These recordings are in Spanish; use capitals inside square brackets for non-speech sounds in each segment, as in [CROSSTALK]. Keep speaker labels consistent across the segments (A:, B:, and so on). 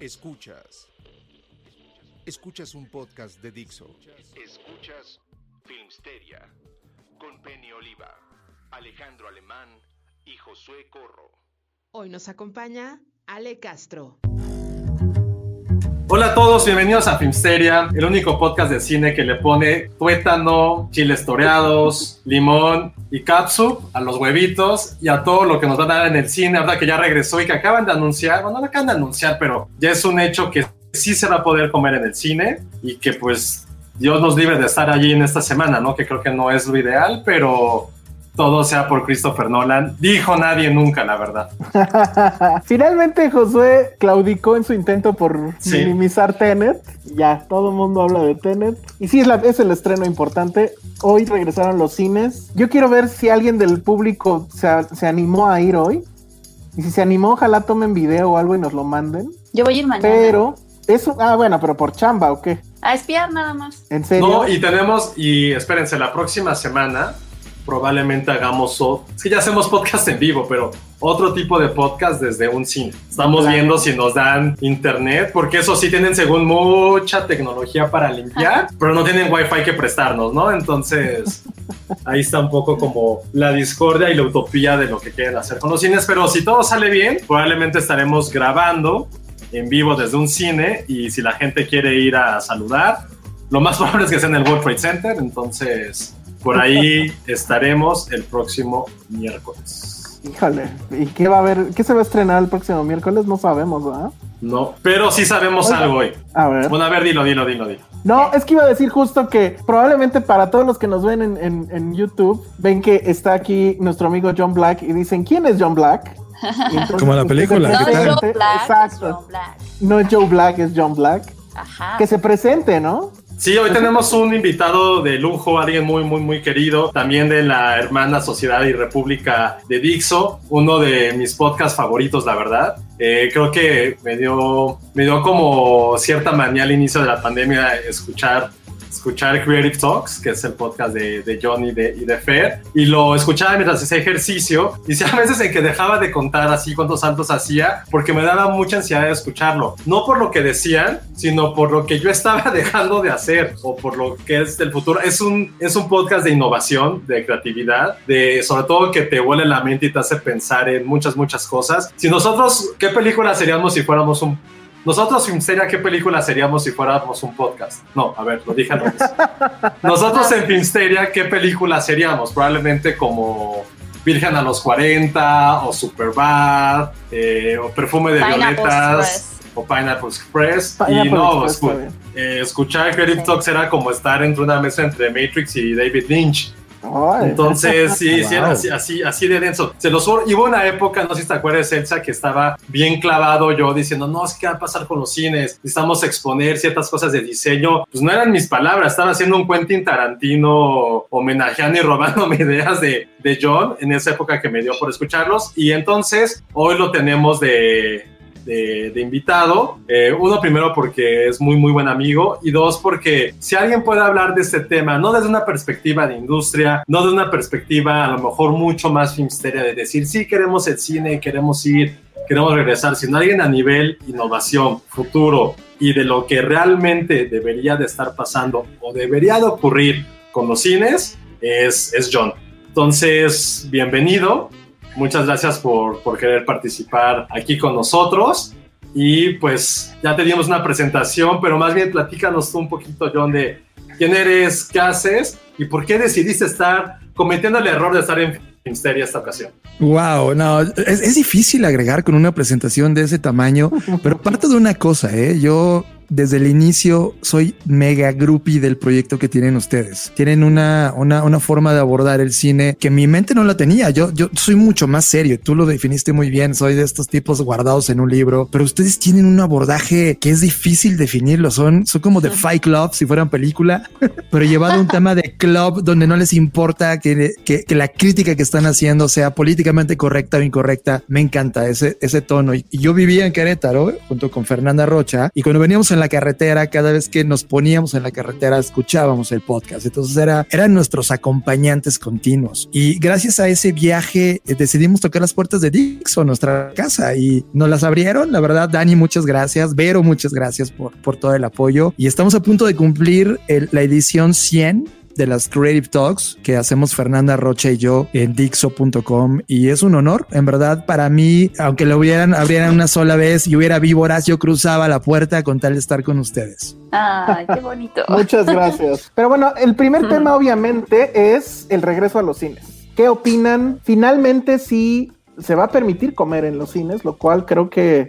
A: Escuchas. Escuchas un podcast de Dixo.
B: Escuchas Filmsteria con Penny Oliva, Alejandro Alemán y Josué Corro.
C: Hoy nos acompaña Ale Castro.
D: Hola a todos, bienvenidos a Filmsteria, el único podcast de cine que le pone tuétano, chiles toreados, limón y catsup a los huevitos y a todo lo que nos van a dar en el cine, ahora que ya regresó y que acaban de anunciar, bueno, no acaban de anunciar, pero ya es un hecho que sí se va a poder comer en el cine y que pues Dios nos libre de estar allí en esta semana, ¿no? Que creo que no es lo ideal, pero todo sea por Christopher Nolan. Dijo nadie nunca, la verdad. [LAUGHS]
E: Finalmente Josué claudicó en su intento por
D: Sí.
E: minimizar Tenet. Ya, todo el mundo habla de Tenet. Y sí, es, la- es el estreno importante. Hoy regresaron los cines. Yo quiero ver si alguien del público se, se animó a ir hoy. Y si se animó, ojalá tomen video o algo y nos lo manden.
F: Yo voy a ir mañana.
E: Pero, eso, ah, bueno, pero por chamba o qué?
F: A espiar nada más.
E: ¿En serio?
D: No, y tenemos, y espérense, la próxima semana probablemente hagamos, es que ya hacemos podcast en vivo, pero otro tipo de podcast desde un cine. Estamos
E: Claro.
D: viendo si nos dan internet, porque eso sí tienen según mucha tecnología para limpiar, pero no tienen wifi que prestarnos, ¿no? Entonces, ahí está un poco como la discordia y la utopía de lo que quieren hacer con los cines, pero si todo sale bien, probablemente estaremos grabando en vivo desde un cine y si la gente quiere ir a saludar, lo más [LAUGHS] probable es que sea en el World Trade Center, entonces por ahí estaremos el próximo miércoles.
E: Híjole, ¿y qué va a haber? ¿Qué se va a estrenar el próximo miércoles? No sabemos, ¿verdad?
D: No, pero sí sabemos
E: Oiga.
D: algo hoy.
E: A ver.
D: Bueno, a ver, dilo, dilo, dilo, dilo.
E: No, es que iba a decir justo que probablemente para todos los que nos ven en, en- en YouTube, ven que está aquí nuestro amigo John Black y dicen, ¿quién es John Black? Entonces [LAUGHS]
G: Como la película,
F: No
G: ¿qué
F: es
G: tal?
F: Joe Black, es
E: Exacto.
F: Black.
E: No Joe Black, es John Black.
F: Ajá.
E: Que se presente, ¿no?
D: Sí, hoy tenemos un invitado de lujo, alguien muy, muy, muy querido, también de la hermana Sociedad y República de Dixo, uno de mis podcasts favoritos, la verdad. Eh, creo que me dio, me dio como cierta manía al inicio de la pandemia escuchar escuchar Creative Talks, que es el podcast de, de John y de, y y lo escuchaba mientras hacía ejercicio, y sí, a veces en que dejaba de contar así cuántos saltos hacía, porque me daba mucha ansiedad de escucharlo, no por lo que decían, sino por lo que yo estaba [LAUGHS] dejando de hacer, o por lo que es del futuro. Es un, es un podcast de innovación, de creatividad, de sobre todo que te huele la mente y te hace pensar en muchas, muchas cosas. Si nosotros, ¿qué película seríamos si fuéramos un nosotros, Filmsteria, ¿qué película seríamos si fuéramos un podcast? No, a ver, lo dije revés. [LAUGHS] Nosotros en Filmsteria, ¿qué película seríamos? Probablemente como Virgen a los 40, o Superbad, eh, o Perfume de
F: Pineapple
D: Violetas,
F: Express.
D: o Pineapple Express. y no,
E: Express,
D: escu- eh, escuchar Creative Talks era como estar entre una mesa entre Matrix y David Lynch.
E: Ay.
D: Entonces, sí, sí, era así, así, así de denso. Se los juro, hubo una época, no sé si te acuerdas, Elsa, que estaba bien clavado yo diciendo, no, es que va a pasar con los cines, necesitamos exponer ciertas cosas de diseño. Pues no eran mis palabras, estaba haciendo un Quentin Tarantino homenajeando y robándome [LAUGHS] ideas de, de John en esa época que me dio por escucharlos. Y entonces, hoy lo tenemos de, de, de invitado. Eh, uno, primero porque es muy, muy buen amigo. Y dos, porque si alguien puede hablar de este tema, no desde una perspectiva de industria, no de una perspectiva a lo mejor mucho más filmsteria, de decir, sí, queremos el cine, queremos ir, queremos regresar, sino alguien a nivel innovación, futuro y de lo que realmente debería de estar pasando o debería de ocurrir con los cines, es, es John. Entonces, bienvenido. Muchas gracias por, por querer participar aquí con nosotros. Y pues ya teníamos una presentación, pero más bien platícanos tú un poquito, John, de quién eres, qué haces y por qué decidiste estar cometiendo el error de estar en Finsteria esta ocasión.
F: Wow, no, es, es, difícil agregar con una presentación de ese tamaño, [LAUGHS] pero parto de una cosa, ¿eh? Yo desde el inicio soy mega groupie del proyecto que tienen ustedes. Tienen una, una, una, forma de abordar el cine que mi mente no la tenía. Yo, yo soy mucho más serio. Tú lo definiste muy bien. Soy de estos tipos guardados en un libro, pero ustedes tienen un abordaje que es difícil definirlo. Son, son como de [LAUGHS] Fight Club si fueran película, [LAUGHS] pero llevado a un tema de club donde no les importa que, que, que, la crítica que están haciendo sea políticamente correcta o incorrecta. Me encanta ese, ese tono. Y yo vivía en Querétaro junto con Fernanda Rocha y cuando veníamos en la carretera, cada vez que nos poníamos en la carretera, escuchábamos el podcast. Entonces era, eran nuestros acompañantes continuos. Y gracias a ese viaje eh, decidimos tocar las puertas de Dixon, nuestra casa, y nos las abrieron. La verdad, Dani, muchas gracias. Vero, muchas gracias por, por todo el apoyo. Y estamos a punto de cumplir el, la edición 100 de las Creative Talks que hacemos Fernanda Rocha y yo en Dixo.com y es un honor, en verdad, para mí, aunque lo hubieran, abrieran una sola vez y hubiera víboras, yo cruzaba la puerta con tal de estar con ustedes.
G: Ay, qué bonito. [LAUGHS]
E: Muchas gracias. Pero bueno, el primer tema obviamente es el regreso a los cines. ¿Qué opinan? Finalmente sí se va a permitir comer en los cines, lo cual creo que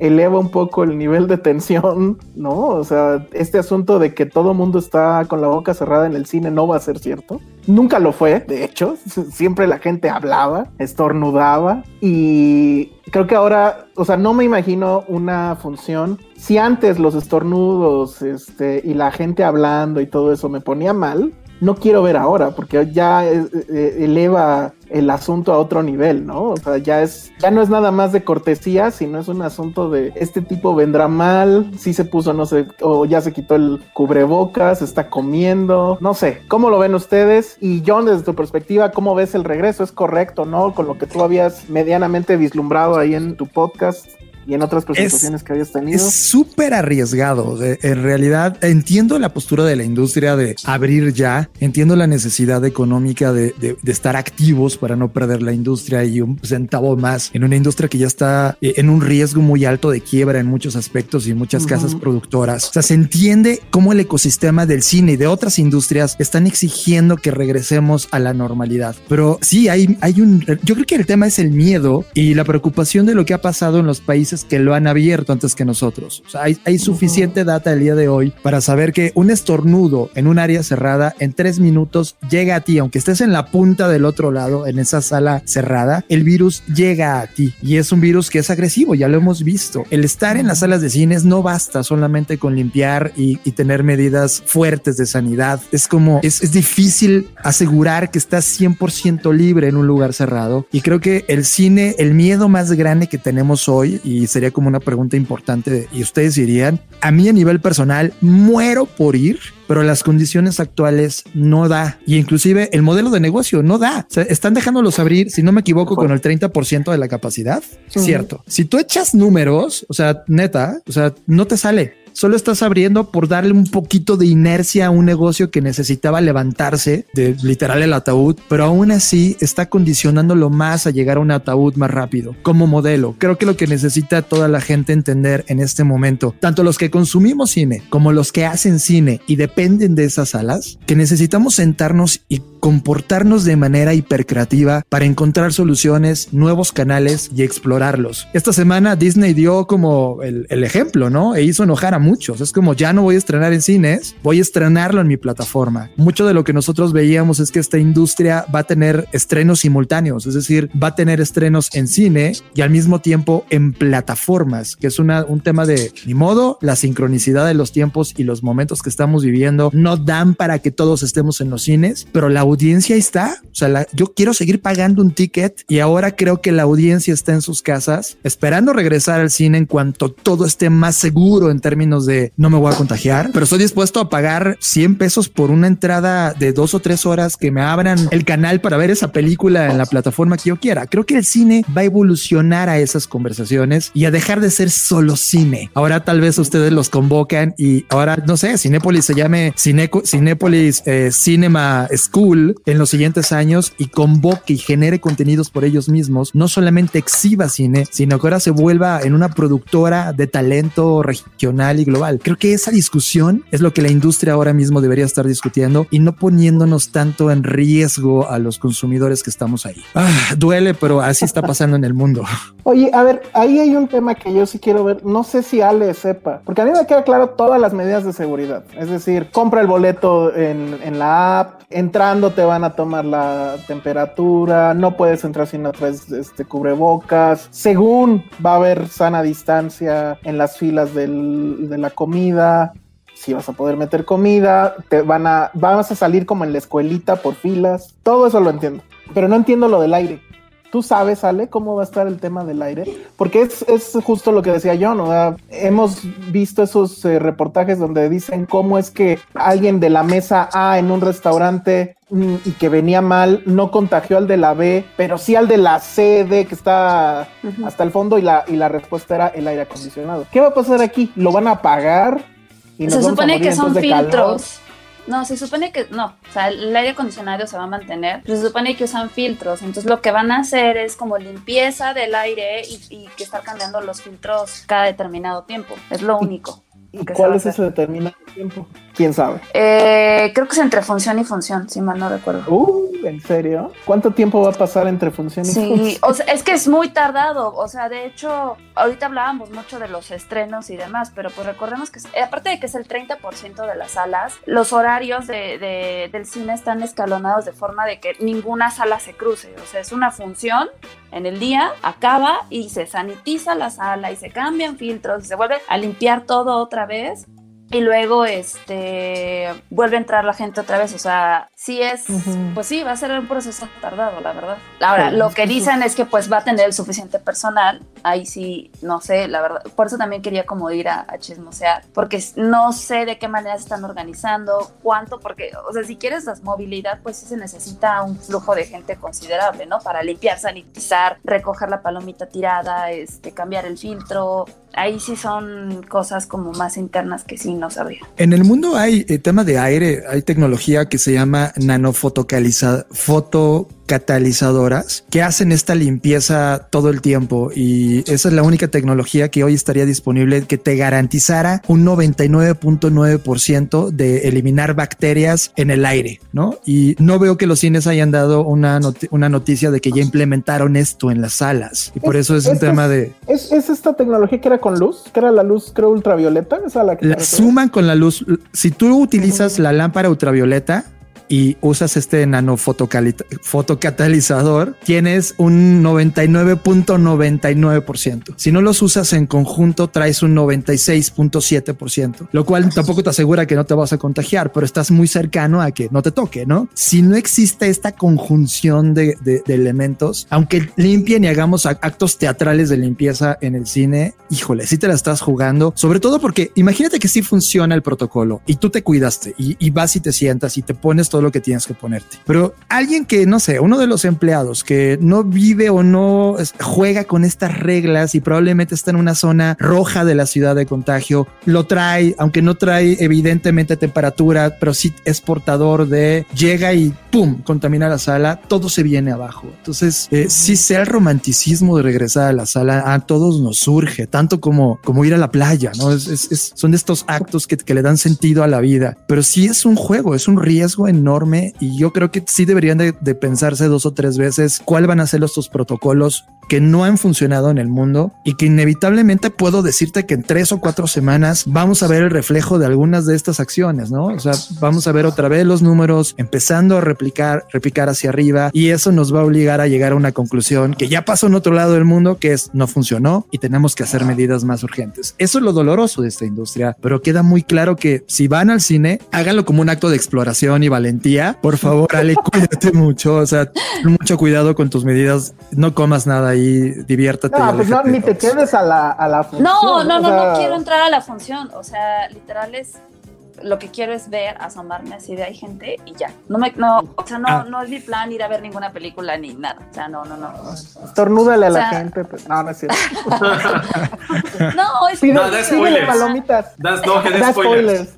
E: eleva un poco el nivel de tensión, ¿no? O sea, este asunto de que todo mundo está con la boca cerrada en el cine no va a ser cierto. Nunca lo fue, de hecho, siempre la gente hablaba, estornudaba y creo que ahora, o sea, no me imagino una función. Si antes los estornudos este, y la gente hablando y todo eso me ponía mal, no quiero ver ahora porque ya eh, eleva el asunto a otro nivel, ¿no? O sea, ya es, ya no es nada más de cortesía, sino es un asunto de este tipo vendrá mal, si se puso, no sé, o ya se quitó el cubrebocas, está comiendo, no sé, ¿cómo lo ven ustedes? Y John, desde tu perspectiva, ¿cómo ves el regreso? ¿Es correcto, no? Con lo que tú habías medianamente vislumbrado ahí en tu podcast y en otras presentaciones
F: es,
E: que habías tenido.
F: Es súper arriesgado. En realidad, entiendo la postura de la industria de abrir ya, entiendo la necesidad económica de, de, de, estar activos para no perder la industria y un centavo más en una industria que ya está eh, en un riesgo muy alto de quiebra en muchos aspectos y muchas uh -huh. casas productoras. O sea, se entiende cómo el ecosistema del cine y de otras industrias están exigiendo que regresemos a la normalidad. Pero sí, hay, hay un, yo creo que el tema es el miedo y la preocupación de lo que ha pasado en los países que lo han abierto antes que nosotros. O sea, hay, hay suficiente data el día de hoy para saber que un estornudo en un área cerrada en tres minutos llega a ti, aunque estés en la punta del otro lado, en esa sala cerrada, el virus llega a ti y es un virus que es agresivo, ya lo hemos visto. El estar en las salas de cines no basta solamente con limpiar y, y tener medidas fuertes de sanidad. Es como, es, es difícil asegurar que estás 100% libre en un lugar cerrado y creo que el cine, el miedo más grande que tenemos hoy y sería como una pregunta importante de, y ustedes dirían, a mí a nivel personal muero por ir, pero las condiciones actuales no da y inclusive el modelo de negocio no da. O sea, están dejándolos abrir, si no me equivoco, con el 30% de la capacidad. -huh. Cierto. Si tú echas números, o sea, neta, o sea, no te sale solo estás abriendo por darle un poquito de inercia a un negocio que necesitaba levantarse de literal el ataúd, pero aún así está condicionándolo más a llegar a un ataúd más rápido como modelo. Creo que lo que necesita toda la gente entender en este momento, tanto los que consumimos cine como los que hacen cine y dependen de esas salas, que necesitamos sentarnos y comportarnos de manera hipercreativa para encontrar soluciones, nuevos canales y explorarlos. Esta semana Disney dio como el, ejemplo, ¿no? E hizo enojar a. Es como ya no voy a estrenar en cines, voy a estrenarlo en mi plataforma. Mucho de lo que nosotros veíamos es que esta industria va a tener estrenos simultáneos, es decir, va a tener estrenos en cine y al mismo tiempo en plataformas, que es una, un tema de ni modo, la sincronicidad de los tiempos y los momentos que estamos viviendo no dan para que todos estemos en los cines, pero la audiencia está. O sea, la, yo quiero seguir pagando un ticket y ahora creo que la audiencia está en sus casas esperando regresar al cine en cuanto todo esté más seguro en términos términos de no me voy a contagiar, pero estoy dispuesto a pagar 100 pesos por una entrada de dos o tres horas que me abran el canal para ver esa película en la plataforma que yo quiera. Creo que el cine va a evolucionar a esas conversaciones y a dejar de ser solo cine. Ahora tal vez ustedes los convocan y ahora no sé, Cinépolis se llame Cineco, Cinépolis eh, Cinema School en los siguientes años y convoque y genere contenidos por ellos mismos. No solamente exhiba cine, sino que ahora se vuelva en una productora de talento regional global. Creo que esa discusión es lo que la industria ahora mismo debería estar discutiendo y no poniéndonos tanto en riesgo a los consumidores que estamos ahí. Ah, duele, pero así está pasando en el mundo. [LAUGHS]
E: Oye, a ver, ahí hay un tema que yo sí quiero ver. No sé si Ale sepa, porque a mí me queda claro todas las medidas de seguridad. Es decir, compra el boleto en, en la app, entrando te van a tomar la temperatura, no puedes entrar si no traes este cubrebocas. Según va a haber sana distancia en las filas del, de la comida. Si vas a poder meter comida, te van a, vas a salir como en la escuelita por filas. Todo eso lo entiendo. Pero no entiendo lo del aire. ¿Tú sabes, Ale, cómo va a estar el tema del aire? Porque es, es justo lo que decía yo, ¿no? Hemos visto esos eh, reportajes donde dicen cómo es que alguien de la mesa A en un restaurante mm, y que venía mal no contagió al de la B, pero sí al de la C, D, que está hasta el fondo y la, y la respuesta era el aire acondicionado. ¿Qué va a pasar aquí? ¿Lo van a apagar?
G: Y nos Se supone que son filtros. No, se supone que no, o sea, el aire acondicionado se va a mantener, pero se supone que usan filtros, entonces lo que van a hacer es como limpieza del aire y, y que estar cambiando los filtros cada determinado tiempo, es lo único. [LAUGHS]
E: ¿Y cuál es ese determinado tiempo? ¿Quién sabe?
G: Eh, creo que es entre función y función, si mal no recuerdo.
E: Uh, ¿en serio? ¿Cuánto tiempo va a pasar entre función y función?
G: Sí, o sea, es que es muy tardado. O sea, de hecho, ahorita hablábamos mucho de los estrenos y demás, pero pues recordemos que, aparte de que es el 30% de las salas, los horarios de, de, del cine están escalonados de forma de que ninguna sala se cruce. O sea, es una función en el día, acaba y se sanitiza la sala y se cambian filtros y se vuelve a limpiar todo otra vez y luego este vuelve a entrar la gente otra vez, o sea, sí es, pues sí, va a ser un proceso tardado, la verdad. Ahora, lo que dicen es que pues va a tener el suficiente personal, ahí sí, no sé, la verdad, por eso también quería como ir a, a chismosear, porque no sé de qué manera se están organizando, cuánto, porque, o sea, si quieres la movilidad, pues sí se necesita un flujo de gente considerable, ¿no? Para limpiar, sanitizar, recoger la palomita tirada, este, cambiar el filtro, ahí sí son cosas como más internas que sí no sabría.
F: En el mundo hay eh, tema de aire, hay tecnología que se llama nanofotocatalizadoras que hacen esta limpieza todo el tiempo y esa es la única tecnología que hoy estaría disponible que te garantizara un 99.9% de eliminar bacterias en el aire, ¿no? Y no veo que los cines hayan dado una, not una noticia de que ya implementaron esto en las salas y por es, eso es, es un tema de...
E: Es, es, esta tecnología que era con luz, que era la luz creo ultravioleta, esa la que...
F: La suman con la luz, si tú utilizas uh -huh. la lámpara ultravioleta, y usas este nanofotocatalizador, tienes un 99.99%. Si no los usas en conjunto, traes un 96.7%, lo cual tampoco te asegura que no te vas a contagiar, pero estás muy cercano a que no te toque, ¿no? Si no existe esta conjunción de, de, de elementos, aunque limpien y hagamos actos teatrales de limpieza en el cine, híjole, si sí te la estás jugando, sobre todo porque imagínate que sí funciona el protocolo y tú te cuidaste y, y vas y te sientas y te pones todo lo que tienes que ponerte. Pero alguien que, no sé, uno de los empleados que no vive o no juega con estas reglas y probablemente está en una zona roja de la ciudad de contagio, lo trae, aunque no trae evidentemente temperatura, pero sí es portador de, llega y ¡pum!, contamina la sala, todo se viene abajo. Entonces, eh, sí sea el romanticismo de regresar a la sala, a todos nos surge, tanto como, como ir a la playa, ¿no? Es, es, es, son estos actos que, que le dan sentido a la vida, pero sí es un juego, es un riesgo enorme enorme y yo creo que sí deberían de, de, pensarse dos o tres veces cuál van a ser estos protocolos que no han funcionado en el mundo y que inevitablemente puedo decirte que en tres o cuatro semanas vamos a ver el reflejo de algunas de estas acciones, ¿no? O sea, vamos a ver otra vez los números empezando a replicar, replicar hacia arriba y eso nos va a obligar a llegar a una conclusión que ya pasó en otro lado del mundo, que es no funcionó y tenemos que hacer medidas más urgentes. Eso es lo doloroso de esta industria, pero queda muy claro que si van al cine, háganlo como un acto de exploración y valentía. Por favor, Ale, cuídate mucho, o sea, mucho cuidado con tus medidas, no comas nada ahí ahí, diviértete.
E: No, pues no, ni te quedes a la, a la función.
G: No, no,
E: o
G: no,
E: sea,
G: no quiero entrar a la función. O sea, literal es lo que quiero es ver, asomarme así de hay gente y ya. No me, no, o sea, no,
F: Ah.
G: no es mi plan ir a ver ninguna película ni nada. O sea, no, no, no.
E: Estornúdale a la
G: O sea-
E: gente. Pues, no, no es cierto. [LAUGHS]
G: No, es
E: Pide,
D: No, da spoilers.
E: palomitas.
D: Das, no, que
E: Da
D: spoilers.
E: spoilers.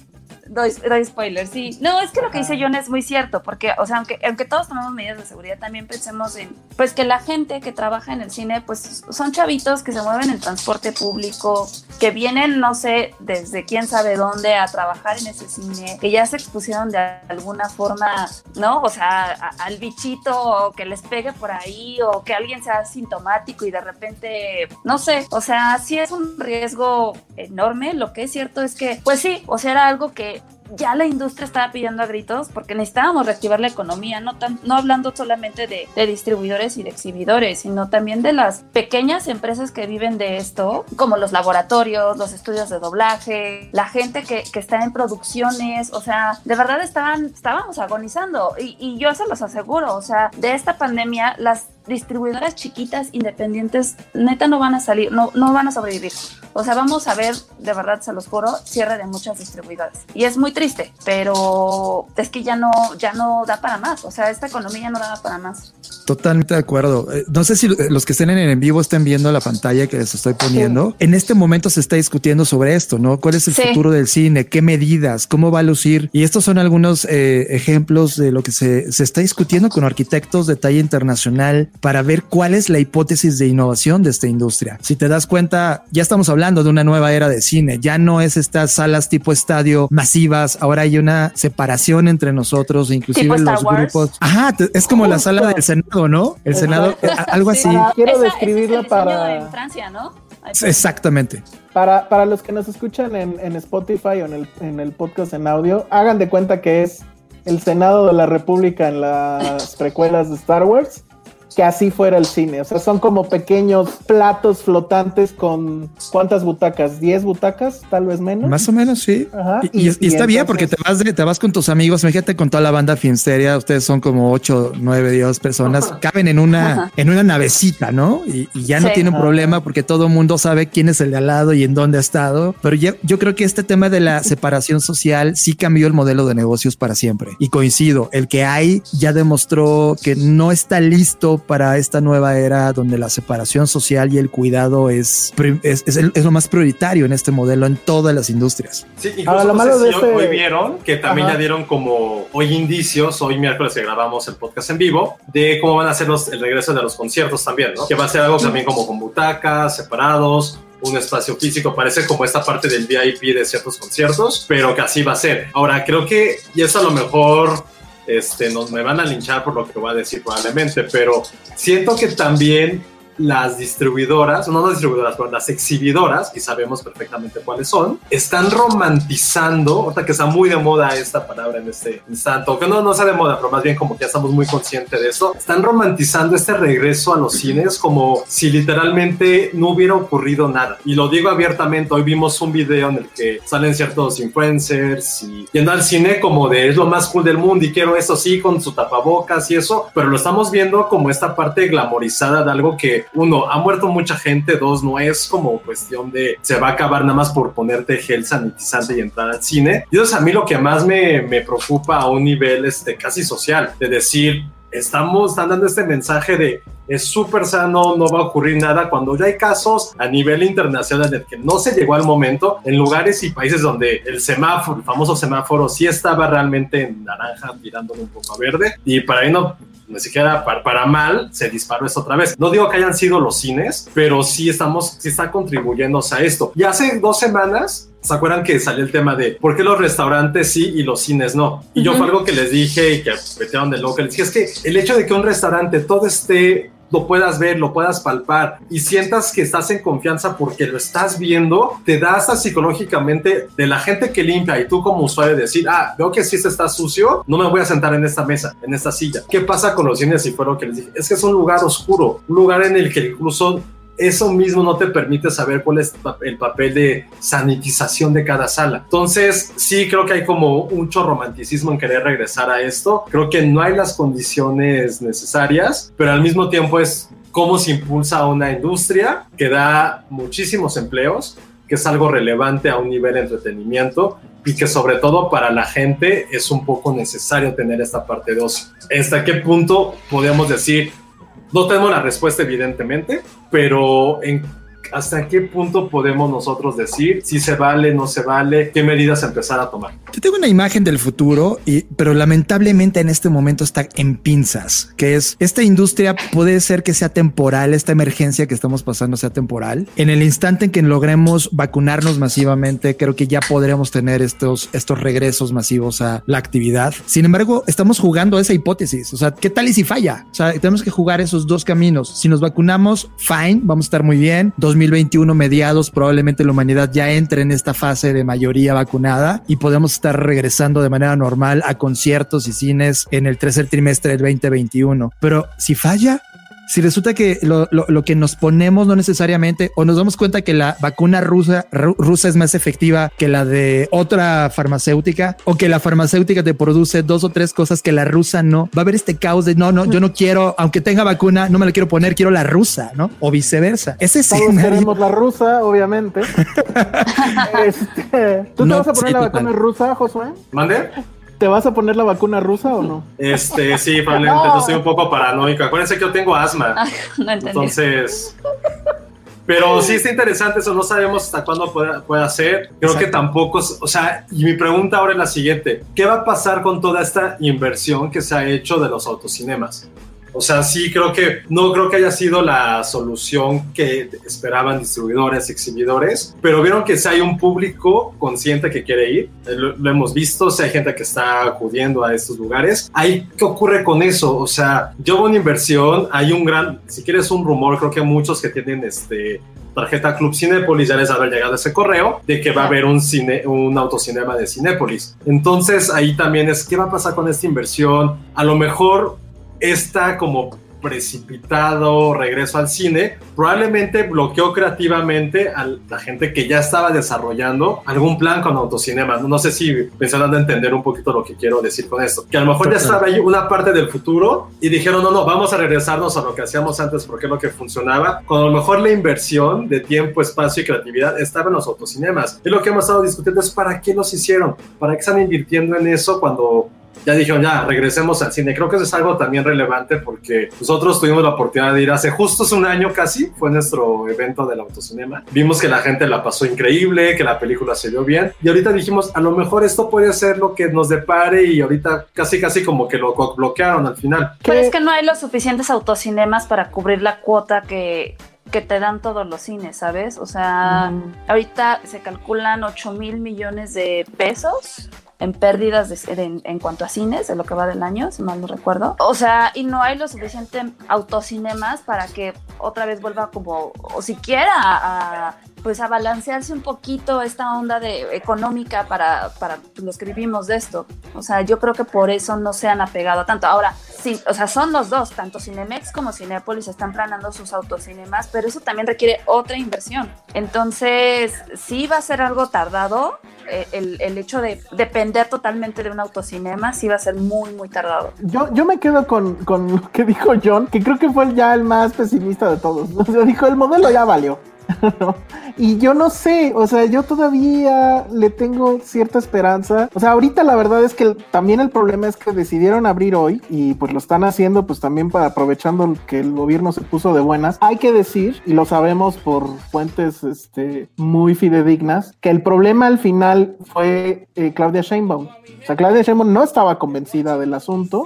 G: Doy, doy spoilers, sí. No, es que lo que dice John es muy cierto, porque, o sea, aunque, aunque todos tomamos medidas de seguridad, también pensemos en, pues, que la gente que trabaja en el cine, pues, son chavitos que se mueven en transporte público, que vienen, no sé, desde quién sabe dónde a trabajar en ese cine, que ya se expusieron de alguna forma, ¿no? O sea, a- al bichito, o que les pegue por ahí, o que alguien sea sintomático y de repente, no sé, o sea, sí es un riesgo enorme. Lo que es cierto es que, pues sí, o sea, era algo que Bye. Ya la industria estaba pidiendo a gritos porque necesitábamos reactivar la economía, no, tan, no hablando solamente de, de distribuidores y de exhibidores, sino también de las pequeñas empresas que viven de esto, como los laboratorios, los estudios de doblaje, la gente que, que está en producciones, o sea, de verdad estaban, estábamos agonizando y, y yo se los aseguro, o sea, de esta pandemia las distribuidoras chiquitas independientes neta no van a salir, no, no van a sobrevivir. O sea, vamos a ver, de verdad se los juro, cierre de muchas distribuidoras. Y es muy triste, pero es que ya no, ya no da para más. O sea, esta economía no da para más.
F: Totalmente de acuerdo. Eh, No sé si los que estén en en vivo estén viendo la pantalla que les estoy poniendo. En este momento se está discutiendo sobre esto, ¿no? ¿Cuál es el
G: Sí.
F: futuro del cine? ¿Qué medidas? ¿Cómo va a lucir? Y estos son algunos eh, ejemplos de lo que se, se está discutiendo con arquitectos de talla internacional para ver cuál es la hipótesis de innovación de esta industria. Si te das cuenta, ya estamos hablando de una nueva era de cine. Ya no es estas salas tipo estadio masivas. Ahora hay una separación entre nosotros, inclusive
G: Tipo Star
F: los
G: Wars.
F: grupos. Ajá, es como la sala del Senado, ¿no? El Senado, eh, a- algo así.
E: Para- quiero
G: Esa- ese
E: describirla
G: es el
E: para-
G: en Francia, ¿no?
F: Exactamente.
E: Para, para los que nos escuchan en, en Spotify o en el, en el podcast en audio, hagan de cuenta que es el Senado de la República en las precuelas de Star Wars, que así fuera el cine. O sea, son como pequeños platos flotantes con ¿cuántas butacas? ¿10 butacas? Tal vez menos.
F: Más o menos, sí.
E: Ajá,
F: Y, y-
E: y-
F: y está
E: y
F: bien porque te
E: entonces-
F: vas, de- te vas con tus amigos. Imagínate con toda la banda Filmsteria. Ustedes son como 8, 9, 10 personas. Caben en una, en una navecita, ¿no? Y, y ya no
G: Sí.
F: tiene un
E: Ajá.
F: problema porque todo el mundo sabe quién es el de al lado y en dónde ha estado. Pero yo, yo creo que este tema de la [LAUGHS] separación social sí cambió el modelo de negocios para siempre. Y coincido, el que hay ya demostró que no está listo para esta nueva era donde la separación social y el cuidado es, es, es el- es lo más prioritario en este modelo en todas las industrias.
D: Sí, incluso
E: Ahora, lo malo de
D: hoy-
E: ese-
D: hoy vieron que también
E: Ajá.
D: ya dieron como hoy indicios, hoy miércoles que grabamos el podcast en vivo, de cómo van a ser los, el regreso de los conciertos también, ¿no? Que va a ser algo también como con butacas, separados, un espacio físico, parece como esta parte del VIP de ciertos conciertos, pero que así va a ser. Ahora, creo que, y eso a lo mejor este, nos, me van a linchar por lo que voy a decir probablemente, pero siento que también las distribuidoras, no las distribuidoras, pero las exhibidoras, y sabemos perfectamente cuáles son, están romantizando, ahorita que está muy de moda esta palabra en este instante, que no, no está de moda, pero más bien como que ya estamos muy conscientes de esto, están romantizando este regreso a los cines como si literalmente no hubiera ocurrido nada. Y lo digo abiertamente, hoy vimos un video en el que salen ciertos influencers y yendo al cine como de es lo más cool del mundo y quiero eso sí con su tapabocas y eso, pero lo estamos viendo como esta parte glamorizada de algo que uno, ha muerto mucha gente, dos, no es como cuestión de se va a acabar nada más por ponerte gel sanitizante y entrar al cine. Y eso es a mí lo que más me, me preocupa a un nivel este, casi social, de decir, estamos están dando este mensaje de es súper sano, no va a ocurrir nada, cuando ya hay casos a nivel internacional en el que no se llegó al momento, en lugares y países donde el semáforo, el famoso semáforo, sí estaba realmente en naranja, tirándolo un poco a verde, y para ahí no, ni siquiera para, para, mal se disparó esto otra vez. No digo que hayan sido los cines, pero sí estamos, sí está contribuyendo a esto. Y hace dos semanas ¿Se acuerdan que salió el tema de por qué los restaurantes sí y los cines no? Y yo fue algo que les dije y que metieron de loco. Les dije, es que el hecho de que un restaurante todo esté lo puedas ver, lo puedas palpar y sientas que estás en confianza porque lo estás viendo, te da hasta psicológicamente de la gente que limpia y tú como usuario decir, ah, veo que si este está sucio, no me voy a sentar en esta mesa, en esta silla. ¿Qué pasa con los cines? Y fue lo que les dije, es que es un lugar oscuro, un lugar en el que incluso eso mismo no te permite saber cuál es el papel de sanitización de cada sala. Entonces, sí creo que hay como mucho romanticismo en querer regresar a esto. Creo que no hay las condiciones necesarias, pero al mismo tiempo es cómo se impulsa una industria que da muchísimos empleos, que es algo relevante a un nivel de entretenimiento y que sobre todo para la gente es un poco necesario tener esta parte de ocio. ¿Hasta qué punto podemos decir, no tenemos la respuesta evidentemente, pero en hasta qué punto podemos nosotros decir si se vale, no se vale, qué medidas empezar a tomar.
F: Yo tengo una imagen del futuro, pero lamentablemente en este momento está en pinzas, que es esta industria puede ser que sea temporal, esta emergencia que estamos pasando sea temporal. En el instante en que logremos vacunarnos masivamente, creo que ya podremos tener estos, estos regresos masivos a la actividad. Sin embargo, estamos jugando esa hipótesis. O sea, ¿qué tal y si falla? O sea, tenemos que jugar esos dos caminos. Si nos vacunamos, fine, vamos a estar muy bien. 2021 mediados, probablemente la humanidad ya entre en esta fase de mayoría vacunada y podemos estar regresando de manera normal a conciertos y cines en el tercer trimestre del 2021. Pero si falla, si resulta que lo, lo, lo, que nos ponemos no necesariamente, o nos damos cuenta que la vacuna rusa, rusa es más efectiva que la de otra farmacéutica, o que la farmacéutica te produce dos o tres cosas que la rusa no, va a haber este caos de no, no, yo no quiero, aunque tenga vacuna, no me la quiero poner, quiero la rusa, ¿no? O viceversa. Ese
E: Todos queremos la rusa, obviamente. [LAUGHS] este, ¿Tú no, te vas a poner sí, la vacuna rusa, Josué?
D: ¿Mande?
E: ¿Te vas a poner la vacuna rusa o no?
D: Este, sí, [LAUGHS] probablemente. no. Estoy un poco paranoico. Acuérdense que yo tengo asma.
G: Ah, no
D: entonces. Pero sí está interesante eso, no sabemos hasta cuándo puede, puede ser. Creo Exacto. que tampoco, o sea, y mi pregunta ahora es la siguiente: ¿qué va a pasar con toda esta inversión que se ha hecho de los autocinemas? O sea, sí creo que no creo que haya sido la solución que esperaban distribuidores, exhibidores, pero vieron que si hay un público consciente que quiere ir, lo, lo, hemos visto, si hay gente que está acudiendo a estos lugares. Ahí, ¿qué ocurre con eso? O sea, yo hago una inversión, hay un gran, si quieres un rumor, creo que muchos que tienen este tarjeta Club Cinépolis ya les habrá llegado ese correo de que va a haber un cine, un autocinema de Cinépolis. Entonces ahí también es qué va a pasar con esta inversión. A lo mejor esta como precipitado regreso al cine probablemente bloqueó creativamente a la gente que ya estaba desarrollando algún plan con autocinemas. No sé si pensaron de entender un poquito lo que quiero decir con esto. Que a lo mejor ya estaba ahí una parte del futuro y dijeron, no, no, vamos a regresarnos a lo que hacíamos antes porque es lo que funcionaba. Cuando a lo mejor la inversión de tiempo, espacio y creatividad estaba en los autocinemas. Y lo que hemos estado discutiendo es para qué los hicieron, para qué están invirtiendo en eso cuando ya dijeron, ya, regresemos al cine. Creo que eso es algo también relevante porque nosotros tuvimos la oportunidad de ir hace justo un año casi, fue nuestro evento del autocinema. Vimos que la gente la pasó increíble, que la película se vio bien y ahorita dijimos, a lo mejor esto puede ser lo que nos depare y ahorita casi casi como que lo bloquearon al final.
G: Pero es que no hay los suficientes autocinemas para cubrir la cuota que, que te dan todos los cines, ¿sabes? O sea, mm. ahorita se calculan 8 mil millones de pesos en pérdidas de, en, en, cuanto a cines de lo que va del año, si mal no recuerdo. O sea, y no hay lo suficiente autocinemas para que otra vez vuelva como, o siquiera a pues a balancearse un poquito esta onda de económica para, para los que vivimos de esto. O sea, yo creo que por eso no se han apegado tanto. Ahora, sí, o sea, son los dos, tanto Cinemex como Cinepolis están planeando sus autocinemas, pero eso también requiere otra inversión. Entonces, sí va a ser algo tardado. Eh, el, el, hecho de depender totalmente de un autocinema sí va a ser muy, muy tardado.
E: Yo, yo me quedo con, con lo que dijo John, que creo que fue ya el más pesimista de todos. [LAUGHS] O sea, dijo, el modelo ya valió. [LAUGHS] y yo no sé, o sea, yo todavía le tengo cierta esperanza. O sea, ahorita la verdad es que también el problema es que decidieron abrir hoy y pues lo están haciendo pues también para aprovechando que el gobierno se puso de buenas. Hay que decir, y lo sabemos por fuentes este, muy fidedignas, que el problema al final fue eh, Claudia Sheinbaum. O sea, Claudia Sheinbaum no estaba convencida del asunto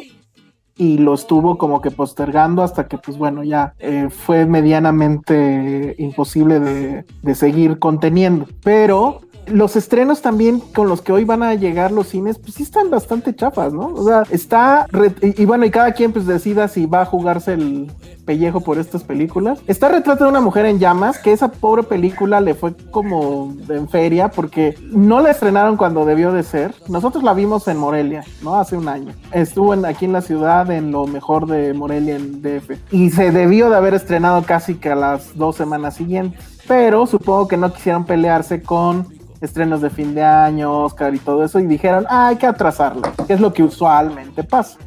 E: y lo estuvo como que postergando hasta que pues bueno ya eh, fue medianamente imposible de, de, seguir conteniendo. Pero los estrenos también con los que hoy van a llegar los cines, pues sí están bastante chafas, ¿no? O sea, está, y, bueno, y cada quien pues decida si va a jugarse el pellejo por estas películas. Está Retrato de una mujer en llamas, que esa pobre película le fue como en feria porque no la estrenaron cuando debió de ser. Nosotros la vimos en Morelia, ¿no? Hace un año. Estuvo aquí en la ciudad, en lo mejor de Morelia, en DF. Y se debió de haber estrenado casi que a las dos semanas siguientes. Pero supongo que no quisieron pelearse con estrenos de fin de año, Oscar y todo eso, y dijeron, ah, hay que atrasarlo, que es lo que usualmente pasa.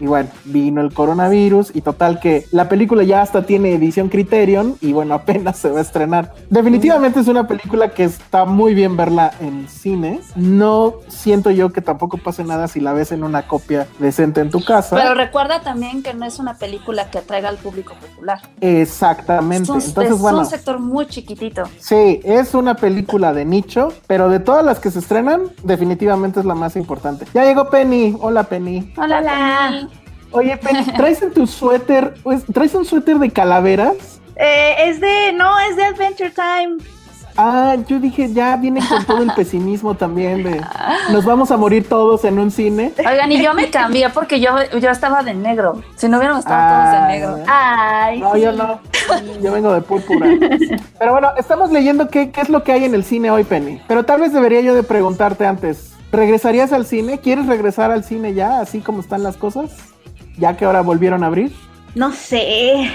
E: Y bueno, vino el coronavirus y total que la película ya hasta tiene edición Criterion y bueno, [LAUGHS] apenas se va a estrenar. Definitivamente es una película que está muy bien verla en cine. No siento yo que tampoco pase nada si la ves en una copia decente en tu casa.
G: Pero recuerda también que no es una película que atraiga al público popular.
E: Exactamente.
G: Es un,
E: Entonces,
G: es
E: bueno.
G: un sector muy chiquitito.
E: Sí, es una película de nicho, pero de todas las que se estrenan, definitivamente es la más importante. Ya llegó Penny. Hola, Penny.
G: Hola,
H: Hola.
E: Oye, Penny, ¿traes en tu suéter, pues, traes un suéter de calaveras?
H: Eh, es de, no, es de Adventure Time.
E: Ah, yo dije, ya vienen con todo el pesimismo también de nos vamos a morir todos en un cine.
G: Oigan, y yo me cambié porque yo, yo estaba de negro. Si no hubiéramos estado todos de
E: Ah,
G: negro.
H: Ay,
E: No,
H: sí.
E: yo no. Yo vengo de púrpura. Pero bueno, estamos leyendo qué, qué es lo que hay en el cine hoy, Penny. Pero tal vez debería yo de preguntarte antes. ¿Regresarías al cine? ¿Quieres regresar al cine ya, así como están las cosas? Ya que ahora volvieron a abrir.
H: No sé.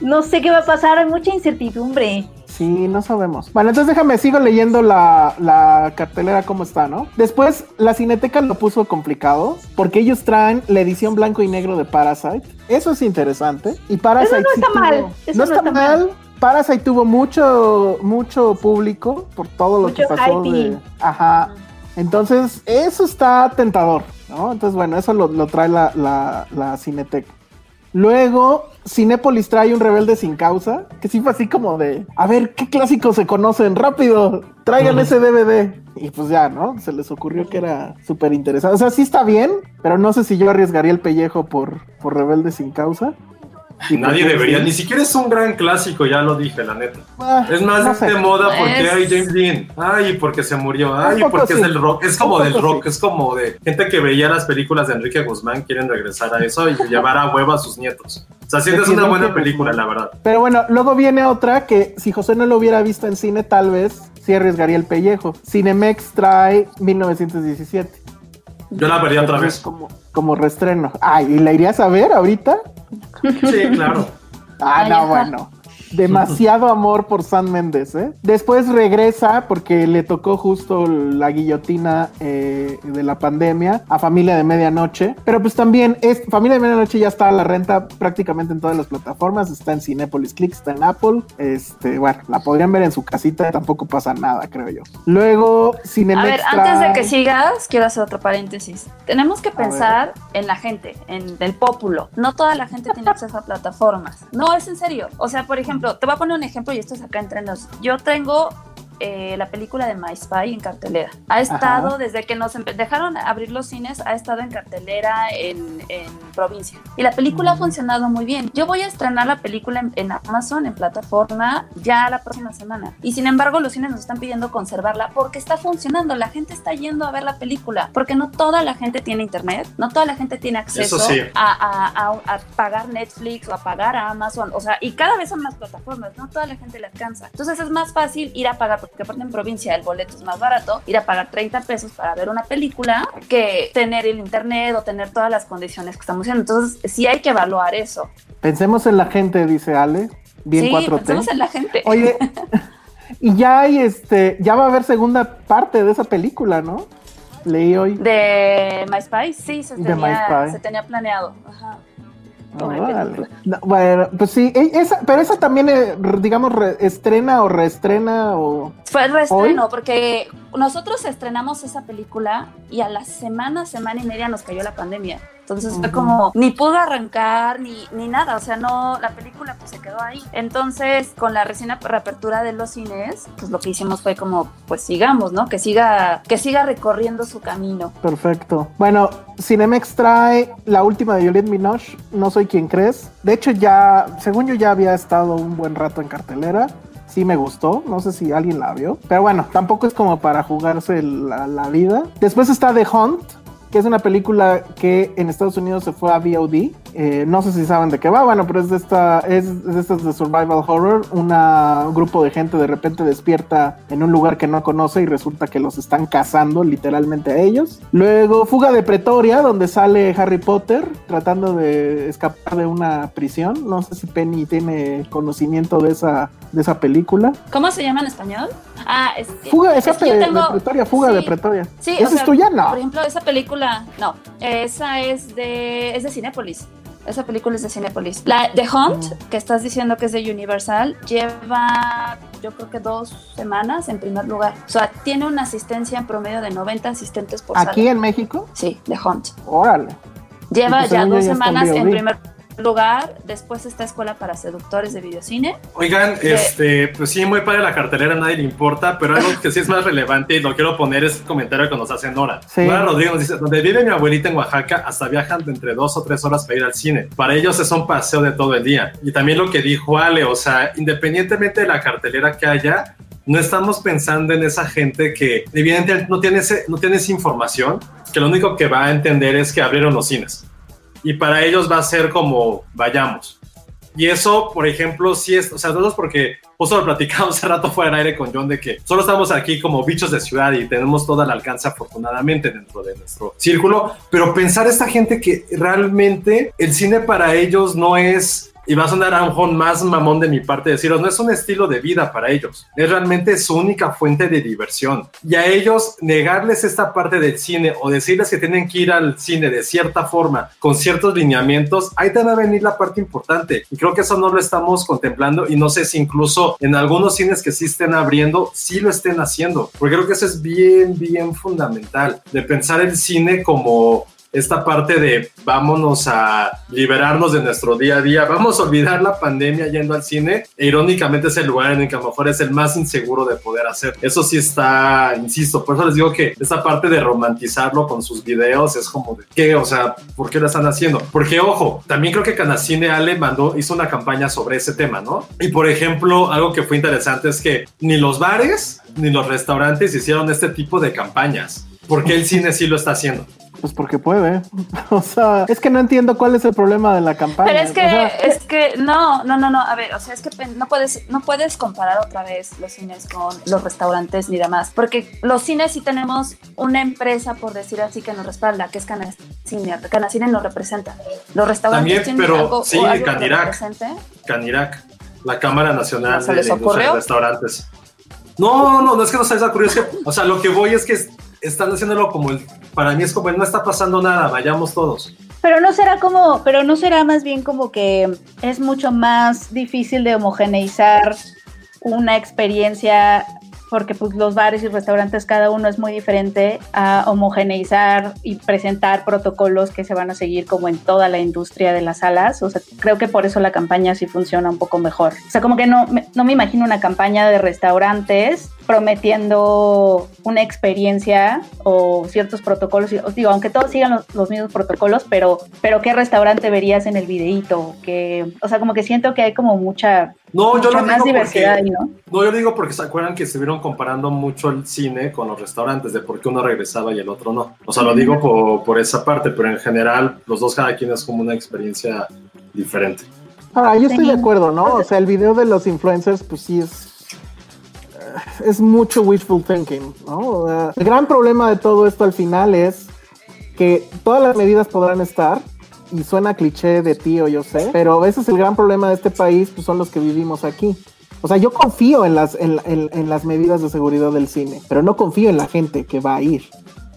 H: No sé qué va a pasar, hay mucha incertidumbre.
E: Sí, no sabemos. Bueno, entonces déjame, sigo leyendo la, la cartelera como está, ¿no? Después, la Cineteca lo puso complicado porque ellos traen la edición blanco y negro de Parasite. Eso es interesante. Y Parasite
H: Eso no
E: sí
H: está
E: tuvo-
H: mal, eso
E: no está
H: está
E: mal.
H: mal.
E: Parasite tuvo mucho, mucho público por todo lo
H: Mucho
E: que pasó de... Ajá. Entonces, eso está tentador, ¿no? Entonces, bueno, eso lo, lo trae la, la, la Cineteca. Luego, Cinépolis trae un rebelde sin causa, que sí fue así como de, a ver, ¿qué clásicos se conocen? Rápido, traigan ese DVD. Y pues ya, ¿no? Se les ocurrió que era súper interesante. O sea, sí está bien, pero no sé si yo arriesgaría el pellejo por, por rebelde sin causa.
D: Nadie debería, ni siquiera es un gran clásico, ya lo dije, la neta.
E: Ah,
D: Es más
E: no sé.
D: de moda porque
G: Es-
D: hay James Dean. Ay, porque se murió. Ay, porque
E: sí.
D: es del rock. Es como del rock.
E: sí.
D: Es como de gente que veía las películas de Enrique Guzmán, quieren regresar a eso y llevar a huevo a sus nietos. O sea, sí, es una buena película, la verdad.
E: Pero bueno, luego viene otra que si José no lo hubiera visto en cine, tal vez sí arriesgaría el pellejo. Cinemex trae 1917.
D: Yo la vería otra vez.
E: Como, como reestreno. Ay, ¿y la irías a ver ahorita?
D: Sí, claro.
E: Ah, no, bueno. Demasiado amor por San Méndez, ¿eh? Después regresa porque le tocó justo la guillotina eh, de la pandemia a Familia de Medianoche. Pero pues también es, Familia de Medianoche ya está a la renta prácticamente en todas las plataformas. Está en Cinepolis Click, está en Apple. Este, bueno, la podrían ver en su casita, tampoco pasa nada, creo yo. Luego, Cinemex
G: A ver, antes de que sigas, quiero hacer otro paréntesis. Tenemos que pensar en la gente, en el pópulo. No toda la gente tiene acceso a plataformas. No, es en serio. O sea, por ejemplo, te voy a poner un ejemplo y esto es acá entre nos. Yo tengo eh, la película de My Spy en cartelera. Ha estado
E: Ajá.
G: desde que nos dejaron abrir los cines, ha estado en cartelera en, en provincia. Y la película ha funcionado muy bien. Yo voy a estrenar la película en, en Amazon, en plataforma, ya la próxima semana. Y sin embargo, los cines nos están pidiendo conservarla porque está funcionando. La gente está yendo a ver la película. Porque no toda la gente tiene internet, no toda la gente tiene acceso
D: Eso sí.
G: a, a- a- a pagar Netflix o a pagar a Amazon. O sea, y cada vez son más plataformas, no toda la gente le alcanza. Entonces es más fácil ir a pagar, porque aparte en provincia el boleto es más barato, ir a pagar 30 pesos para ver una película que tener el internet o tener todas las condiciones que estamos viendo. Entonces sí hay que evaluar eso.
E: Pensemos en la gente, dice Ale. Bien
G: sí,
E: 4T.
G: pensemos en la gente.
E: Oye, [LAUGHS] y ya hay este, ya va a haber segunda parte de esa película, ¿no? Leí hoy.
G: De MySpace, sí, se tenía, se tenía planeado. Ajá.
E: No, bueno, pues sí, e- esa, pero esa también, eh, digamos, re- estrena o reestrena o...
G: Fue el reestreno, porque nosotros estrenamos esa película y a la semana, semana y media nos cayó la pandemia. Entonces fue como, ni pudo arrancar, ni, ni nada, o sea, no, la película pues se quedó ahí. Entonces, con la recién ap- reapertura de los cines, pues lo que hicimos fue como, pues sigamos, ¿no? Que siga, que siga recorriendo su camino.
E: Perfecto. Bueno, Cinemex trae la última de Juliette Binoche, No soy quien crees. De hecho, ya, según yo, ya había estado un buen rato en cartelera. sí me gustó. No sé si alguien la vio. Pero bueno, tampoco es como para jugarse la, la vida. Después está The Hunt, que es una película que en Estados Unidos se fue a VOD. Eh, no sé si saben de qué va, bueno, pero es de esta, es de estas de survival horror. Una, un grupo de gente de repente despierta en un lugar que no conoce y resulta que los están cazando literalmente a ellos. Luego Fuga de Pretoria, donde sale Harry Potter tratando de escapar de una prisión. No sé si Penny tiene conocimiento de esa, de esa película.
G: ¿Cómo se llama en español? Ah, es que,
E: Fuga,
G: es que yo tengo-
E: de Pretoria, Fuga
G: sí,
E: de Pretoria.
G: Sí,
E: ¿Esa
G: o sea,
E: es tuya? No.
G: Por ejemplo, esa película, no, esa es de, es de Cinépolis. Esa película es de Cinépolis. La The Hunt, que estás diciendo que es de Universal, lleva yo creo que dos semanas en primer lugar. O sea, tiene una asistencia en promedio de 90 asistentes por
E: ¿Aquí
G: sala.
E: en México?
G: Sí, The Hunt.
E: Órale.
G: Lleva
E: Pues
G: ya dos
E: ya
G: semanas en primer lugar. Después está Escuela para Seductores de Videocine.
D: Oigan,
G: De-
D: este, pues sí, muy padre la cartelera, nadie le importa, pero algo que sí es más relevante y lo quiero poner es el comentario que nos hace Nora.
E: Sí.
D: Nora Rodríguez nos dice, donde vive mi abuelita en Oaxaca, hasta viajan de entre dos o tres horas para ir al cine. Para ellos es un paseo de todo el día. Y también lo que dijo Ale, o sea, independientemente de la cartelera que haya, no estamos pensando en esa gente que evidentemente no tiene, ese, no tiene esa información, que lo único que va a entender es que abrieron los cines. Y para ellos va a ser como, vayamos. Y eso, por ejemplo, sí es, o sea, no es porque justo lo platicamos [LAUGHS] hace rato fuera del aire con John de que solo estamos aquí como bichos de ciudad y tenemos todo al alcance afortunadamente dentro de nuestro círculo, pero pensar esta gente que realmente el cine para ellos no es y va a sonar a un mejor más mamón de mi parte deciros, no es un estilo de vida para ellos, es realmente su única fuente de diversión. Y a ellos negarles esta parte del cine o decirles que tienen que ir al cine de cierta forma, con ciertos lineamientos, ahí te va a venir la parte importante. Y creo que eso no lo estamos contemplando y no sé si incluso en algunos cines que sí estén abriendo, sí lo estén haciendo, porque creo que eso es bien, bien fundamental, de pensar el cine como esta parte de vámonos a liberarnos de nuestro día a día, vamos a olvidar la pandemia yendo al cine, e irónicamente es el lugar en el que a lo mejor es el más inseguro de poder hacer. Eso sí está, insisto, por eso les digo que esta parte de romantizarlo con sus videos es como de qué, o sea, ¿por qué lo están haciendo? Porque ojo, también creo que Canacine Ale mandó, hizo una campaña sobre ese tema, ¿no? Y por ejemplo, algo que fue interesante es que ni los bares ni los restaurantes hicieron este tipo de campañas. porque el cine sí lo está haciendo?
E: Pues porque puede. [LAUGHS] O sea, es que no entiendo cuál es el problema de la campaña.
G: Pero es que,
E: O sea,
G: es que, no, no, no, no, a ver, o sea, es que no puedes, no puedes comparar otra vez los cines con los restaurantes ni demás, porque los cines sí tenemos una empresa, por decir así, que nos respalda, que es Canacine, Canacine nos representa. Los restaurantes
D: También,
G: tienen
D: pero
G: algo,
D: sí,
G: algo
D: Canirac. Canirac, la Cámara Nacional
G: ¿No se
D: de? Restaurantes. No, no, no es que no se les ocurrió, es que, o sea, lo que voy es que es- están haciéndolo como el, para mí es como el no está pasando nada, vayamos todos.
H: Pero no será como, pero no será más bien como que es mucho más difícil de homogeneizar una experiencia porque pues los bares y restaurantes cada uno es muy diferente a homogeneizar y presentar protocolos que se van a seguir como en toda la industria de las salas. O sea, creo que por eso la campaña sí funciona un poco mejor. O sea, como que no, no me imagino una campaña de restaurantes prometiendo una experiencia o ciertos protocolos. Y- Os digo, aunque todos sigan los, los mismos protocolos, pero, pero ¿qué restaurante verías en el videíto? Que, o sea, como que siento que hay como mucha,
D: No, yo lo
H: más
D: digo
H: diversidad
D: porque,
H: ahí, ¿no?
D: no, yo lo digo porque se acuerdan que estuvieron comparando mucho el cine con los restaurantes, de por qué uno regresaba y el otro no. O sea, lo digo por, por esa parte, pero en general, los dos cada quien es como una experiencia diferente.
E: Ahora, yo estoy de acuerdo, ¿no? O sea, el video de los influencers, pues sí es. Es mucho wishful thinking, ¿no? El gran problema de todo esto al final es que todas las medidas podrán estar, y suena cliché de tío, yo sé, pero ese es el gran problema de este país, pues son los que vivimos aquí. O sea, yo confío en las, en, en- en las medidas de seguridad del cine, pero no confío en la gente que va a ir.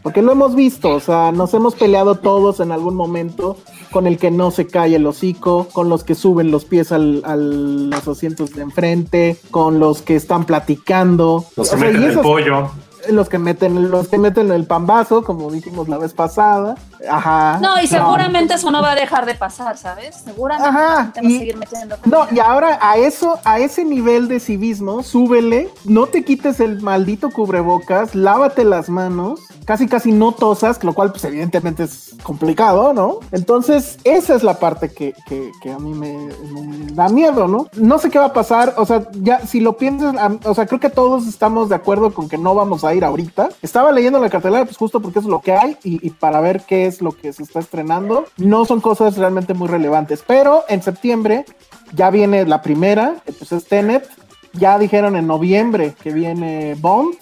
E: Porque lo hemos visto, o sea, nos hemos peleado todos en algún momento con el que no se cae el hocico, con los que suben los pies al, a los asientos de enfrente, con los que están platicando.
D: Los que
E: O sea,
D: meten el pollo.
E: los que meten los que meten el pambazo como dijimos la vez pasada Ajá.
G: No, y seguramente eso no va a dejar de pasar, ¿sabes? Seguramente
E: Ajá,
G: te va a seguir metiendo.
E: No, y ahora a eso, a ese nivel de civismo, súbele, no te quites el maldito cubrebocas, lávate las manos, casi casi no tosas, lo cual pues evidentemente es complicado, ¿no? Entonces, esa es la parte que, que- que a mí me, me da miedo, ¿no? No sé qué va a pasar, o sea, ya si lo piensas, o sea, creo que todos estamos de acuerdo con que no vamos a ir ahorita. Estaba leyendo la cartelera, pues justo porque es lo que hay y, y para ver qué es lo que se está estrenando. No son cosas realmente muy relevantes, pero en septiembre ya viene la primera, pues es Tenet. Ya dijeron en noviembre que viene Bond.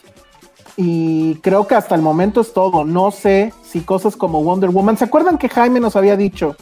E: Y creo que hasta el momento es todo. No sé si cosas como Wonder Woman. ¿Se acuerdan que Jaime nos había dicho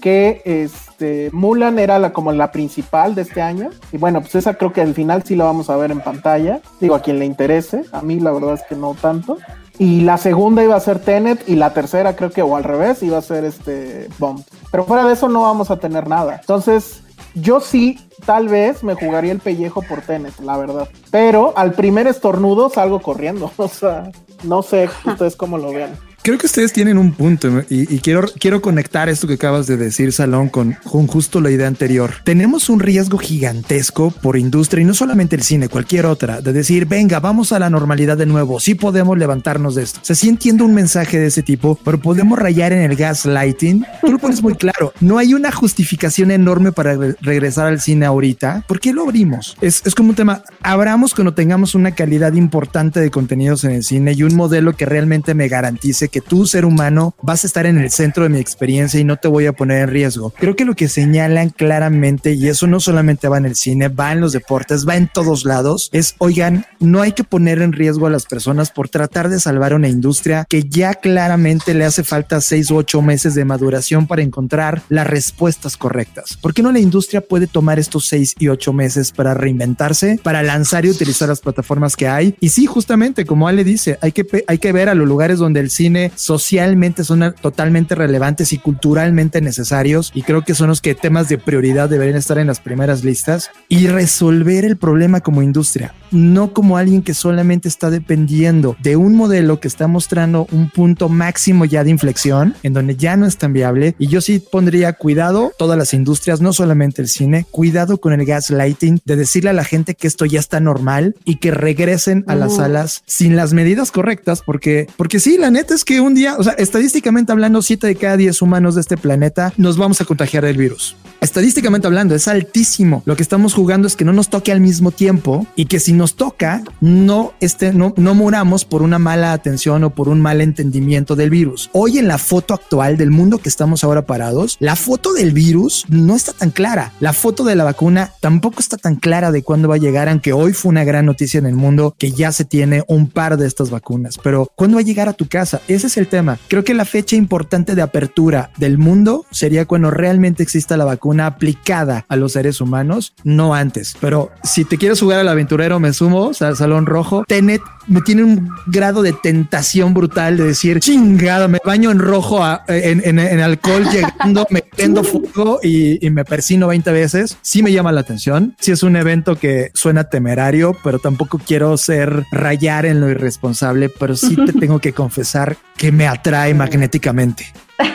E: que este Mulan era la, como la principal de este año? Y bueno, pues esa creo que al final sí la vamos a ver en pantalla. Digo, a quien le interese. A mí la verdad es que no tanto. Y la segunda iba a ser Tenet y la tercera creo que o al revés iba a ser este Bond. Pero fuera de eso no vamos a tener nada. Entonces, yo sí, tal vez me jugaría el pellejo por Tenet, la verdad. Pero al primer estornudo salgo corriendo. [LAUGHS] O sea, no sé [LAUGHS] ustedes cómo lo vean.
F: Creo que ustedes tienen un punto y, y quiero, quiero conectar esto que acabas de decir, Salón, con, con justo la idea anterior. Tenemos un riesgo gigantesco por industria y no solamente el cine, cualquier otra, de decir, venga, vamos a la normalidad de nuevo, sí podemos levantarnos de esto. O sea, sí entiendo un mensaje de ese tipo, pero podemos rayar en el gaslighting. Tú lo pones muy claro, no hay una justificación enorme para re- regresar al cine ahorita. ¿Por qué lo abrimos? Es, es como un tema, abramos cuando tengamos una calidad importante de contenidos en el cine y un modelo que realmente me garantice que tú, ser humano, vas a estar en el centro de mi experiencia y no te voy a poner en riesgo. Creo que lo que señalan claramente, y eso no solamente va en el cine, va en los deportes, va en todos lados, es, oigan, no hay que poner en riesgo a las personas por tratar de salvar una industria que ya claramente le hace falta seis u ocho meses de maduración para encontrar las respuestas correctas. ¿Por qué no la industria puede tomar estos seis y ocho meses para reinventarse, para lanzar y utilizar las plataformas que hay? Y sí, justamente, como Ale dice, hay que, hay que ver a los lugares donde el cine socialmente son totalmente relevantes y culturalmente necesarios. Y creo que son los que temas de prioridad deberían estar en las primeras listas y resolver el problema como industria, no como alguien que solamente está dependiendo de un modelo que está mostrando un punto máximo ya de inflexión en donde ya no es tan viable. Y yo sí pondría cuidado todas las industrias, no solamente el cine, cuidado con el gaslighting de decirle a la gente que esto ya está normal y que regresen a las
E: Uh.
F: salas sin las medidas correctas, porque, porque sí, la neta es que un día, o sea, estadísticamente hablando, 7 de cada 10 humanos de este planeta nos vamos a contagiar del virus. Estadísticamente hablando, es altísimo. Lo que estamos jugando es que no nos toque al mismo tiempo y que si nos toca, no, este, no, no muramos por una mala atención o por un mal entendimiento del virus. Hoy en la foto actual del mundo que estamos ahora parados, la foto del virus no está tan clara. La foto de la vacuna tampoco está tan clara de cuándo va a llegar, aunque hoy fue una gran noticia en el mundo que ya se tiene un par de estas vacunas. Pero ¿cuándo va a llegar a tu casa? Ese es el tema. Creo que la fecha importante de apertura del mundo sería cuando realmente exista la vacuna aplicada a los seres humanos, no antes. Pero si te quieres jugar al aventurero, me sumo al Salón Rojo. Tenet me tiene un grado de tentación brutal de decir, chingada, me baño en rojo a- en, en- en alcohol [LAUGHS] llegando, me prendo fuego y, y me persino 20 veces. Sí me llama la atención. Sí es un evento que suena temerario, pero tampoco quiero ser rayar en lo irresponsable, pero sí te [LAUGHS] tengo que confesar que me atrae magnéticamente. [LAUGHS]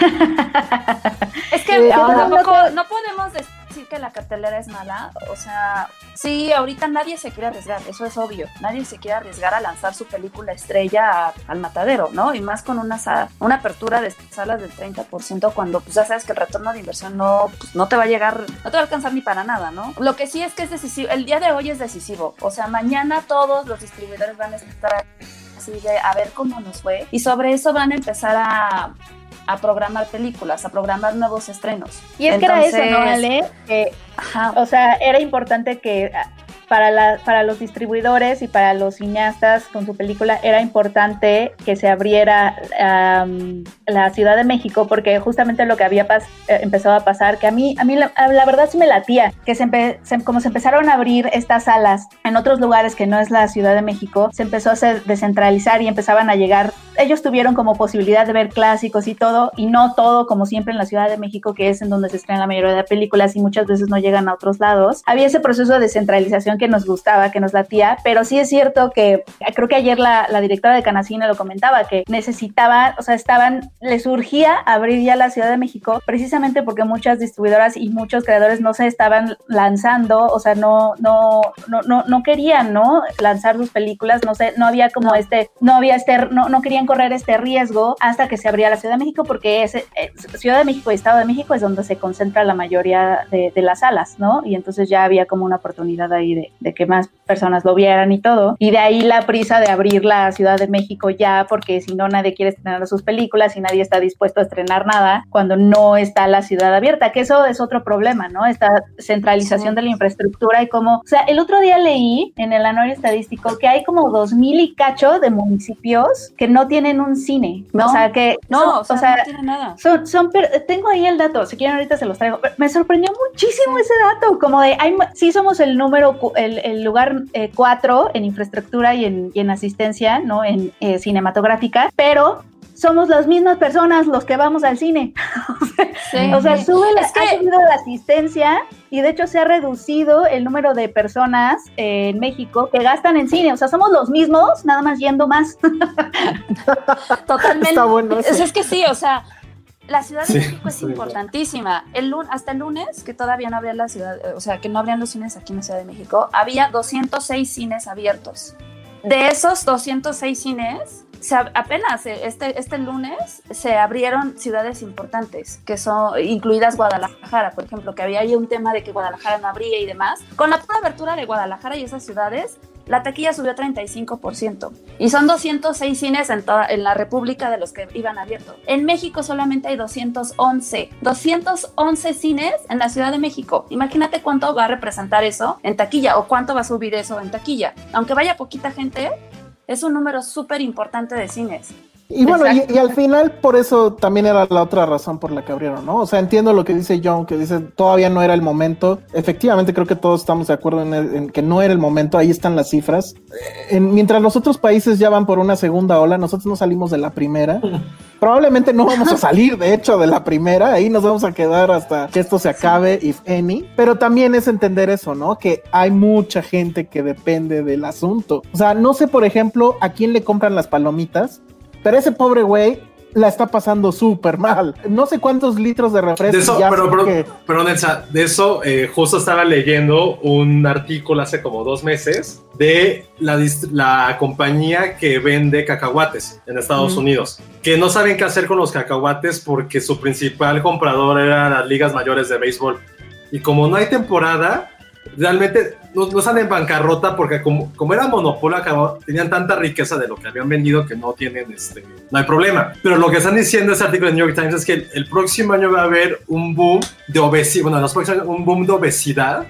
G: Es que
H: Sí,
G: no,
H: ahora-
G: tampoco, no podemos decir que la cartelera es mala. O sea, sí, ahorita nadie se quiere arriesgar, eso es obvio. Nadie se quiere arriesgar a lanzar su película estrella a- al matadero, ¿no? Y más con una, sa- una apertura de salas del 30% cuando pues ya sabes que el retorno de inversión no, pues, no te va a llegar, no te va a alcanzar ni para nada, ¿no? Lo que sí es que es decisivo, el día de hoy es decisivo. O sea, mañana todos los distribuidores van a estar así de a ver cómo nos fue y sobre eso van a empezar a a programar películas, a programar nuevos estrenos.
H: Y es que era eso, ¿no,
G: Entonces,
H: Ale? O sea, era importante que para, la, para los distribuidores y para los cineastas con su película era importante que se abriera am, la Ciudad de México porque justamente lo que había eh, empezado a pasar, que a mí, a mí la, la verdad sí me latía, que se se- como se empezaron a abrir estas salas en otros lugares que no es la Ciudad de México, se empezó a descentralizar y empezaban a llegar ellos tuvieron como posibilidad de ver clásicos y todo, y no todo como siempre en la Ciudad de México, que es en donde se estrenan la mayoría de películas y muchas veces no llegan a otros lados. Había ese proceso de descentralización que nos gustaba, que nos latía, pero sí es cierto que creo que ayer la, la directora de Canacina lo comentaba, que necesitaba, o sea, estaban, les urgía abrir ya la Ciudad de México, precisamente porque muchas distribuidoras y muchos creadores no se estaban lanzando, o sea, no, no, no, no, no querían, ¿no? Lanzar sus películas, no sé, no había como este, no había este, no, no querían correr este riesgo hasta que se abría la Ciudad de México, porque es, Ciudad de México y Estado de México es donde se concentra la mayoría de, de las salas, ¿no? Y entonces ya había como una oportunidad ahí de, de que más personas lo vieran y todo. Y de ahí la prisa de abrir la Ciudad de México ya, porque si no nadie quiere estrenar sus películas y nadie está dispuesto a estrenar nada cuando no está la ciudad abierta, que eso es otro problema, ¿no? Esta centralización de la infraestructura y como, o sea, el otro día leí en el anuario estadístico que hay como dos mil y cacho de municipios que no tienen un cine,
G: no,
H: o sea, que
G: no, o sea, no tienen nada.
H: Son, son, tengo ahí el dato, si quieren ahorita se los traigo. Me sorprendió muchísimo ese dato, como de, hay, sí somos el número, el, el lugar eh, cuatro en infraestructura y en, y en asistencia, ¿no? En eh, cinematográfica, pero somos las mismas personas los que vamos al cine. [LAUGHS] o sea, sube la, es que... ha subido la asistencia y de hecho se ha reducido el número de personas eh, en México que gastan en cine. O sea, somos los mismos, nada más yendo más. [LAUGHS]
G: Totalmente.
E: Está bueno
G: es, es que sí, o sea, la Ciudad de sí, México es importantísima. El lunes, hasta el lunes, que todavía no había la ciudad, o sea, que no abrían los cines aquí en la Ciudad de México, había 206 cines abiertos. De esos 206 cines, se, apenas este, este lunes se abrieron ciudades importantes, que son incluidas Guadalajara, por ejemplo, que había ahí un tema de que Guadalajara no abría y demás. Con la pura abertura de Guadalajara y esas ciudades, la taquilla subió 35%. Y son 206 cines en, toda, en la República de los que iban abiertos. En México solamente hay 211. 211 cines en la Ciudad de México. Imagínate cuánto va a representar eso en taquilla o cuánto va a subir eso en taquilla. Aunque vaya poquita gente, es un número súper importante de cines.
E: Y bueno, y, y, al final por eso también era la otra razón por la que abrieron, ¿no? O sea, entiendo lo que dice John, que dice todavía no era el momento. Efectivamente, creo que todos estamos de acuerdo en, el, en que no era el momento. Ahí están las cifras. En, mientras los otros países ya van por una segunda ola, nosotros no salimos de la primera. [LAUGHS] Probablemente no vamos a salir, de hecho, de la primera. Ahí nos vamos a quedar hasta que esto se acabe, if any. Pero también es entender eso, ¿no? Que hay mucha gente que depende del asunto. O sea, no sé, por ejemplo, a quién le compran las palomitas pero ese pobre güey la está pasando súper mal. No sé cuántos litros de refresco.
D: De eso,
E: ya
D: pero, pero,
E: que...
D: pero, Nelsa, de eso eh, justo estaba leyendo un artículo hace como dos meses de la, la compañía que vende cacahuates en Estados mm. Unidos, que no saben qué hacer con los cacahuates porque su principal comprador era las ligas mayores de béisbol. Y como no hay temporada, realmente no, no, están en bancarrota porque como, era monopolio acabó, tenían tanta riqueza de lo que habían vendido que no tienen este no hay problema. Pero lo que están diciendo ese artículo de New York Times es que el, el próximo año va a haber un boom de obesidad bueno los próximos un boom de obesidad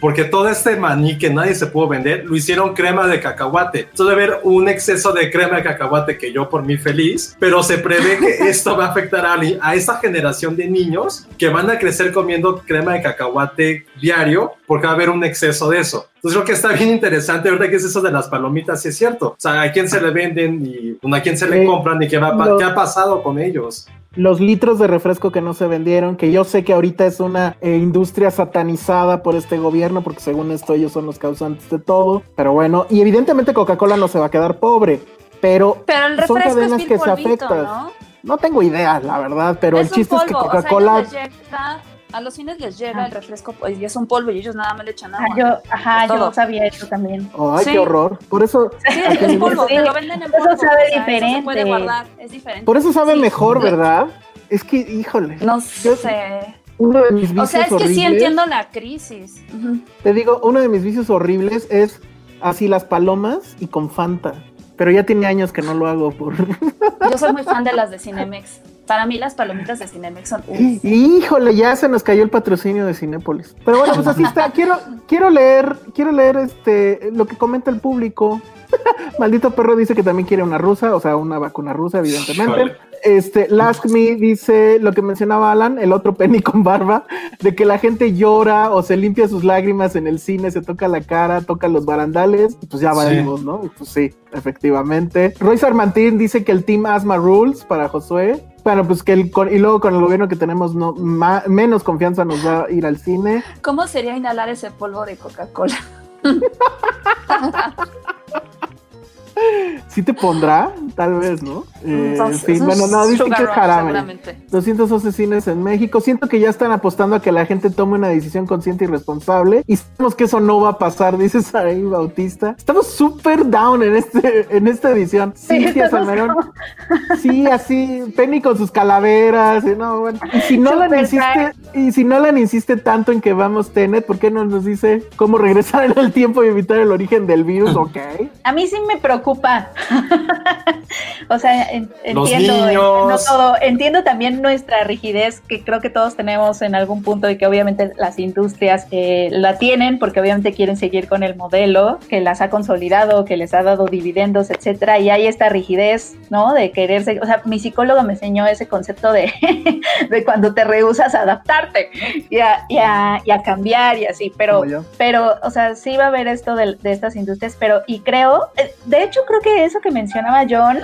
D: porque todo este maní que nadie se pudo vender, lo hicieron crema de cacahuate. Entonces debe haber un exceso de crema de cacahuate que yo por mí feliz, pero se prevé que [LAUGHS] esto va a afectar a, a esa generación de niños que van a crecer comiendo crema de cacahuate diario porque va a haber un exceso de eso. Entonces creo que está bien interesante ahorita que es eso de las palomitas, sí es cierto. O sea, a quién se le venden y a quién se le compran y qué, va, qué ha pasado con ellos
E: los litros de refresco que no se vendieron, que yo sé que ahorita es una eh, industria satanizada por este gobierno, porque según esto ellos son los causantes de todo, pero bueno, y evidentemente Coca-Cola no se va a quedar pobre, pero,
G: pero el
E: son cadenas
G: es
E: que se afectan.
G: ¿no?
E: no tengo idea, la verdad, pero
G: es
E: el chiste
G: polvo,
E: es que Coca-Cola...
G: O sea, a los cines les llega ah. el refresco y es un polvo y ellos nada más le echan agua.
H: Ah, yo, ajá, yo sabía eso también.
E: Ay, sí. qué horror. Por eso.
G: Sí, es, [LAUGHS] es polvo, te lo venden en polvo.
H: Eso sabe
G: o sea,
H: diferente.
G: Eso se puede guardar, es diferente.
E: Por eso sabe
G: sí.
E: mejor, ¿verdad? Es que, híjole.
G: No
E: yo,
G: sé.
E: Uno de mis vicios
G: o sea, es que
E: horribles,
G: sí entiendo la crisis. Uh -huh.
E: Te digo, uno de mis vicios horribles es así las palomas y con Fanta. Pero ya tiene años que no lo hago por.
G: Yo soy muy fan de las de Cinemex. Para mí las palomitas de Cinemex son. Uf. [LAUGHS]
E: Híjole, ya se nos cayó el patrocinio de Cinépolis. Pero bueno, pues así está. [LAUGHS] Quiero, quiero leer, quiero leer este lo que comenta el público. [LAUGHS] Maldito perro dice que también quiere una rusa, o sea, una vacuna rusa, evidentemente.
D: Híjole.
E: Este, Last Me dice lo que mencionaba Alan, el otro Penny con barba, de que la gente llora o se limpia sus lágrimas en el cine, se toca la cara, toca los barandales, pues ya
D: Sí.
E: valimos, ¿no? Y Pues sí, efectivamente. Roy Sarmantín dice que el Team Asma Rules para Josué. Bueno, pues que el, con- y luego con el gobierno que tenemos no, ma- menos confianza nos va a ir al cine.
G: ¿Cómo sería inhalar ese polvo de Coca-Cola? [LAUGHS] [LAUGHS]
E: Sí te pondrá, tal vez, ¿no? Eh,
G: Entonces,
E: sí,
G: eso
E: bueno, no, dicen que es jarabe.
G: seguramente.
E: 212 cines en México. Siento que ya están apostando a que la gente tome una decisión consciente y responsable. Y sabemos que eso no va a pasar, dice Saraí Bautista. Estamos súper down en, este, en esta edición.
H: Sí,
E: Salmerón. [LAUGHS] Sí, así, Penny con sus calaveras. Y, no, bueno. y si Nolan
H: Súper
E: insiste, y si Nolan insiste tanto en que vamos Tenet, ¿por qué no nos dice cómo regresar en el tiempo y evitar el origen del virus? [LAUGHS] Ok.
H: A mí sí me preocupa. [LAUGHS] o sea, en- entiendo, entiendo todo. Entiendo también nuestra rigidez que creo que todos tenemos en algún punto y que obviamente las industrias eh, la tienen porque obviamente quieren seguir con el modelo que las ha consolidado, que les ha dado dividendos, etcétera. Y hay esta rigidez, ¿no? De quererse. O sea, mi psicólogo me enseñó ese concepto de, [LAUGHS] de cuando te rehusas a adaptarte y a, y a- y a cambiar y así. Pero pero, o sea, sí va a haber esto de, de estas industrias, pero, y creo, eh, de hecho creo que eso que mencionaba John,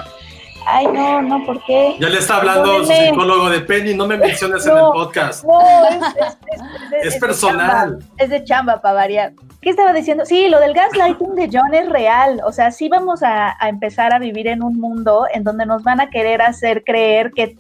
H: ay, no, no, ¿por qué?
D: Ya le está hablando su
H: Perdónenme.
D: psicólogo de Penny, no me menciones en el podcast.
H: No, es, es- es- de-
D: Es
H: de
D: personal.
H: chamba, es de chamba para variar. ¿Qué estaba diciendo? Sí, lo del gaslighting de John es real. O sea, sí vamos a, a empezar a vivir en un mundo en donde nos van a querer hacer creer que,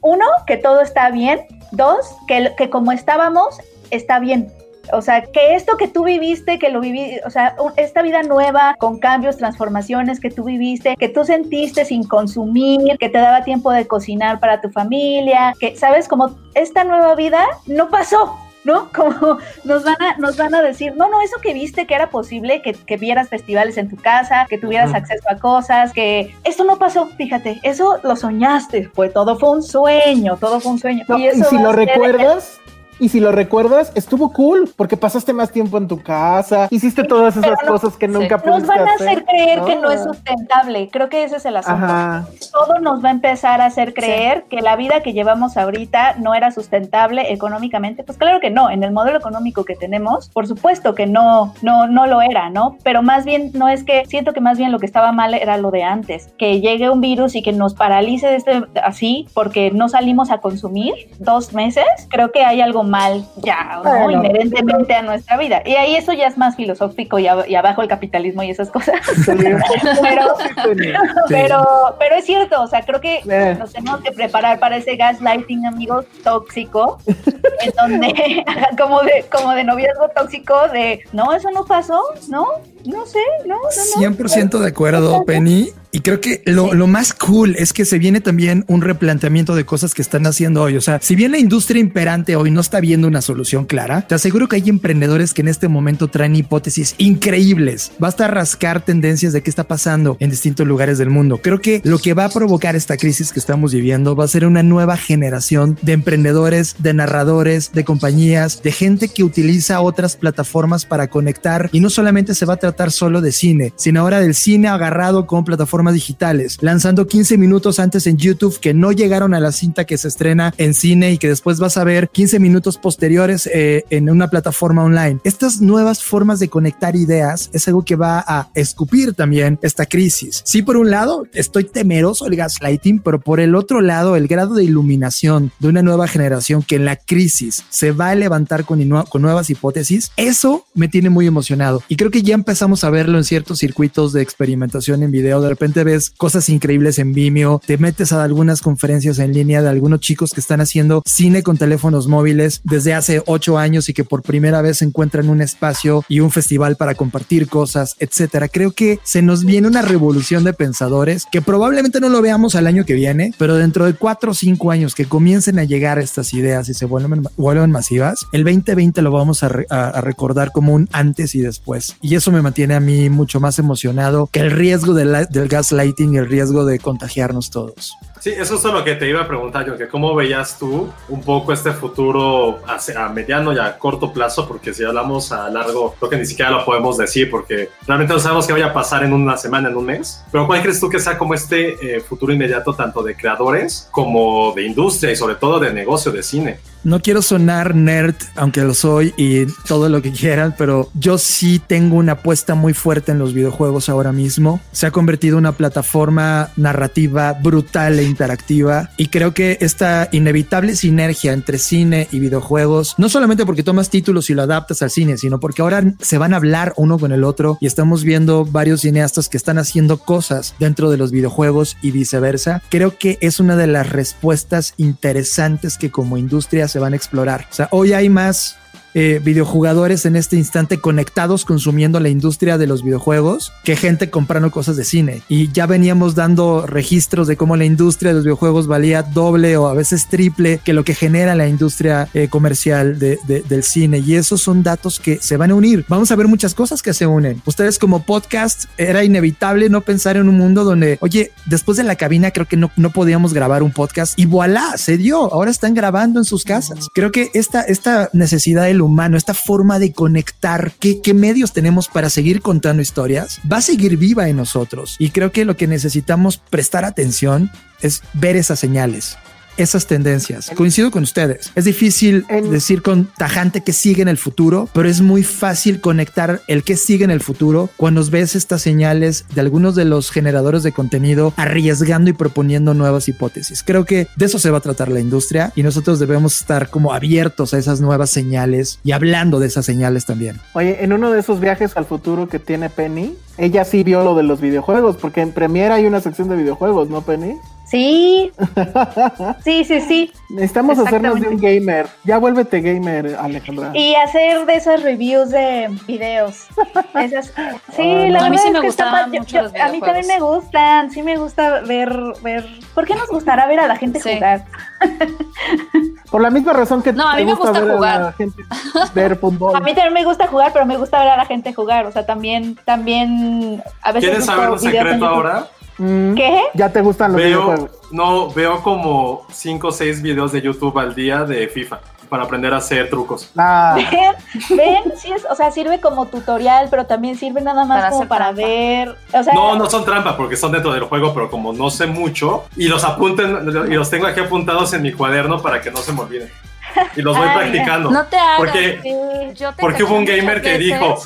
H: uno, que todo está bien. Dos, que, que como estábamos, está bien. O sea, que esto que tú viviste, que lo viví, o sea, esta vida nueva con cambios, transformaciones que tú viviste, que tú sentiste sin consumir, que te daba tiempo de cocinar para tu familia, que, ¿sabes? Como esta nueva vida no pasó. ¿No? [LAUGHS] Como nos van a, nos van a decir, no, no, eso que viste que era posible, que, que vieras festivales en tu casa, que tuvieras acceso a cosas, que esto no pasó, fíjate, eso lo soñaste, fue todo fue un sueño, todo fue un sueño.
E: No, y,
H: eso
E: si lo recuerdas, y si lo recuerdas, estuvo cool, porque pasaste más tiempo en tu casa, hiciste todas esas
H: no-
E: cosas que nunca
H: Nos
E: pudiste
H: van a
E: hacer.
H: hacer creer que
E: No.
H: es sustentable. Creo que ese es el asunto.
E: Ajá.
H: Todo nos va a empezar a hacer creer que la vida que llevamos ahorita no era sustentable económicamente. Pues claro que no. En el modelo económico que tenemos, por supuesto que no, no, no lo era, ¿no? Pero más bien no es que siento que más bien lo que estaba mal era lo de antes, que llegue un virus y que nos paralice este así porque no salimos a consumir dos meses. Creo que hay algo mal ya, ¿no?
E: Bueno.
H: Inherentemente a nuestra vida. Y ahí eso ya es más filosófico y, ab- y abajo el capitalismo y esas cosas. [LAUGHS] pero, pero, pero es cierto, o sea, creo que
E: Eh.
H: nos tenemos que preparar para ese gaslighting, amigo, tóxico, en donde, [LAUGHS] como de, como de noviazgo tóxico, de, no, eso no pasó, no, no sé, no, no, no.
F: 100% de acuerdo, Penny. Y creo que lo, lo más cool es que se viene también un replanteamiento de cosas que están haciendo hoy. O sea, si bien la industria imperante hoy no está viendo una solución clara, te aseguro que hay emprendedores que en este momento traen hipótesis increíbles. Basta rascar tendencias de qué está pasando en distintos lugares del mundo. Creo que lo que va a provocar esta crisis que estamos viviendo va a ser una nueva generación de emprendedores, de narradores, de compañías, de gente que utiliza otras plataformas para conectar y no solamente se va a tratar solo de cine, sino ahora del cine agarrado con plataformas digitales, lanzando 15 minutos antes en YouTube que no llegaron a la cinta que se estrena en cine y que después vas a ver 15 minutos posteriores eh, en una plataforma online. Estas nuevas formas de conectar ideas es algo que va a escupir también esta crisis. Sí, por un lado, estoy temeroso del gaslighting, pero por el otro lado, el grado de iluminación de una nueva generación que en la crisis se va a levantar con, con nuevas hipótesis, eso me tiene muy emocionado. Y creo que ya empezamos a verlo en ciertos circuitos de experimentación en video. De repente ves cosas increíbles en Vimeo, te metes a algunas conferencias en línea de algunos chicos que están haciendo cine con teléfonos móviles desde hace ocho años y que por primera vez encuentran un espacio y un festival para compartir cosas, etcétera. Creo que se nos viene una revolución de pensadores que probablemente no lo veamos al año que viene, pero dentro de cuatro o cinco años que comiencen a llegar estas ideas y se vuelven, vuelvan masivas, el 2020 lo vamos a, re- a- a recordar como un antes y después. Y eso me mantiene a mí mucho más emocionado que el riesgo de la- del gaslighting y el riesgo de contagiarnos todos.
D: Sí, eso es lo que te iba a preguntar, yo, que cómo veías tú un poco este futuro a, mediano y a corto plazo, porque si hablamos a largo, creo que ni siquiera lo podemos decir, porque realmente no sabemos qué vaya a pasar en una semana, en un mes. Pero ¿cuál crees tú que sea como este eh, futuro inmediato, tanto de creadores como de industria y sobre todo de negocio de cine?
F: No quiero sonar nerd, aunque lo soy y todo lo que quieran, pero yo sí tengo una apuesta muy fuerte en los videojuegos ahora mismo. Se ha convertido en una plataforma narrativa brutal e interactiva y creo que esta inevitable sinergia entre cine y videojuegos, no solamente porque tomas títulos y lo adaptas al cine, sino porque ahora se van a hablar uno con el otro y estamos viendo varios cineastas que están haciendo cosas dentro de los videojuegos y viceversa. Creo que es una de las respuestas interesantes que como industria se van a explorar. O sea, hoy hay más eh, videojugadores en este instante conectados consumiendo la industria de los videojuegos que gente comprando cosas de cine. Y ya veníamos dando registros de cómo la industria de los videojuegos valía doble o a veces triple que lo que genera la industria eh, comercial de, de, del cine. Y esos son datos que se van a unir. Vamos a ver muchas cosas que se unen. Ustedes como podcast era inevitable no pensar en un mundo donde, oye, después de la cabina creo que no, no podíamos grabar un podcast y voilà, se dio. Ahora están grabando en sus casas. Creo que esta, esta necesidad del humano, esta forma de conectar, ¿qué, qué medios tenemos para seguir contando historias, va a seguir viva en nosotros. Y creo que lo que necesitamos prestar atención es ver esas señales esas tendencias. Coincido con ustedes. Es difícil decir con tajante que sigue en el futuro, pero es muy fácil conectar el que sigue en el futuro cuando ves estas señales de algunos de los generadores de contenido arriesgando y proponiendo nuevas hipótesis. Creo que de eso se va a tratar la industria y nosotros debemos estar como abiertos a esas nuevas señales y hablando de esas señales también.
E: Oye, en uno de esos viajes al futuro que tiene Penny, ella sí vio lo de los videojuegos, porque en Premiere hay una sección de videojuegos, ¿no, Penny?
H: Sí. Sí, sí, sí.
E: Necesitamos hacernos de un gamer. Ya vuélvete gamer, Alejandra.
H: Y hacer de esas reviews de videos. Esas, [LAUGHS] sí,
G: Oh,
H: la
G: no, a mí
H: verdad
G: sí
H: es
G: me
H: que está-
G: mucho
H: yo-
G: los
H: A mí también me gustan. Sí me gusta ver, ver. ¿Por qué nos gustará ver a la gente jugar? [LAUGHS]
E: Por la misma razón que
H: No, a
E: te
H: mí me gusta
E: ver a
H: jugar.
E: la gente ver [LAUGHS] fútbol.
H: A mí también me gusta jugar, pero me gusta ver a la gente jugar. O sea, también, también a veces.
D: ¿Quieres saber un secreto
H: YouTube.
D: ahora?
H: ¿Qué?
E: Ya te gustan los
D: Veo,
E: videojuegos.
D: no, veo como 5 o 6 videos de YouTube al día de FIFA para aprender a hacer trucos.
E: Ah,
H: Ven, [LAUGHS] ven, sí es, o sea, sirve como tutorial, pero también sirve nada más
G: Para
H: como para
G: trampa.
H: ver. O sea,
D: No, no son trampa porque son dentro del juego, pero como no sé mucho y los apunten y los tengo aquí apuntados en mi cuaderno para que no se me olviden. Y los voy
G: Ay,
D: practicando.
G: No te hagas.
D: Porque,
G: sí, yo te
D: porque hubo un gamer que
G: veces.
D: dijo,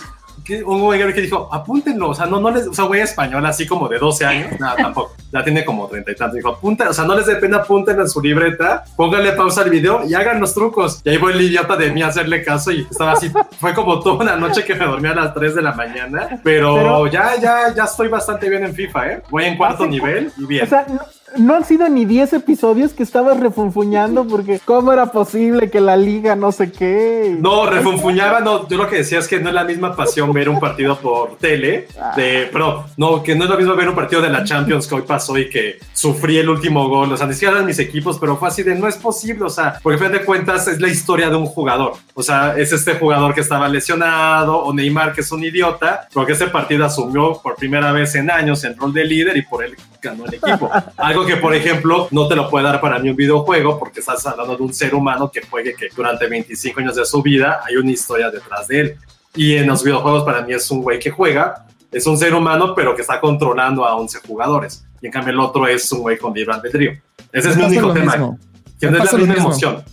D: que- un gamer que dijo, apúntenlo, o sea, no, no les, o sea, güey español así como de 12 años, [LAUGHS] nada, tampoco, ya tiene como 30 y tantos, dijo, apunta, o sea, no les dé pena, apúntenlo en su libreta, pónganle pausa al video y hagan los trucos. Y ahí fue el idiota de mí a hacerle caso y estaba así, [LAUGHS] fue como toda una noche que me dormí a las 3 de la mañana, pero,
E: Pero-
D: ya, ya, ya estoy bastante bien en FIFA, ¿eh? Voy en cuarto nivel y bien.
E: O sea, no, no han sido ni 10 episodios que estabas refunfuñando porque cómo era posible que la liga no sé qué.
D: No, refunfuñaba, no, yo lo que decía es que no es la misma pasión ver un partido por tele, de, pero no, que no es lo mismo ver un partido de la Champions que hoy pasó y que sufrí el último gol, o sea, ni siquiera eran mis equipos, pero fue así de, no es posible, o sea, porque a fin de cuentas es la historia de un jugador, o sea, es este jugador que estaba lesionado, o Neymar que es un idiota, porque ese partido asumió por primera vez en años el rol de líder y por él ganó el equipo. Algo que, por ejemplo, no te lo puede dar para mí un videojuego porque estás hablando de un ser humano que juegue que durante 25 años de su vida hay una historia detrás de él. Y en los videojuegos para mí es un güey que juega, es un ser humano pero que está controlando a 11 jugadores. Y en cambio el otro es un güey con libre albedrío. Ese es mi único tema. Que no es la misma emoción.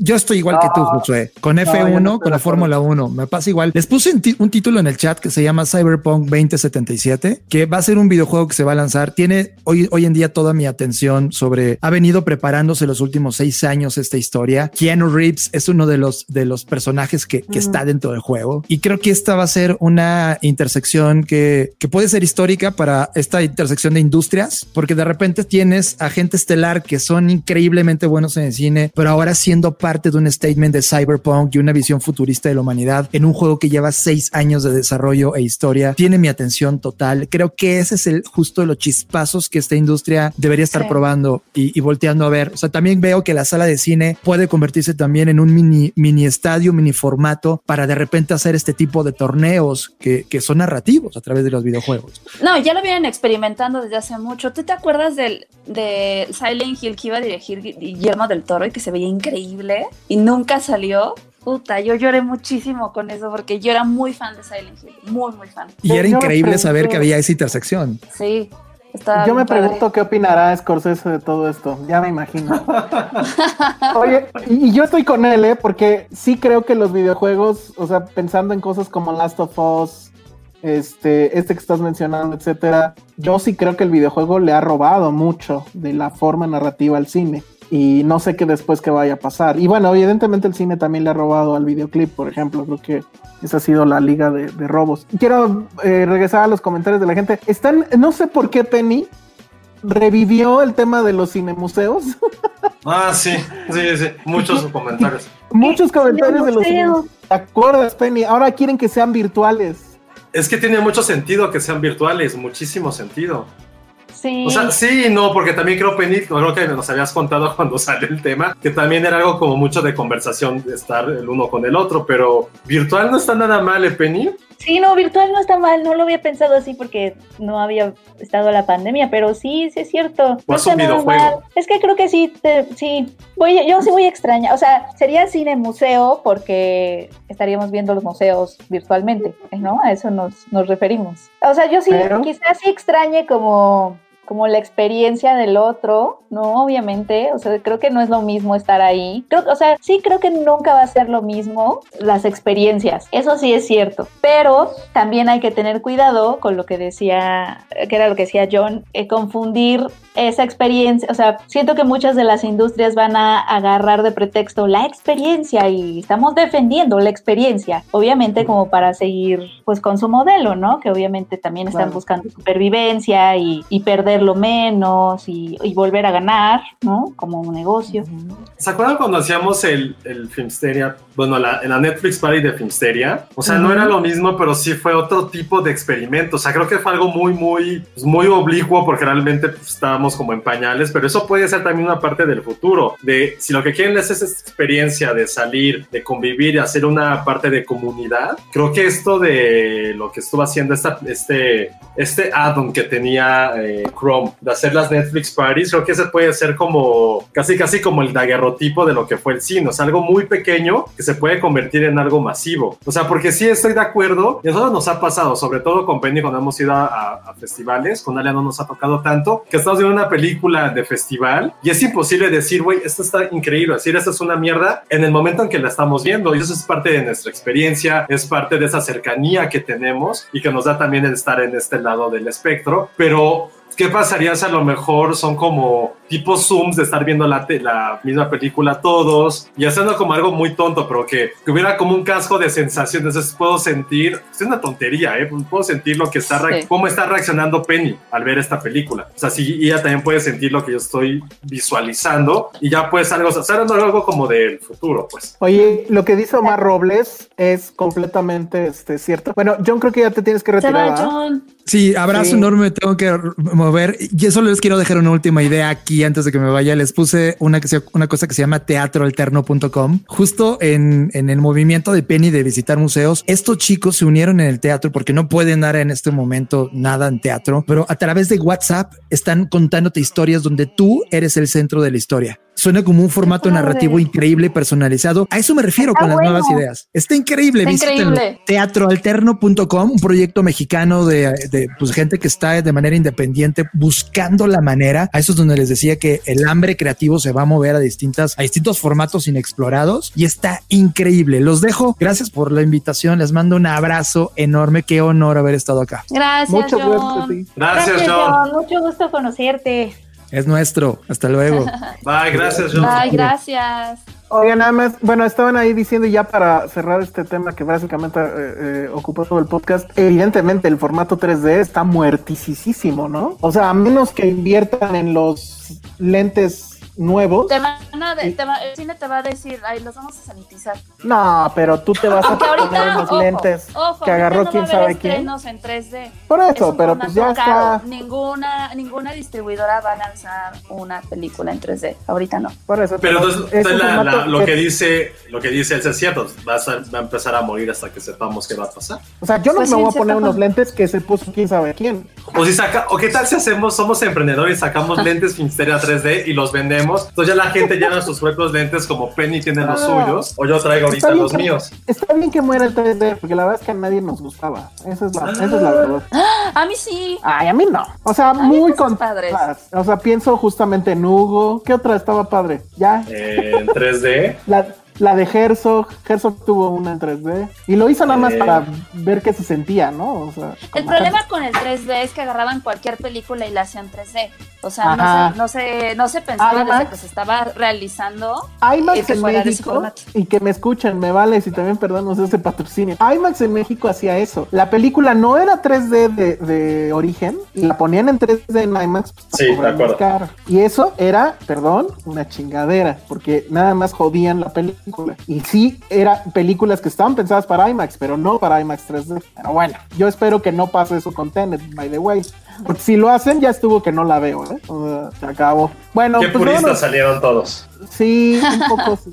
F: Yo estoy igual que tú,
E: No.
F: Josué. Con
E: No, yo
F: F1,
E: no
F: con la. Fórmula 1. Me pasa igual. Les puse un título en el chat que se llama Cyberpunk 2077, que va a ser un videojuego que se va a lanzar. Tiene hoy, hoy en día toda mi atención sobre. Ha venido preparándose los últimos seis años esta historia. Keanu Reeves es uno de los, de los personajes que, que está dentro del juego. Y creo que esta va a ser una intersección que, que puede ser histórica para esta intersección de industrias, porque de repente tienes a gente estelar que son increíblemente buenos en el cine, pero ahora siendo parte de un statement de cyberpunk y una visión futurista de la humanidad en un juego que lleva seis años de desarrollo e historia. Tiene mi atención total. Creo que ese es el justo de los chispazos que esta industria debería estar
G: Sí.
F: probando y, y volteando a ver. O sea, también veo que la sala de cine puede convertirse también en un mini, mini estadio, mini formato para de repente hacer este tipo de torneos que, que son narrativos a través de los videojuegos.
G: No, ya lo vienen experimentando desde hace mucho. ¿Tú te acuerdas del de Silent Hill que iba a dirigir Gui- Guillermo del Toro y que se veía increíble y nunca salió? Puta, yo lloré muchísimo con eso porque yo era muy fan de Silent Hill, muy, muy fan.
F: Y era
E: Yo
F: increíble saber que había esa intersección.
G: Sí, estaba
E: Yo me
G: padre.
E: pregunto qué opinará Scorsese de todo esto. Ya me imagino. [LAUGHS] Oye, y, y yo estoy con él, ¿eh? Porque sí creo que los videojuegos, o sea, pensando en cosas como Last of Us, este, este que estás mencionando, etcétera, yo sí creo que el videojuego le ha robado mucho de la forma narrativa al cine. Y no sé qué después que vaya a pasar. Y bueno, evidentemente el cine también le ha robado al videoclip, por ejemplo. Creo que esa ha sido la liga de, de robos. Quiero eh, regresar a los comentarios de la gente. Están, no sé por qué Penny revivió el tema de los cinemuseos. [LAUGHS]
D: Ah, sí, sí, sí. Muchos comentarios. [LAUGHS]
E: Muchos comentarios de los
H: Cinemuseo.
E: cinemuseos. ¿Te acuerdas, Penny? Ahora quieren que sean virtuales.
D: Es que tiene mucho sentido que sean virtuales, muchísimo sentido.
H: Sí.
D: O sea, sí no, porque también creo, Penny, creo que nos habías contado [LAUGHS] cuando salió el tema, que también era algo como mucho de conversación, de estar el uno con el otro, pero virtual no está nada mal, ¿eh, Penny?
H: Sí, no, virtual no está mal, no lo había pensado así porque no había estado la pandemia, pero sí, sí es cierto. No está nada mal. Es que creo que sí, te- sí, voy, yo sí voy a extrañar, o sea, sería cine museo porque estaríamos viendo los museos virtualmente, ¿no? A eso nos, nos referimos. O sea, yo sí,
E: Pero-
H: quizás sí extrañe como como la experiencia del otro, ¿no? Obviamente, o sea, creo que no es lo mismo estar ahí. Creo, o sea, sí creo que nunca va a ser lo mismo las experiencias. Eso sí es cierto. Pero también hay que tener cuidado con lo que decía, que era lo que decía John, eh, confundir esa experiencia. O sea, siento que muchas de las industrias van a agarrar de pretexto la experiencia y estamos defendiendo la experiencia, obviamente como para seguir pues con su modelo, ¿no? Que obviamente también están
E: Claro.
H: buscando supervivencia y, y perderlo menos y, y volver a ganar, ¿no? Como un negocio.
D: ¿Se acuerdan cuando hacíamos el, el Filmsteria? Bueno, la, la Netflix Party de Filmsteria. O sea, no
H: Ujú.
D: era lo mismo, pero sí fue otro tipo de experimento. O sea, creo que fue algo muy, muy, pues, muy oblicuo porque realmente pues, estábamos como en pañales, pero eso puede ser también una parte del futuro. De si lo que quieren es esa experiencia de salir, de convivir y hacer una parte de comunidad, creo que esto de lo que estuvo haciendo esta, este, este add-on que tenía eh, Chrome, de hacer las Netflix Parties, creo que ese puede ser como casi, casi como el daguerrotipo de lo que fue el cine. O sea, algo muy pequeño que se puede convertir en algo masivo. O sea, porque sí estoy de acuerdo, y nosotros nos ha pasado, sobre todo con Penny cuando hemos ido a, a- a festivales, con Alia no nos ha tocado tanto, que estamos viendo una película de festival y es imposible decir, güey, esto está increíble, decir, esto es una mierda en el momento en que la estamos viendo. Y eso es parte de nuestra experiencia, es parte de esa cercanía que tenemos y que nos da también el estar en este lado del espectro. Pero ¿Qué pasaría si a lo mejor son como tipo zooms de estar viendo la, misma película todos y haciendo como algo muy tonto, pero que, que hubiera como un casco de sensaciones? Entonces puedo sentir, es una tontería, ¿eh? Puedo sentir lo que está,
G: Sí.
D: cómo está reaccionando Penny al ver esta película. O sea, sí, ella también puede sentir lo que yo estoy visualizando y ya pues algo, o sea, algo como del futuro, pues.
E: Oye, lo que dice Omar Robles es completamente este, cierto. Bueno, John, creo que ya te tienes que
G: Se
E: retirar.
G: John.
F: Sí, abrazo
E: Sí.
F: enorme, tengo que mover. Y solo les quiero dejar una última idea aquí antes de que me vaya. Les puse una, una cosa que se llama teatroalterno.com. Justo en, en el movimiento de Penny de visitar museos, estos chicos se unieron en el teatro porque no pueden dar en este momento nada en teatro, pero a través de WhatsApp están contándote historias donde tú eres el centro de la historia. Suena como un formato narrativo increíble, personalizado. A eso me refiero
H: Está
F: con las nuevas ideas. Está increíble.
G: Está
F: visítenlo.
G: increíble.
F: Teatroalterno.com, un proyecto mexicano de, de, pues, gente que está de manera independiente buscando la manera. A eso es donde les decía que el hambre creativo se va a mover a distintas, a distintos formatos inexplorados y está increíble. Los dejo. Gracias por la invitación. Les mando un abrazo enorme. Qué honor haber estado acá.
G: Gracias,
E: Mucho
G: John.
E: gusto, sí.
D: Gracias, John.
H: Mucho gusto conocerte.
F: Es nuestro. Hasta luego. [LAUGHS]
D: Bye, gracias, John.
G: Ay, gracias.
E: Oigan, nada más, bueno, estaban ahí diciendo ya para cerrar este tema que básicamente eh, eh, ocupó todo el podcast. Evidentemente, el formato 3D está muertisísimo, ¿no? O sea, a menos que inviertan en los lentes
H: nuevos. Te van a de, te va, el cine te va a decir, ay, los vamos a sanitizar.
E: No, pero tú te vas a poner unos lentes que agarró
H: no
E: quién sabe quién.
H: en 3D.
E: Por eso, pero pues ya está.
H: Ninguna, ninguna distribuidora va a lanzar una película en 3D. Ahorita no.
E: Por eso.
D: Pero, entonces, la, la, lo que, dice, lo que dice es cierto. Va a, va a, empezar a morir hasta que sepamos qué va a pasar.
E: O sea, yo no pues me voy a poner unos lentes que se puso quién sabe quién.
D: O si saca, o qué tal si hacemos, somos emprendedores y sacamos lentes Finsteria 3D y los vendemos. Entonces ya la gente llena sus propios lentes como Penny tiene los ah. suyos. O yo traigo ahorita los míos.
E: Está bien que muera el 3D, porque la verdad es que a nadie nos gustaba. Esa es la, esa es la verdad.
H: A mí sí.
E: Ay, a mí no. O sea, muy con padres. O sea, pienso justamente en Hugo. ¿Qué otra estaba padre? Ya.
D: en 3D.
E: La, la de Herzog, Herzog tuvo una en 3D y lo hizo nada más para ver qué se sentía, ¿no? O sea,
H: el problema con el 3D es que agarraban cualquier película y la hacían 3D. O sea, no se, no se, no se, pensaba desde que se estaba realizando.
E: IMAX en México, y que me escuchen, me vale si también perdamos ese patrocinio. IMAX en México hacía eso. La película no era 3D de, de origen, y la ponían en 3D en IMAX.
D: Pues, sí, de acuerdo.
E: Y eso era, perdón, una chingadera, porque nada más jodían la película. Y sí, eran películas que estaban pensadas para IMAX, pero no para IMAX 3D. Pero bueno, yo espero que no pase eso con Tenet, by the way. Porque si lo hacen, ya estuvo que no la veo, ¿eh? se acabó. Bueno,
D: Qué pues puristas salieron todos.
E: Sí, un [LAUGHS] poco sí.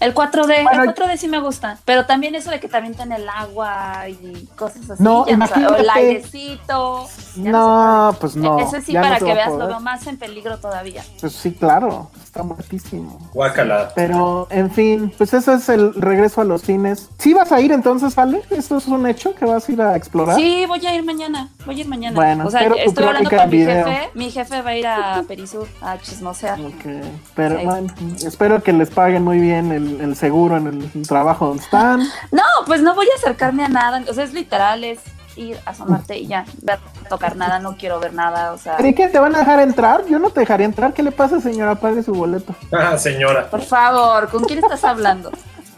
H: El 4D, el 4D sí me gusta, pero también eso de que también tiene el agua y cosas así,
E: no,
H: ya o el airecito.
E: No, pues no.
H: Eso sí, para que veas, lo veo más en peligro todavía.
E: Pues sí, claro está muertísimo.
D: Guácala.
E: Pero, en fin, pues eso es el regreso a los cines. ¿Sí vas a ir entonces, Ale? ¿Esto es un hecho que vas a ir a explorar?
H: Sí, voy a ir mañana. Voy a ir mañana. Bueno, o sea, estoy hablando con mi jefe. Mi jefe va a ir a Perisur a chismosear.
E: Ok. Pero, bueno, espero que les paguen muy bien el, el seguro en el trabajo donde están. [LAUGHS]
H: No, pues no voy a acercarme a nada. O sea, es literal, es ir, a asomarte y ya, ver, tocar nada, no quiero ver nada, o sea.
E: ¿Y qué te van a dejar entrar? Yo no te dejaría entrar. ¿Qué le pasa, señora? Pague su boleto. [LAUGHS]
D: Ah, señora.
H: Por favor, ¿con quién estás hablando?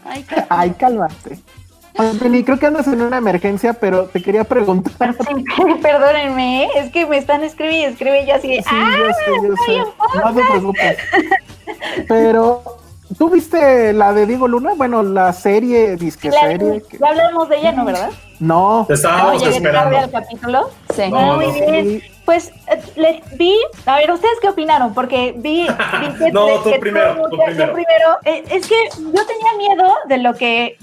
E: Ay, [LAUGHS] Ay cálmate. Creo que andas en una emergencia, pero te quería preguntar. [LAUGHS]
H: perdónenme, es que me están escribiendo y escribe yo así de, sí, yo sé, yo sé.
E: No te preocupes. Pero ¿Tú viste la de Diego Luna? Bueno, la serie, disque serie.
H: Ya hablamos de ella, ¿no, verdad?
E: No.
D: Te estábamos esperando.
H: al capítulo? Sí. Ah, muy bien. Pues eh, le vi, a ver, ¿ustedes qué opinaron? Porque vi, [LAUGHS]
D: que, no, tú primero, tú primero.
H: primero eh, es que yo tenía miedo de lo que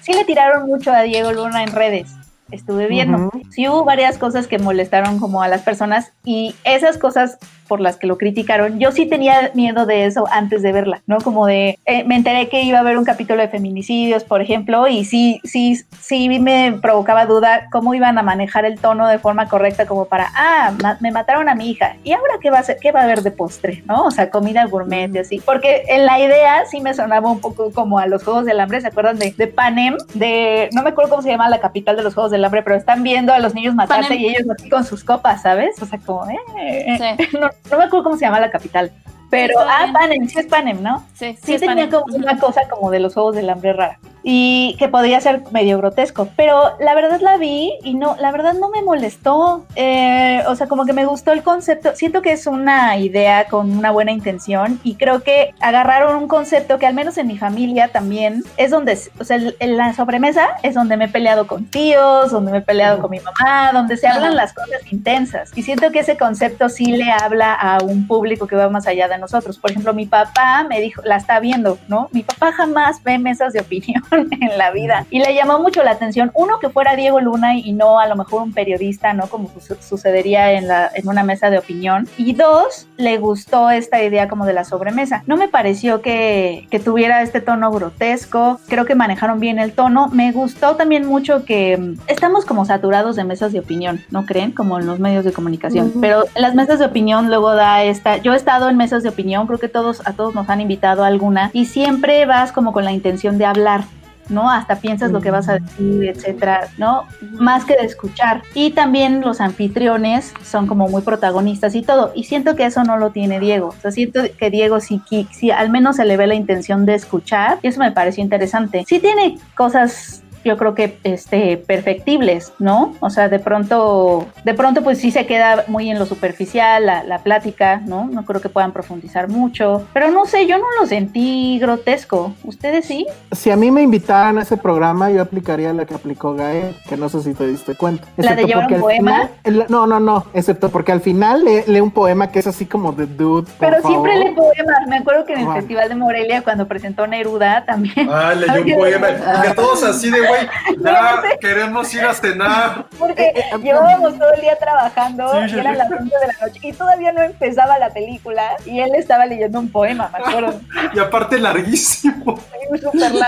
H: sí le tiraron mucho a Diego Luna en redes estuve viendo. Sí hubo varias cosas que molestaron como a las personas y esas cosas por las que lo criticaron, yo sí tenía miedo de eso antes de verla, ¿no? Como de, eh, me enteré que iba a haber un capítulo de feminicidios, por ejemplo, y sí, sí, sí me provocaba duda cómo iban a manejar el tono de forma correcta como para, ah, me mataron a mi hija, ¿y ahora qué va a ser? ¿Qué va a haber de postre? ¿No? O sea, comida gourmet y así. Porque en la idea sí me sonaba un poco como a los Juegos del Hambre, ¿se acuerdan de, de Panem? De, no me acuerdo cómo se llama la capital de los Juegos del Hambre, pero están viendo a los niños matarse y ellos así con sus copas, ¿sabes? O sea, como, eh, sí. [LAUGHS] no, no me acuerdo cómo se llama la capital. Pero, ah, Panem, sí es Panem, ¿no? Sí, sí, sí tenía como una cosa como de los Juegos del Hambre rara y que podría ser medio grotesco, pero la verdad la vi y no, la verdad no me molestó, eh, o sea, como que me gustó el concepto, siento que es una idea con una buena intención y creo que agarraron un concepto que al menos en mi familia también es donde, o sea, en la sobremesa es donde me he peleado con tíos, donde me he peleado con mi mamá, donde se hablan las cosas intensas y siento que ese concepto sí le habla a un público que va más allá de nosotros, por ejemplo, mi papá me dijo, la está viendo, ¿no? Mi papá jamás ve mesas de opinión [LAUGHS] en la vida. Y le llamó mucho la atención, uno, que fuera Diego Luna y no a lo mejor un periodista, ¿no? Como sucedería en, la, en una mesa de opinión. Y dos, le gustó esta idea como de la sobremesa. No me pareció que, que tuviera este tono grotesco, creo que manejaron bien el tono. Me gustó también mucho que mm, estamos como saturados de mesas de opinión, ¿no creen? Como en los medios de comunicación. Pero las mesas de opinión luego da esta, yo he estado en mesas de opinión, creo que todos, a todos nos han invitado a alguna, y siempre vas como con la intención de hablar. ¿No? Hasta piensas lo que vas a decir, etcétera, ¿no? Más que de escuchar. Y también los anfitriones son como muy protagonistas y todo. Y siento que eso no lo tiene Diego. O sea, siento que Diego sí, sí al menos se le ve la intención de escuchar y eso me pareció interesante. Sí tiene cosas yo creo que este, perfectibles, ¿no? O sea, de pronto, de pronto pues sí se queda muy en lo superficial la, la plática, ¿no? No creo que puedan profundizar mucho, pero no sé, yo no lo sentí grotesco. ¿Ustedes sí?
E: Si a mí me invitaran a ese programa, yo aplicaría la que aplicó Gael, que no sé si te diste cuenta.
H: ¿La de llevar un poema?
E: final- el- no, no, no, excepto porque al final lee, lee un poema que es así como de dude. por
H: Pero siempre lee poemas. Me acuerdo que en el
E: Ajá.
H: Festival de Morelia, cuando presentó Neruda, también.
D: Ah, leyó un [LAUGHS] poema. Y a todos así de, güey, [LAUGHS] ya queremos ir a cenar.
H: Porque llevábamos todo el día trabajando
D: Sí,
H: y eran las 11 de la noche y todavía no empezaba la película y él estaba leyendo un poema, me acuerdo. [LAUGHS]
D: Y aparte larguísimo.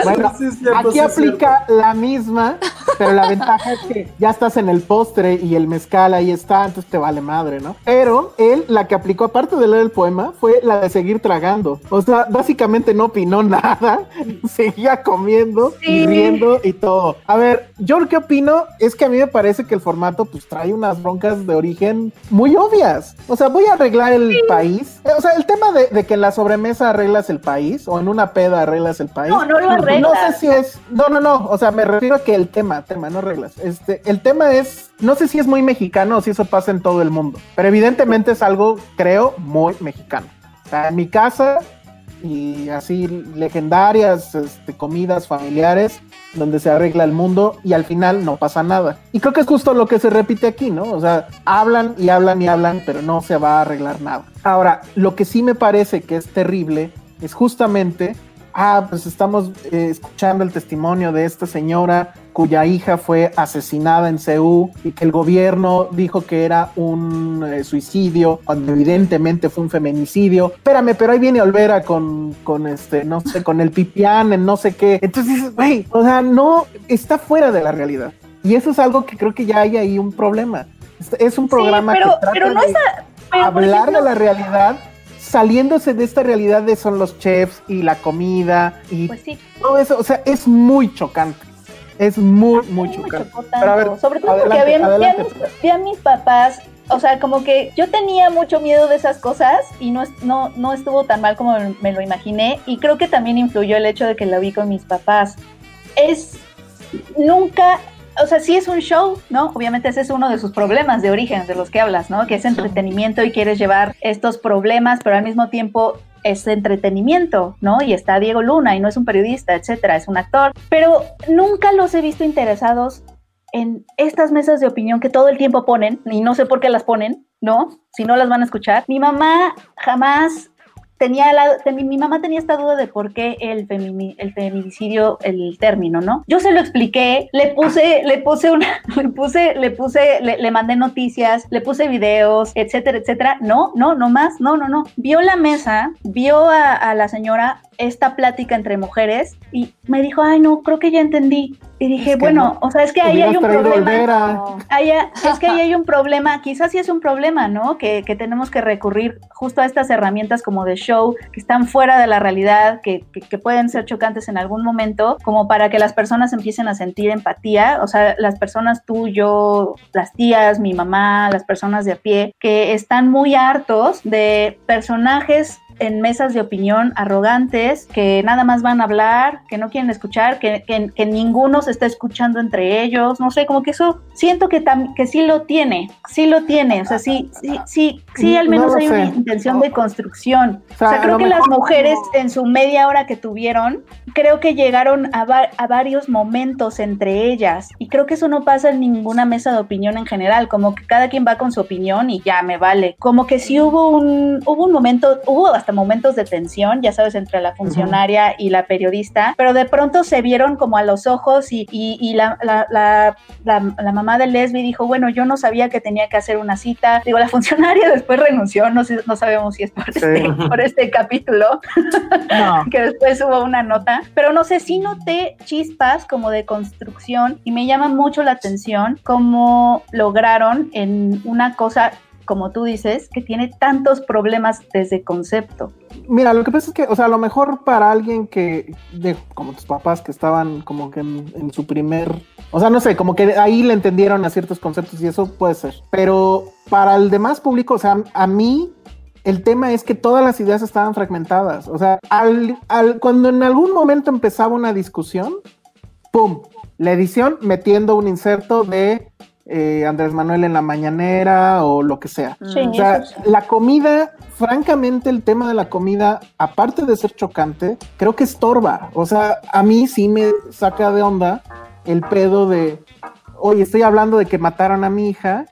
E: Bueno,
D: Sí,
E: aquí aplica la misma, pero la ventaja es que ya estás en el postre y el mezcal ahí está, entonces te vale madre, ¿no? Pero él, la que aplicó, aparte de leer el poema, fue la de seguir tragando. O sea, básicamente no opinó [LAUGHS] nada, seguía comiendo y riendo y todo. A ver, yo lo que opino es que a mí me parece que el formato pues trae unas broncas de origen muy obvias. O sea, voy a arreglar el país. O sea, el tema de, de que en la sobremesa arreglas el país o en una peda arreglas el país.
H: No, no lo
E: No
H: arreglas.
E: sé si es. No, no, no. O sea, me refiero a que el tema, tema, no reglas. Este, el tema es. No sé si es muy mexicano o si eso pasa en todo el mundo. Pero evidentemente es algo, creo, muy mexicano. O sea, en mi casa y así legendarias este, comidas familiares donde se arregla el mundo y al final no pasa nada. Y creo que es justo lo que se repite aquí, ¿no? O sea, hablan y hablan y hablan, pero no se va a arreglar nada. Ahora, lo que sí me parece que es terrible es justamente, ah, pues estamos eh, escuchando el testimonio de esta señora cuya hija fue asesinada en Ceú y que el gobierno dijo que era un eh, suicidio, cuando evidentemente fue un feminicidio. Espérame, pero ahí viene Olvera con, con este, no sé, con el pipián, en no sé qué. Entonces dices, güey, o sea, no, está fuera de la realidad. Y eso es algo que creo que ya hay ahí un problema. Es- un programa
H: pero,
E: que trata
H: pero no
E: de
H: es a- pero,
E: hablar
H: ejemplo,
E: de la realidad saliéndose de esta realidad de son los chefs y la comida y
H: Pues sí,
E: todo eso, o sea, es muy chocante. Es muy, muy chocante. Pero a ver.
H: Sobre todo porque
E: adelante,
H: había,
E: adelante.
H: mis, a mis papás, o sea, como que yo tenía mucho miedo de esas cosas y no, no, no estuvo tan mal como me lo imaginé. Y creo que también influyó el hecho de que la vi con mis papás. Es nunca. O sea, sí es un show, ¿no? Obviamente ese es uno de sus problemas de origen, de los que hablas, ¿no? Que es entretenimiento y quieres llevar estos problemas, pero al mismo tiempo es entretenimiento, ¿no? Y está Diego Luna y no es un periodista, etcétera, es un actor, pero nunca los he visto interesados en estas mesas de opinión que todo el tiempo ponen, y no sé por qué las ponen, ¿no? Si no las van a escuchar. Mi mamá jamás tenía la, mi mamá tenía esta duda de por qué el, el feminicidio, el término, ¿no? Yo se lo expliqué, le puse, le puse una, [LAUGHS] le puse, le puse, le, mandé noticias, le puse videos, etcétera, etcétera. No, no, no más, no, no, no. Vio la mesa, vio a la señora esta plática entre mujeres y me dijo, ay, no, creo que ya entendí. Y dije,
E: Es que
H: bueno,
E: no.
H: o sea, es que ahí hay un problema. Ahí- es que ahí hay [LAUGHS] un problema, quizás sí es un problema, ¿no? Que, que tenemos que recurrir justo a estas herramientas como de show, que están fuera de la realidad, que, que- que pueden ser chocantes en algún momento, como para que las personas empiecen a sentir empatía, o sea, las personas tú, yo, las tías, mi mamá, las personas de a pie, que están muy hartos de personajes en mesas de opinión arrogantes que nada más van a hablar, que no quieren escuchar, que, que- que ninguno se está escuchando entre ellos, no sé, como que eso siento que, tam- que sí lo tiene, sí lo tiene, o sea, sí, sí, sí, sí al
E: No
H: menos
E: lo
H: hay una
E: sé.
H: intención de construcción.
E: O
H: O
E: sea,
H: sea,
E: a
H: creo que las mujeres
E: no-
H: en su media hora que tuvieron, creo que llegaron a, va- a varios momentos entre ellas y creo que eso no pasa en ninguna mesa de opinión en general, como que cada quien va con su opinión y ya me vale. Como que sí hubo un hubo un momento, hubo hasta momentos de tensión, ya sabes, entre la funcionaria y la periodista, pero de pronto se vieron como a los ojos y, y- y la, la, la, la- mamá de Lesbi dijo, bueno, yo no sabía que tenía que hacer una cita. Digo, la funcionaria [LAUGHS] después renunció, no, sé, no sabemos si es por,
E: Sí.
H: este, por este capítulo,
E: No. [LAUGHS]
H: que después hubo una nota, pero no sé, sí noté chispas como de construcción y me llama mucho la atención cómo lograron en una cosa, como tú dices, que tiene tantos problemas desde concepto.
E: Mira, lo que pasa es que, o sea, a lo mejor para alguien que, como tus papás que estaban como que en, en su primer, o sea, no sé, como que ahí le entendieron a ciertos conceptos y eso puede ser. Pero para el demás público, o sea, a mí el tema es que todas las ideas estaban fragmentadas. O sea, al, al- cuando en algún momento empezaba una discusión, ¡pum! La edición metiendo un inserto de eh, Andrés Manuel en la mañanera o lo que sea.
H: Sí,
E: O sea,
H: eso sí.
E: la comida, francamente, el tema de la comida, aparte de ser chocante, creo que estorba. O sea, a mí sí me saca de onda el pedo de, oye, estoy hablando de que mataron a mi hija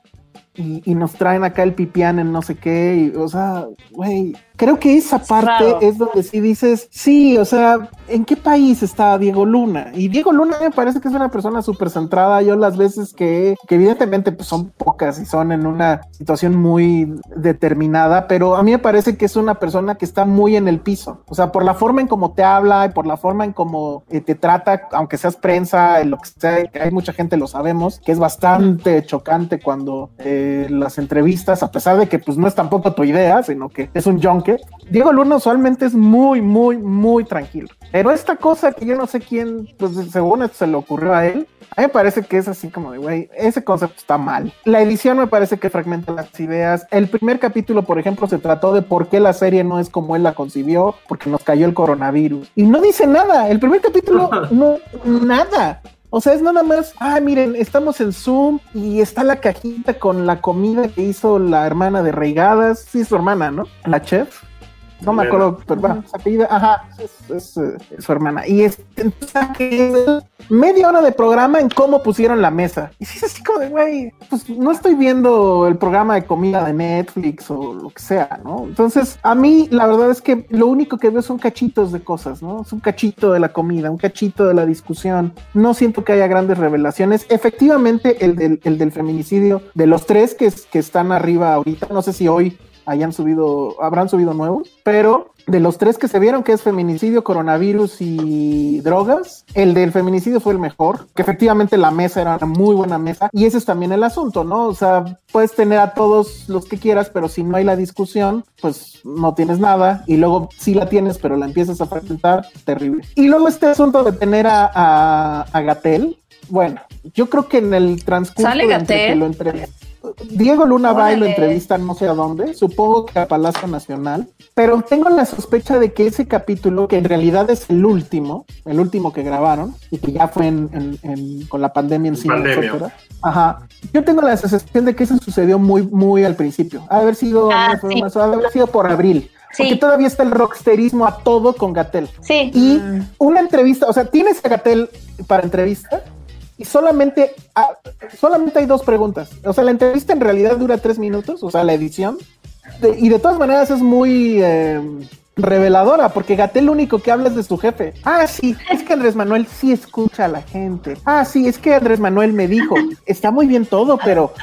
E: y, y nos traen acá el pipián en no sé qué. y, o sea, güey, creo que esa parte
H: raro.
E: es donde sí dices, sí, o sea, ¿en qué país está Diego Luna? Y Diego Luna me parece que es una persona súper centrada. Yo las veces que, que evidentemente pues, son pocas y son en una situación muy determinada, pero a mí me parece que es una persona que está muy en el piso. O sea, por la forma en cómo te habla y por la forma en cómo eh, te trata, aunque seas prensa, en lo que sea, que hay mucha gente lo sabemos, que es bastante chocante cuando eh, las entrevistas, a pesar de que pues no es tampoco tu idea, sino que es un junket. Diego Luna usualmente es muy, muy, muy tranquilo. Pero esta cosa que yo no sé quién, pues según esto se le ocurrió a él, a mí me parece que es así como de, güey, ese concepto está mal. La edición me parece que fragmenta las ideas. El primer capítulo, por ejemplo, se trató de por qué la serie no es como él la concibió, porque nos cayó el coronavirus. Y no dice nada. El primer capítulo, [LAUGHS] no, nada. O sea, es nada más, ah, miren, estamos en Zoom y está la cajita con la comida que hizo la hermana de Reigadas. Sí, su hermana, ¿no? La chef. No me acuerdo, pero bueno, se apellida, ajá, es, es, eh, su hermana. Y es, entonces, media hora de programa en cómo pusieron la mesa. Y sí, es así como de, güey, pues no estoy viendo el programa de comida de Netflix o lo que sea, ¿no? Entonces, a mí la verdad es que lo único que veo son cachitos de cosas, ¿no? Es un cachito de la comida, un cachito de la discusión. No siento que haya grandes revelaciones. Efectivamente, el del, el del feminicidio, de los tres que, que están arriba ahorita, no sé si hoy hayan subido, habrán subido nuevos, pero de los tres que se vieron, que es feminicidio, coronavirus y drogas, el del feminicidio fue el mejor, que efectivamente la mesa era una muy buena mesa, y ese es también el asunto, ¿no? O sea, puedes tener a todos los que quieras, pero si no hay la discusión, pues no tienes nada, y luego sí la tienes, pero la empiezas a fragmentar, terrible. Y luego este asunto de tener a, a, a Gatel, bueno, yo creo que en el transcurso
G: ¿Sale
E: de entre que lo entre- Diego Luna va y lo
G: Órale.
E: entrevista no sé a dónde, supongo que a Palacio Nacional, pero tengo la sospecha de que ese capítulo, que en realidad es el último, el último que grabaron, y que ya fue en, en- en- con la pandemia en sí,
D: Pandemia.
E: etcétera. Ajá. Yo tengo la sensación de que eso sucedió muy, muy al principio. Ha de haber sido,
H: Ah, sí.
E: haber sido por abril.
H: Sí.
E: Porque todavía está el rocksterismo a todo con Gatel.
H: Sí.
E: Y una entrevista, o sea, tienes a Gatel para entrevista y solamente, ah, solamente hay dos preguntas. O sea, la entrevista en realidad dura tres minutos, o sea, la edición. De- y de todas maneras es muy eh, reveladora, porque Gatel lo único que habla es de su jefe. Ah, sí, es que Andrés Manuel sí escucha a la gente. Ah, sí, es que Andrés Manuel me dijo, está muy bien todo, pero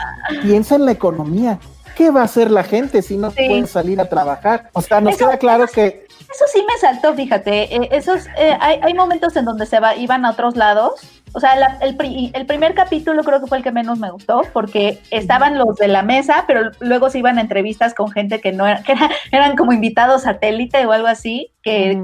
E: piensa en la economía. ¿Qué va a hacer la gente si no
H: Sí.
E: puede salir a trabajar? O sea, nos
H: Eso-
E: queda claro que
H: Eso sí me saltó, fíjate. eh, esos, eh, hay, hay momentos en donde se va, iban a otros lados. O sea, la- el, pri- el primer capítulo creo que fue el que menos me gustó, porque estaban los de la mesa, pero luego se iban a entrevistas con gente que no era, que era- eran como invitados satélite o algo así, que, el,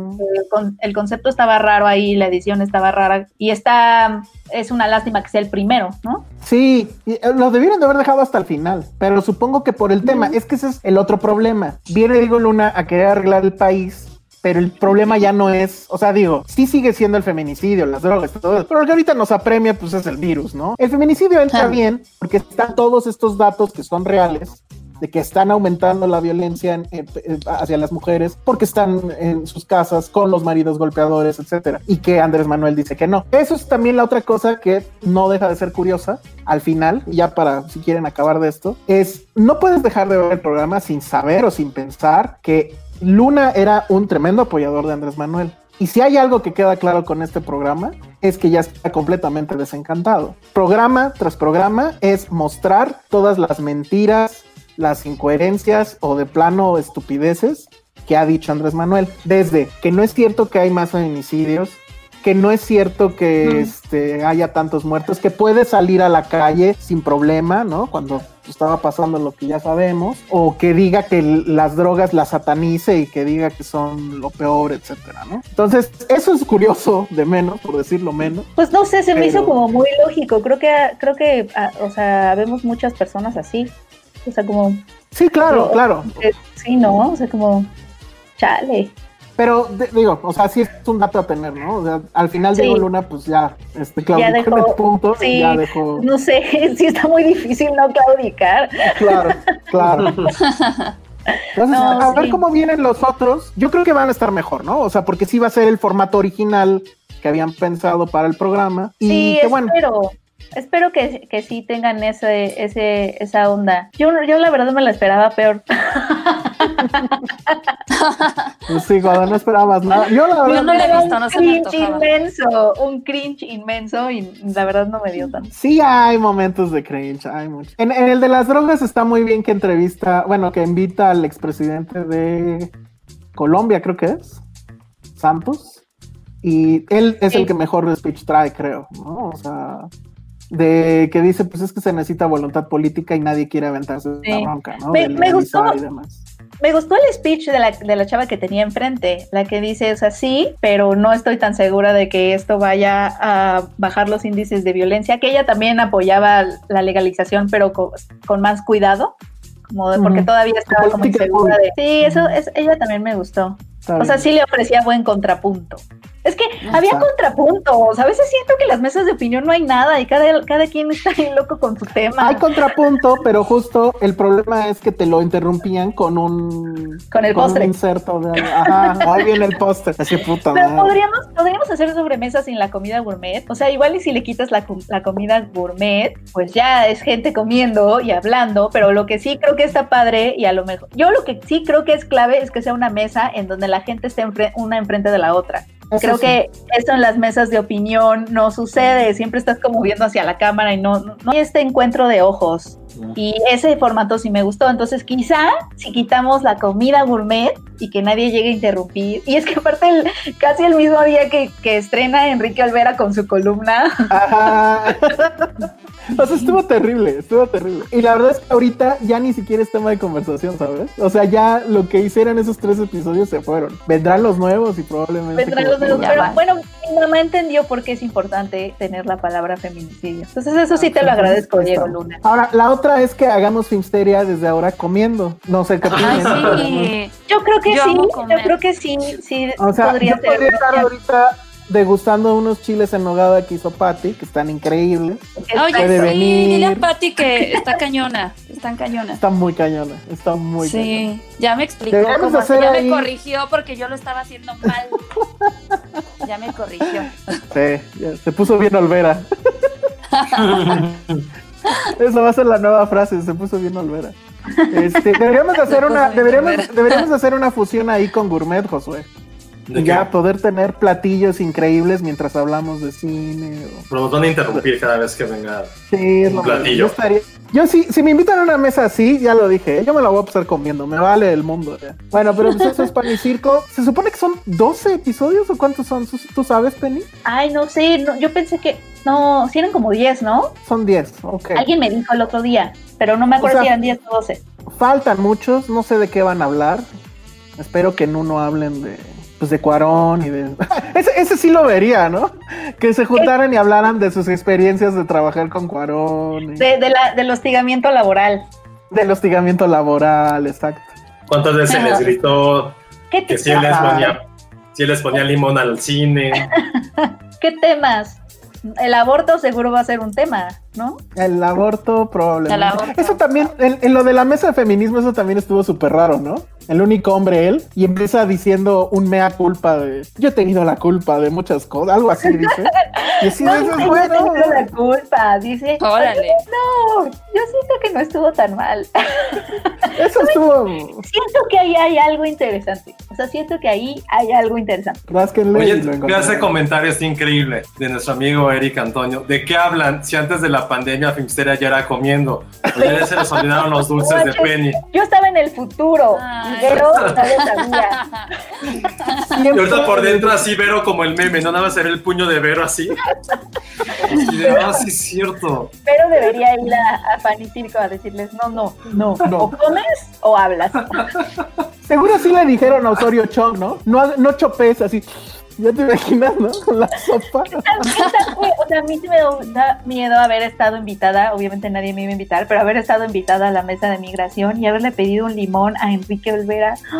H: con- el concepto estaba raro ahí, la edición estaba rara, y está, es una lástima que sea el primero, ¿no?
E: Sí, eh, lo debieron de haber dejado hasta el final, pero supongo que por el tema, es que ese es el otro problema. Viene Diego Luna a querer arreglar el país, pero el problema ya no es, o sea, digo, sí sigue siendo el feminicidio, las drogas, todo pero lo que ahorita nos apremia, pues es el virus, ¿no? El feminicidio entra
H: Ah.
E: bien porque están todos estos datos que son reales de que están aumentando la violencia en- en- en- hacia las mujeres porque están en sus casas con los maridos golpeadores, etcétera, y que Andrés Manuel dice que no. Eso es también la otra cosa que no deja de ser curiosa al final, ya para si quieren acabar de esto, es no puedes dejar de ver el programa sin saber o sin pensar que Luna era un tremendo apoyador de Andrés Manuel. Y si hay algo que queda claro con este programa, es que ya está completamente desencantado. Programa tras programa es mostrar todas las mentiras, las incoherencias o de plano estupideces que ha dicho Andrés Manuel. Desde que no es cierto que hay más feminicidios, que no es cierto que este, haya tantos muertos, que puede salir a la calle sin problema, ¿no? Cuando estaba pasando lo que ya sabemos, o que diga que las drogas las satanice y que diga que son lo peor, etcétera, ¿no? Entonces, eso es curioso, de menos, por decirlo menos.
H: Pues no sé, se me hizo como muy lógico. Creo que, creo que, ah, o sea, vemos muchas personas así. O sea, como,
E: Sí, claro, claro.
H: eh, sí, ¿no? O sea, como, chale.
E: Pero de- digo, o sea, sí es un dato a tener, ¿no? O sea, al final
H: Sí.
E: Diego Luna, pues ya, este,
H: Ya
E: claudicó en
H: dejó-
E: el punto y
H: sí,
E: ya dejó.
H: No sé, [LAUGHS] sí está muy difícil no claudicar.
E: Claro, claro. [LAUGHS] Entonces,
H: No,
E: a ver cómo vienen los otros. Yo creo que van a estar mejor, ¿no? O sea, porque sí va a ser el formato original que habían pensado para el programa. Y
H: Sí,
E: que bueno,
H: espero. Espero que, que sí tengan ese, ese, esa onda. Yo, yo la verdad me la esperaba peor. [LAUGHS]
E: pues sí, Goda, no esperabas nada. Yo la verdad.
G: Yo no le he visto,
H: un
G: no se me
H: cringe
G: antojaba.
H: inmenso, un cringe inmenso y la verdad no me dio tanto.
E: Sí hay momentos de cringe, hay muchos. En, en el de las drogas está muy bien que entrevista, bueno, que invita al expresidente de Colombia, creo que es, Santos, y él es
H: Sí.
E: el que mejor speech trae, creo, ¿no? O sea, de que dice, pues es que se necesita voluntad política y nadie quiere aventarse
H: Sí.
E: la bronca, ¿no?
H: Me- gustó.
E: y demás.
H: Me gustó el speech de la, de la chava que tenía enfrente, la que dice, o sea, sí, pero no estoy tan segura de que esto vaya a bajar los índices de violencia, que ella también apoyaba la legalización, pero co- con, más cuidado, como de- porque todavía estaba como insegura de... Sí, eso es, ella también me gustó.
E: Está
H: O sea,
E: bien.
H: sí le ofrecía buen contrapunto. Es que había contrapuntos. A veces siento que las mesas de opinión no hay nada y cada, cada quien está bien loco con su tema.
E: Hay contrapunto, pero justo el problema es que te lo interrumpían con un
H: Con el
E: un
H: postre.
E: inserto de ajá, ahí viene el póster, así puta
H: Pero
E: madre.
H: podríamos, podríamos hacer sobremesa sin la comida gourmet. O sea, igual y si le quitas la, la comida gourmet, pues ya es gente comiendo y hablando. Pero lo que sí creo que está padre y a lo mejor. Yo lo que sí creo que es clave es que sea una mesa en donde la gente esté una enfrente de la otra.
E: Eso
H: Creo
E: sí.
H: que eso en las mesas de opinión no sucede. Siempre estás como viendo hacia la cámara y no, no, no hay este encuentro de ojos. Y ese formato sí me gustó. Entonces, quizá si quitamos la comida gourmet y que nadie llegue a interrumpir. Y es que aparte, el- casi el mismo día que, que estrena Enrique Olvera con su columna.
E: Ajá. [LAUGHS] O sea, estuvo terrible, estuvo terrible. Y la verdad es que ahorita ya ni siquiera es tema de conversación, ¿sabes? O sea, ya lo que hicieron esos tres episodios se fueron. Vendrán los nuevos y probablemente.
H: Vendrán los nuevos, pero bueno, mi mamá entendió por qué es importante tener la palabra feminicidio. Entonces, eso sí te lo agradezco,
E: Ahí
H: Diego. Luna.
E: Ahora, la otra es que hagamos Filmsteria desde ahora comiendo. No sé qué
G: Ay,
E: opinan.
G: sí.
H: Yo creo que
G: Yo
H: sí, yo creo que sí, sí
E: O sea,
H: podría
E: yo
H: ser.
E: podría estar ahorita degustando unos chiles en nogada que hizo Patty, que están increíbles.
G: Oye,
E: Puede
G: sí,
E: venir.
G: dile a Pati que está cañona, están cañona.
E: Está muy cañona, está muy cañona.
G: Sí, ya me explicó cómo hacer,
E: hacer
G: ya
E: ahí-
G: me corrigió porque yo lo estaba haciendo mal. [LAUGHS] ya me corrigió.
E: Sí, ya, se puso bien Olvera. [LAUGHS] Esa va a ser la nueva frase, se puso bien Olvera. Este, deberíamos de hacer una, deberíamos, deberíamos de hacer una fusión ahí con Gourmet, Josué.
D: ¿De
E: Y
D: qué?
E: ya poder tener platillos increíbles mientras hablamos de cine. o-
D: Pero nos van a interrumpir cada vez que venga.
E: Sí, es lo
D: Un platillo.
E: Yo estaría. Yo sí, si me invitan a una mesa así, ya lo dije, yo me la voy a pasar comiendo, me vale el mundo. Bueno, pero pues eso es Pan y Circo. Se supone que son 12 episodios o cuántos son, ¿Tú- ¿tú sabes, Penny?
H: Ay, no sé, no, yo pensé que. No, si eran como 10, ¿no?
E: Son 10, ok.
H: Alguien me dijo el otro día, pero no me acuerdo
E: O sea-
H: si eran 10 o 12.
E: Faltan muchos, no sé de qué van a hablar. Espero que en uno hablen de. Pues de Cuarón y de. [LAUGHS] ese, ese sí lo vería, ¿no? Que se juntaran y hablaran de sus experiencias de trabajar con Cuarón. y
H: De, de la, del hostigamiento laboral.
E: del hostigamiento laboral, exacto.
D: ¿Cuántas veces les gritó
H: ¿Qué,
D: que si les ponía, si les ponía limón al cine? [LAUGHS]
H: ¿Qué temas? El aborto seguro va a ser un tema, ¿no?
E: El aborto, probablemente.
G: El aborto.
E: Eso también, en, en lo de la mesa de feminismo, eso también estuvo súper raro, ¿no? El único hombre él, y empieza diciendo un mea culpa de yo he tenido la culpa de muchas cosas, algo así dice. [LAUGHS] Y así
H: No,
E: dices,
H: dice, yo tengo la culpa, dice.
G: Órale.
H: No, yo siento que no estuvo tan mal. [LAUGHS]
E: eso estuvo.
H: siento que ahí hay algo interesante. O sea, siento que ahí hay algo interesante.
E: Rásquenle
D: Oye, me hace comentario este increíble de nuestro amigo Eric Antonio. ¿De qué hablan si antes de la pandemia Filmsteria ya era comiendo? Ya se les olvidaron los dulces de Penny.
H: Yo estaba en el futuro,
G: Ay.
H: Pero no lo [LAUGHS] sabía.
D: Y ahorita por dentro así Vero como el meme, no nada más se ve el puño de Vero así. Y de, ah, sí es cierto.
H: Pero debería ir a, a Pan y Circo a decirles, no, no, no,
E: No.
H: o comes o hablas. [LAUGHS]
E: Seguro sí le dijeron a Osorio Chong, ¿no? No, no chopes así. Ya te imaginas, ¿no? Con la sopa.
H: o sea, a mí sí me da miedo haber estado invitada, obviamente nadie me iba a invitar, pero haber estado invitada a la mesa de migración y haberle pedido un limón a Enrique Olvera. [GASPS]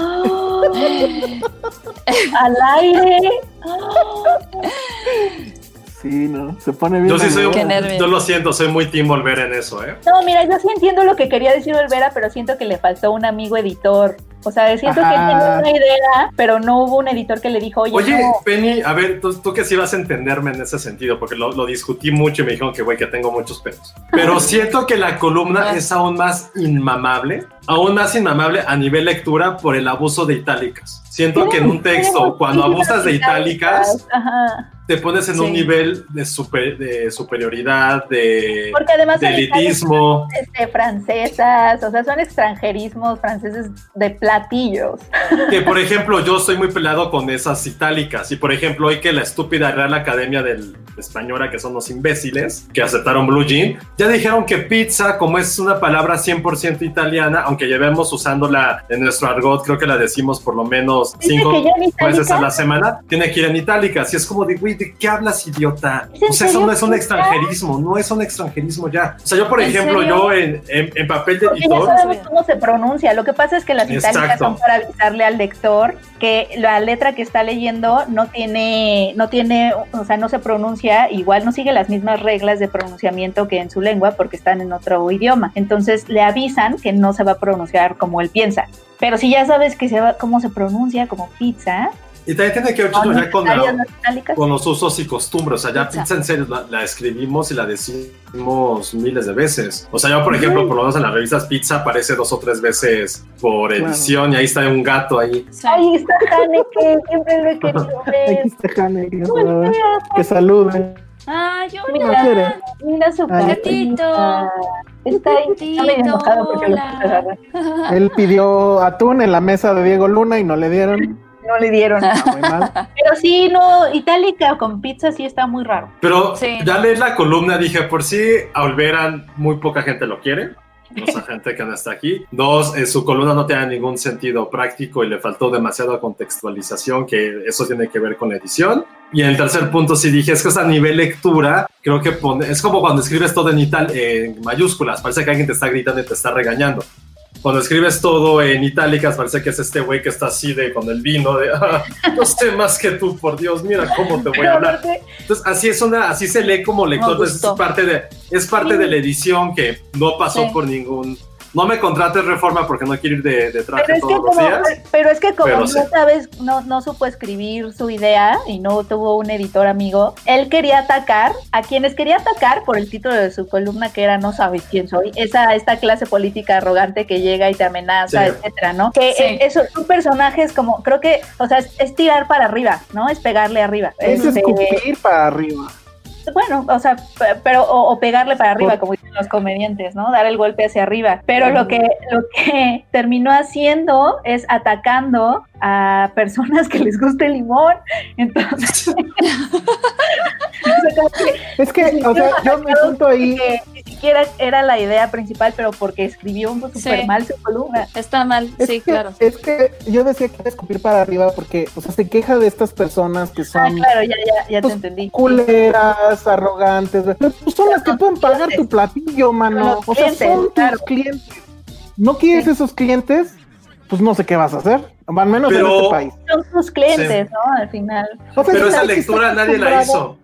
H: Al aire. [LAUGHS]
E: Sí, no, se pone bien.
D: Yo sí soy,
G: nervios.
D: yo lo siento, soy muy team volver en eso, ¿eh?
H: No, mira, yo sí entiendo lo que quería decir Olvera, pero siento que le faltó un amigo editor. O sea, siento que él tenía una idea, pero no hubo un editor que le dijo, oye,
D: Oye,
H: no.
D: Penny, a ver, tú, tú que sí vas a entenderme en ese sentido, porque lo, lo discutí mucho y me dijeron que, güey, que tengo muchos pedos. Pero siento que la columna es aún más inmamable, aún más inmamable a nivel lectura por el abuso de itálicas. Siento que en un texto, cuando abusas de itálicas,
H: Ajá.
D: Te pones en un
G: Sí.
D: nivel de, super- de superioridad, de,
H: Porque además
D: de
H: son
D: elitismo.
H: este, francesas, o sea, son extranjerismos franceses de platillos.
D: Que por [LAUGHS] ejemplo, yo estoy muy pelado con esas itálicas. Y por ejemplo, hoy que la estúpida Real Academia del Española, que son los imbéciles, que aceptaron Blue Jean, ya dijeron que pizza, como es una palabra 100% italiana, aunque llevemos usándola en nuestro argot, creo que la decimos por lo menos cinco veces a la semana, tiene que ir en itálicas. Y es como de, güey, ¿de qué hablas, idiota?
H: ¿Es en
D: O sea, eso no es un extranjerismo, no es un extranjerismo ya. O sea, yo por
G: ¿En
D: ejemplo,
G: serio?
D: yo en, en- en papel de
H: Porque ya
D: editor...
H: sabemos cómo se pronuncia. Lo que pasa es que las itálicas
D: Exacto.
H: son para avisarle al lector que la letra que está leyendo no tiene, no tiene, o sea, no se pronuncia, igual no sigue las mismas reglas de pronunciamiento que en su lengua porque están en otro idioma. Entonces le avisan que no se va a pronunciar como él piensa. Pero si ya sabes que se va, cómo se pronuncia como pizza,
D: Y también tiene que ver
H: no
D: ya con la, con los usos y costumbres. O sea, ya
G: Pizza.
D: en serio la, la escribimos y la decimos miles de veces. O sea, yo, por ejemplo, por lo menos en las revistas Pizza aparece dos o tres veces por edición y ahí está un gato ahí.
H: Ahí está Haneke, siempre lo he [LAUGHS] querido ver.
E: Aquí está Hanne, que,
H: Mira,
E: que salude.
G: Ay,
H: Mira,
E: ¿Qué quiere?
H: mira su
E: Ay,
H: patita. Está ahí, está medio enojado porque lo. [LAUGHS]
E: Él pidió atún en la mesa de Diego Luna y no le dieron.
H: No le dieron.
E: Mal.
H: Pero sí, no, itálica con pizza sí está muy raro.
D: Pero
G: Sí.
D: ya leí la columna, dije, por sí, a Olveran muy poca gente lo quiere. O sea, [LAUGHS] gente que no está aquí. Dos, eh, su columna no tiene ningún sentido práctico y le faltó demasiada contextualización, que eso tiene que ver con la edición. Y en el tercer punto sí dije, es que es a nivel lectura, creo que pone, es como cuando escribes todo en, ital, en mayúsculas, parece que alguien te está gritando y te está regañando. Cuando escribes todo en itálicas, parece que es este güey que está así de con el vino, de "Ah, no sé más que tú, por Dios, mira cómo te voy a hablar. Entonces, así es una, así se lee como lector, entonces es parte de, es parte de la edición que no pasó
G: Sí.
D: por ningún. No me contrates reforma porque no quiero ir de, de traje
H: Pero es, que
D: todos los
H: como,
D: días.
H: pero es que como
D: Pero
H: no
D: sí.
H: sabes, no, no supo escribir su idea y no tuvo un editor amigo, él quería atacar a quienes quería atacar por el título de su columna que era No sabes quién soy, esa esta clase política arrogante que llega y te amenaza,
D: Sí.
H: etcétera, ¿no? Que
G: Sí.
H: eh, eso, un personaje es como, creo que, o sea, es, es tirar para arriba, ¿no? Es pegarle arriba.
E: Es
H: Este,
E: escupir para arriba.
H: Bueno, o sea, pe- pero o, o pegarle para arriba, como dicen los comediantes, ¿no? Dar el golpe hacia arriba. Pero lo que lo que [LAUGHS] terminó haciendo es atacando a personas que les gusta el limón. Entonces, [LAUGHS] [LAUGHS] o sea, como que
E: Es que, o sea, yo me junto ahí.
H: que siquiera era la idea principal, pero porque escribió un súper
G: Sí.
H: mal su columna.
G: Está mal,
E: Es
G: sí,
E: que,
G: claro.
E: es que yo decía que era escupir para arriba porque, o sea, se queja de estas personas que
H: Ah,
E: son
H: claro, ya, ya, ya te
E: Pues,
H: entendí.
E: culeras, arrogantes. Pero, pues, son las que pueden pagar tu platillo, mano. O sea,
H: clientes,
E: son tus
H: claro.
E: clientes. ¿No quieres esos clientes? Pues no sé qué vas a hacer. Al menos
D: Pero-
E: en este país.
H: Son tus clientes, ¿no? Al final.
E: O sea,
D: Pero esa lectura nadie la hizo.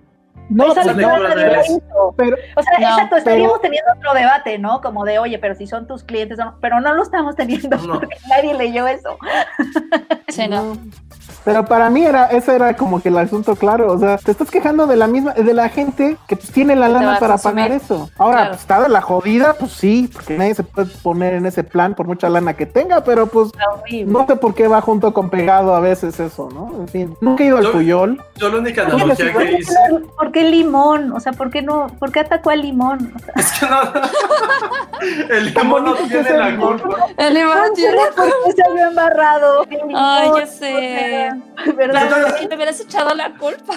E: No,
H: Esa
E: pues,
H: lectura nadie la
D: la hizo.
E: Pero
H: O sea,
G: No,
H: exacto,
E: pero-
H: estaríamos teniendo otro debate, ¿no? Como de, oye, pero si son tus clientes o no, pero no lo estamos teniendo
D: No.
H: porque nadie leyó eso. [LAUGHS]
G: Sí, no.
E: Pero para mí era, ese era como que el asunto claro. O sea, te estás quejando de la misma, de la gente que pues, tiene la lana para pagar eso. Ahora,
G: Claro.
E: pues, está de la jodida, pues sí, porque nadie se puede poner en ese plan por mucha lana que tenga, pero pues no sé por qué va junto con pegado a veces eso, ¿no? En fin, nunca he ido al
D: Yo-
E: Puyol.
D: Yo la única analogía que hice.
H: ¿Por qué limón? O sea, ¿por qué no? ¿Por qué atacó al limón? O sea,
D: Es que no. El limón no
E: que
D: tiene la culpa.
G: El limón
H: no
G: tiene-
H: por qué se había embarrado.
G: Ay, ya sé.
H: ¿Verdad?
G: Y me hubieras echado la culpa.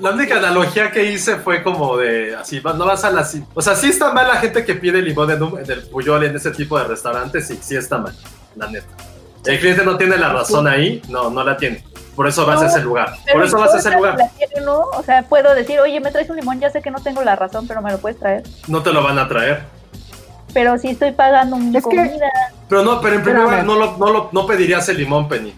D: La única analogía que hice fue como de así, no vas a la. O sea, sí está mal la gente que pide limón en, un- en el Puyol, en ese tipo de restaurantes, sí, sí está mal, la neta. El cliente no tiene la razón ahí, no, no la tiene. Por eso vas a ese lugar. Por eso vas a ese lugar.
H: quiero, ¿no? O sea, puedo decir, oye, me traes un limón, ya sé que no tengo la razón, pero me lo puedes traer.
D: No te lo van a traer.
H: Pero si estoy pagando mi
E: Es que-
H: comida.
D: Pero no, pero en primer lugar no, lo, no, lo, no pedirías el limón, Penny.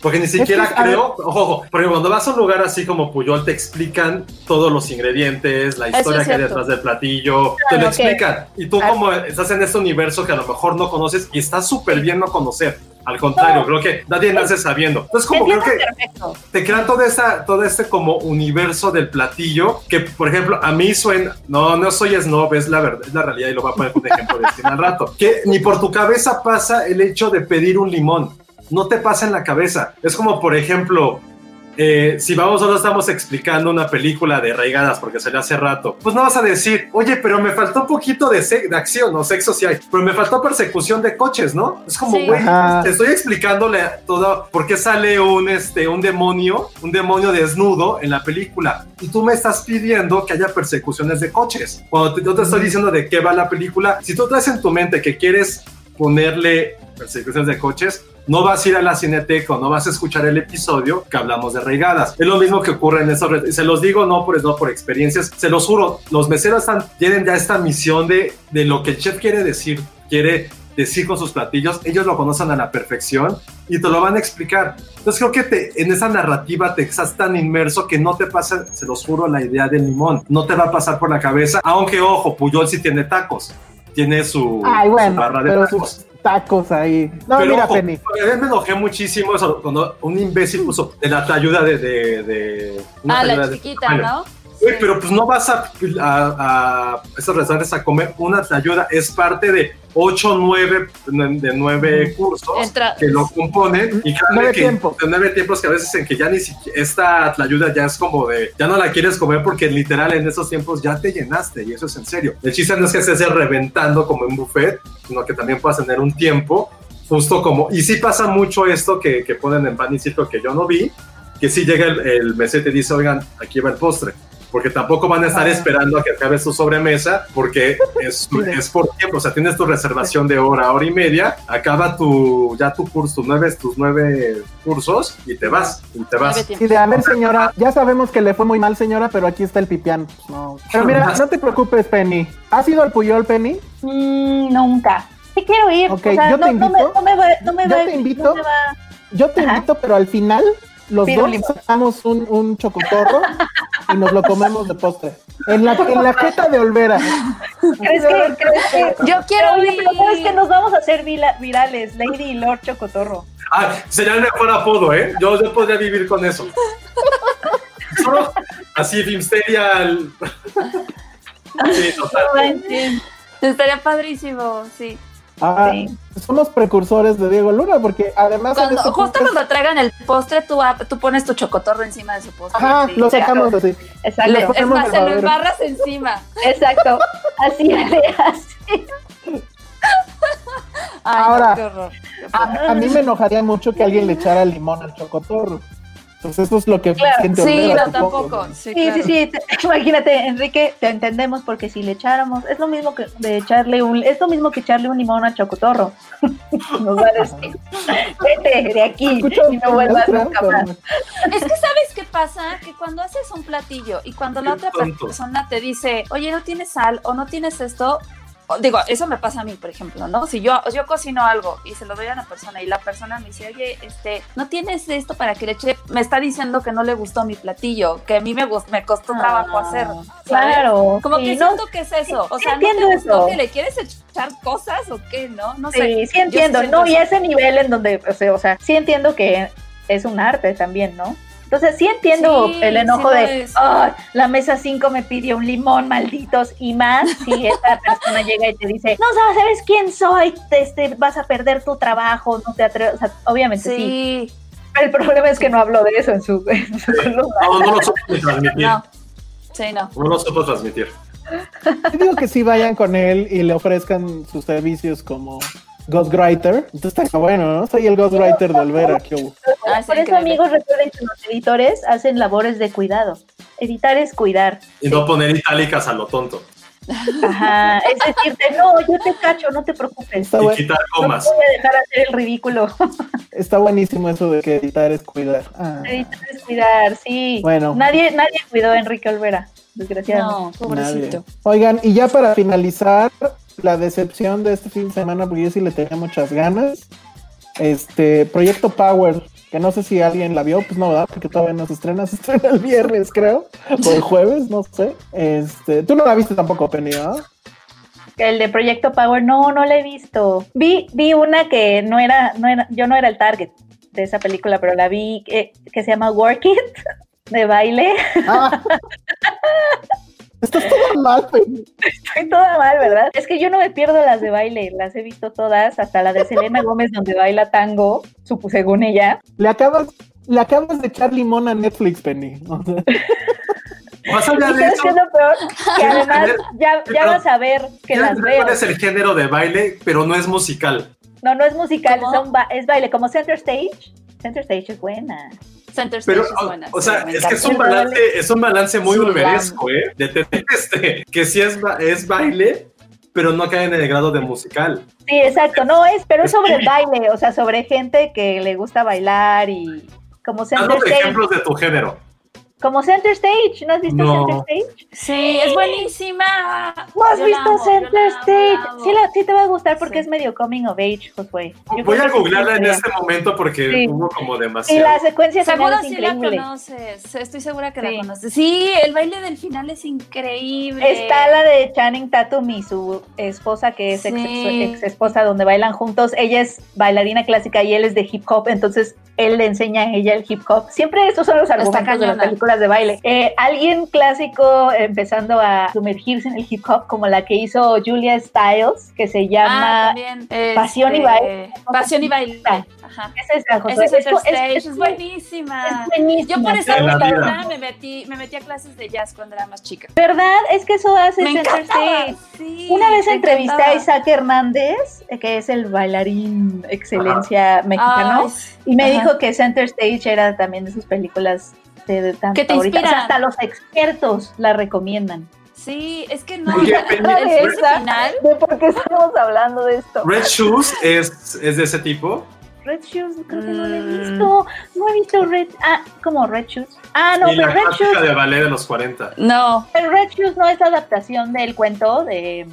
D: Porque ni siquiera
E: que,
D: creo, ojo, ojo, porque cuando vas a un lugar así como Puyol te explican todos los ingredientes, la historia
G: es
D: que hay detrás del platillo, te lo
H: Ah,
D: explican. Y tú
H: Ah.
D: como estás en este universo que a lo mejor no conoces y está súper bien no conocer. Al contrario, creo que nadie nace sabiendo. Entonces como creo que
H: perfecto.
D: te crean todo, esta, todo este como universo del platillo que, por ejemplo, a mí suena, no, no soy snob, es la verdad, es la realidad y lo voy a poner un ejemplo de este al rato, que ni por tu cabeza pasa el hecho de pedir un limón, no te pasa en la cabeza. Es como, por ejemplo, eh, si vamos, solo estamos explicando una película de raigadas porque salió hace rato, pues no vas a decir, oye, pero me faltó un poquito de, de acción, no sexo sí hay, pero me faltó persecución de coches, ¿no? Es como,
G: Sí.
D: güey,
E: Ajá.
D: te estoy explicándole todo por qué sale un, este, un demonio, un demonio desnudo en la película y tú me estás pidiendo que haya persecuciones de coches. Cuando te- yo te estoy diciendo de qué va la película, si tú traes en tu mente que quieres ponerle persecuciones de coches, no vas a ir a la cineteca o no vas a escuchar el episodio que hablamos de regadas. Es lo mismo que ocurre en esos, re- se los digo no por, no por experiencias, se los juro, los meseros están, tienen ya esta misión de, de lo que el chef quiere decir, quiere decir con sus platillos, ellos lo conocen a la perfección y te lo van a explicar. Entonces creo que te, en esa narrativa te estás tan inmerso que no te pasa, se los juro, la idea del limón. No te va a pasar por la cabeza, aunque ojo, Puyol sí tiene tacos. Tiene su,
E: Ay,
D: su
E: bueno,
D: barra de tacos.
E: Tacos ahí. No,
D: Pero
E: mira,
D: ojo,
E: Penny.
D: a mí me enojé muchísimo cuando un imbécil puso de la ayuda de, de, de- una
G: Ah, la
D: de-
G: chiquita,
D: Bueno,
G: ¿no?
D: Güey, pero pues no vas a, a, a esos restaurantes a comer una ayuda, es parte de 8 o 9 de 9 cursos
G: Entra-
D: que lo componen y cada
E: Nueve
D: que,
E: tiempos.
D: de nueve tiempos que a veces en que ya ni siquiera esta ayuda ya es como de ya no la quieres comer porque literal en esos tiempos ya te llenaste y eso es en serio. El chiste no es que estés reventando como en buffet, sino que también puedas tener un tiempo justo como y sí pasa mucho esto que, que ponen en pan y circo que yo no vi, que sí llega el, el mesero y te dice, oigan, aquí va el postre. Porque tampoco van a estar
E: Ah.
D: esperando a que acabe su sobremesa, porque es, es por tiempo. O sea, tienes tu reservación de hora, hora y media, acaba tu, ya tu curso, tus nueve, tus nueve cursos y te vas, y te vas.
G: Tiempos.
E: de a ver, señora, ya sabemos que le fue muy mal, señora, pero aquí está el pipián. Pues, no. Pero mira, [LAUGHS] no te preocupes, Penny. ¿Has ido al Puyol, Penny?
H: Mm, nunca. Sí quiero ir.
E: Ok,
H: o sea,
E: yo te
H: no, no me,
E: invito.
H: no me va, no me
E: Yo
H: va-
E: te invito.
H: no me va-
E: Yo te
H: Ajá.
E: invito, pero al final los dos sacamos un, un chocotorro [LAUGHS] y nos lo comemos de postre. En la, en la jeta de Olvera.
H: ¿Crees que, crees que-
G: Yo quiero
H: Oye, pero sabes que nos vamos a hacer vila- virales, Lady y Lord Chocotorro.
D: Ah, sería el mejor apodo, ¿eh? Yo, yo podría vivir con eso. Solo así, Filmsteria. al- [LAUGHS] Sí, total.
G: Estaría padrísimo, sí.
E: Ah,
H: Sí.
E: Somos precursores de Diego Luna, porque además.
G: Cuando,
E: este
G: justo
E: podcast-
G: cuando traigan el postre, tú, tú pones tu chocotorro encima de su postre.
E: Ajá,
G: sí.
E: lo sacamos así.
H: Exacto.
G: Le- es
E: Hacemos
G: más,
E: el
G: se lo embarras encima.
H: Exacto. Así, así.
G: Ay,
E: Ahora,
G: no, qué horror.
E: A, a mí me enojaría mucho que alguien le echara limón al chocotorro. Entonces, eso es lo que
H: Claro.
E: siente
G: Sí,
E: Olvera,
G: no, tampoco. Sí,
H: Sí,
G: claro.
H: sí, sí. te- [LAUGHS] Imagínate, Enrique, te entendemos porque si le echáramos, es lo mismo que de echarle un, es lo mismo que echarle un limón al chocotorro. [LAUGHS] Nos va a decir, vete de aquí
E: Escucha,
H: y no vuelvas nunca más.
G: Es que sabes qué pasa, que cuando haces un platillo y cuando la otra
D: tonto.
G: persona te dice, oye, no tienes sal o no tienes esto, digo, eso me pasa a mí, por ejemplo, ¿no? Si yo, yo cocino algo y se lo doy a una persona y la persona me dice, oye, este, no tienes esto para que le eche, me está diciendo que no le gustó mi platillo, que a mí me, me costó trabajo hacer. ¿sabes?
H: Claro.
G: Como
H: sí,
G: que
H: no,
G: siento que es eso. O
H: sí
G: sea, ¿no te
H: entiendo
G: gustó
H: eso.
G: que le quieres echar cosas o qué, no? No sé.
H: Sí, entiendo, ¿no? Y ese nivel en donde, o sea, o sea, sí entiendo que es un arte también, ¿no? Entonces sí entiendo
G: Sí,
H: el enojo
G: sí
H: de. "Ay, la mesa 5 me pidió un limón, malditos, y más si [LAUGHS] esta persona llega y te dice, no sabes, ¿sabes quién soy? Este, vas a perder tu trabajo, no te atreves, o sea, obviamente sí.
G: Sí,
H: El problema es que no habló de eso en su, en su columna.
D: No, no lo supo transmitir.
G: no. Sí, no.
D: No lo supo transmitir.
E: Yo digo que sí vayan con él y le ofrezcan sus servicios como Ghostwriter. Entonces está bueno, ¿no? Soy el Ghostwriter de Olvera. ¿qué hubo?
G: Ah, sí,
H: Por eso, amigos, recuerden que los editores hacen labores de cuidado. Editar es cuidar.
D: Y no poner itálicas a lo tonto.
H: Ajá, es decirte, no, yo te cacho, no te preocupes.
E: Está,
D: Y
E: bueno.
D: quitar
H: No
D: comas.
H: voy a dejar hacer el ridículo.
E: Está buenísimo eso de que editar es cuidar. Ah,
H: Editar es cuidar, sí.
E: Bueno.
H: Nadie, nadie cuidó a Enrique Olvera, desgraciadamente.
G: No, pobrecito.
E: nadie. Oigan, y ya para finalizar, la decepción de este fin de semana, porque yo sí le tenía muchas ganas. Este, Proyecto Power, que no sé si alguien la vio, pues no, ¿verdad? Porque todavía no se estrena, [LAUGHS] se estrena el viernes, creo, o el jueves, no sé. Este, tú no la viste tampoco, Penny, ¿verdad?
H: El de Proyecto Power, no, no la he visto. Vi, vi una que no era, no era, yo no era el target de esa película, pero la vi que, que se llama Work It, [LAUGHS] de baile.
E: Ah. Estás todo mal, Penny.
H: Estoy toda mal, ¿verdad? Es que yo no me pierdo las de baile, las he visto todas, hasta la de Selena Gómez donde baila tango, supo- según ella.
E: Le acabas, le acabas de echar limón a Netflix, Penny. O sea,
D: Más
H: ¿Y
D: allá de
H: sabes
D: eso,
H: qué es lo peor? [LAUGHS] Que
D: ¿Quieres
H: además ya, ya
D: Pero-
H: vas a ver que
D: ¿quieres
H: las veo.
D: cuál es el género de baile? Pero no es musical.
H: No, no es musical, son ba- es baile, como Center Stage. Center Stage es buena.
G: Center Stage
D: Pero,
G: es
D: o,
G: buena.
D: o
G: sí,
D: sea, es que es un balance, es un balance muy
G: Sí,
D: olveresco, ¿eh? De tener [LAUGHS] este, que sí es, ba- es baile, pero no cae en el grado de musical.
H: Sí, exacto, no es, pero es sobre [LAUGHS] baile, o sea, sobre gente que le gusta bailar y como Center Stage.
D: ejemplos de tu género.
H: Como Center Stage, ¿no has visto
D: No.
H: Center Stage?
G: Sí, es buenísima.
H: ¿No has
G: Yo la
H: visto
G: amo,
H: Center
G: la amo,
H: Stage?
G: la amo.
H: Sí, la- sí te va a gustar porque
G: Sí.
H: es medio coming of age, Josué. Yo
D: Voy a googlearla en
H: te
D: este momento porque
H: Sí.
D: hubo como
H: Y
D: demasiado.
H: la secuencia
G: Seguro sí la conoces. Estoy segura que
H: Sí.
G: la conoces. Sí, el baile del final es increíble.
H: Está la de Channing Tatum y su esposa, que es ex,
G: Sí.
H: ex esposa, donde bailan juntos. Ella es bailarina clásica y él es de hip hop, entonces él le enseña a ella el hip hop. Siempre estos son los argumentos de las
G: cañona.
H: De baile. Eh, alguien clásico empezando a sumergirse en el hip hop, como la que hizo Julia Stiles, que se
G: Ah,
H: llama
G: también.
H: Pasión y
G: este,
H: Baile.
G: Pasión y baile. Ajá.
H: Es esa,
G: es es,
H: es-
G: buenísima.
H: es buenísima.
G: Yo por esa me metí, me metí a clases de jazz cuando era más chica.
H: ¿Verdad? Es que eso hace
G: Me
H: Center
G: encantaba.
H: Stage.
G: Sí,
H: Una vez entrevisté a. Isaac Hernández, eh, que es el bailarín excelencia mexicano,
G: Ay,
H: y me
G: ajá.
H: dijo que Center Stage era también de sus películas de, de tan
G: Que te
H: favoritas. O sea, hasta los expertos la recomiendan.
G: Sí, es que no.
D: Oye,
G: ese
H: esa-
G: final.
H: ¿De por qué estamos hablando de esto?
D: Red Shoes es, es de ese tipo.
H: Red Shoes, creo que no lo he
G: Mm.
H: visto. No he visto Red. Ah, como Red Shoes. Ah, no,
D: y
H: pero
D: la
H: Red Shoes.
D: de ballet de los 40.
G: No.
H: Pero Red Shoes no es la adaptación del cuento de,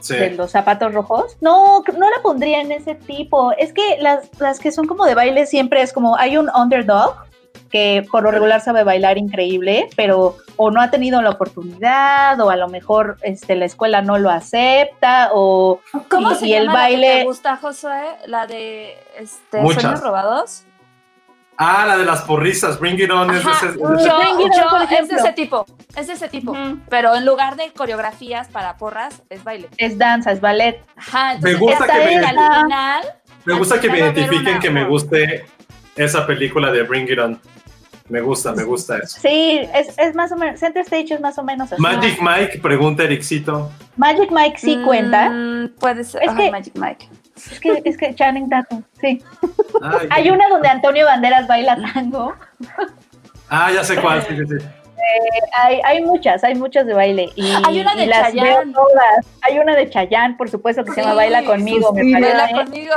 D: Sí.
H: de los zapatos rojos. No, no la pondría en ese tipo. Es que las, las que son como de baile siempre es como hay un underdog que por lo regular sabe bailar increíble, pero o no ha tenido la oportunidad, o a lo mejor este, la escuela no lo acepta, o
G: ¿Cómo
H: y,
G: se
H: y el
G: llama la que
H: baile.
G: te gusta, Josué? La de este. Sueños Robados.
D: Ah, la de las porrisas, Bring It On es de
G: Ajá,
D: ese-
G: yo,
D: es de ese-
H: Bring It On,
G: yo-
H: por
G: es de
H: ejemplo.
G: ese tipo, es de ese tipo. Pero en lugar de coreografías para porras, es baile.
H: Es danza, es ballet.
G: Ajá, entonces
D: Me gusta que me-
G: al final.
D: Me gusta
G: al
D: que me identifiquen
G: una-
D: que me guste esa película de Bring It On. Me gusta, me gusta eso.
H: Sí, es, es más o menos, Center Stage es más o menos así.
D: Magic Mike, pregunta Ericito.
H: Magic Mike sí
G: Mm,
H: cuenta.
G: Puede ser.
H: Es que-
G: Magic Mike.
H: Es que, es que Channing Tatum, sí.
D: Ay,
H: Hay una donde Antonio Banderas baila tango.
D: Ah, ya sé cuál, sí, sí, sí.
H: Hay, hay muchas, hay muchas de baile. Y,
G: Hay una de
H: y las
G: Chayanne.
H: veo todas. Hay una de Chayanne, por supuesto, que se llama Baila conmigo, me.
G: Baila conmigo.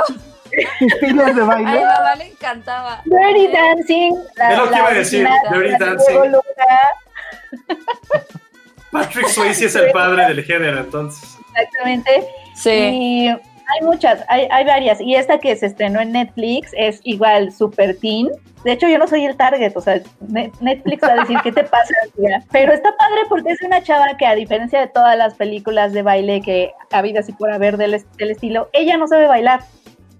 G: [LAUGHS]
E: estilos de
G: A
E: baile.
G: mi mamá le encantaba.
H: Dirty Dancing. La,
D: Es lo que iba a decir, Dirty Dancing. [LAUGHS] Patrick Swayze es el padre del género, entonces.
H: Exactamente.
G: Sí.
H: Y hay muchas, hay, hay varias. Y esta que se estrenó en Netflix es igual super teen. De hecho, yo no soy el target, o sea, Ne- Netflix va a decir, ¿qué te pasa? tía?". Pero está padre porque es una chava que a diferencia de todas las películas de baile que ha habido así por haber del, del estilo, ella no sabe bailar.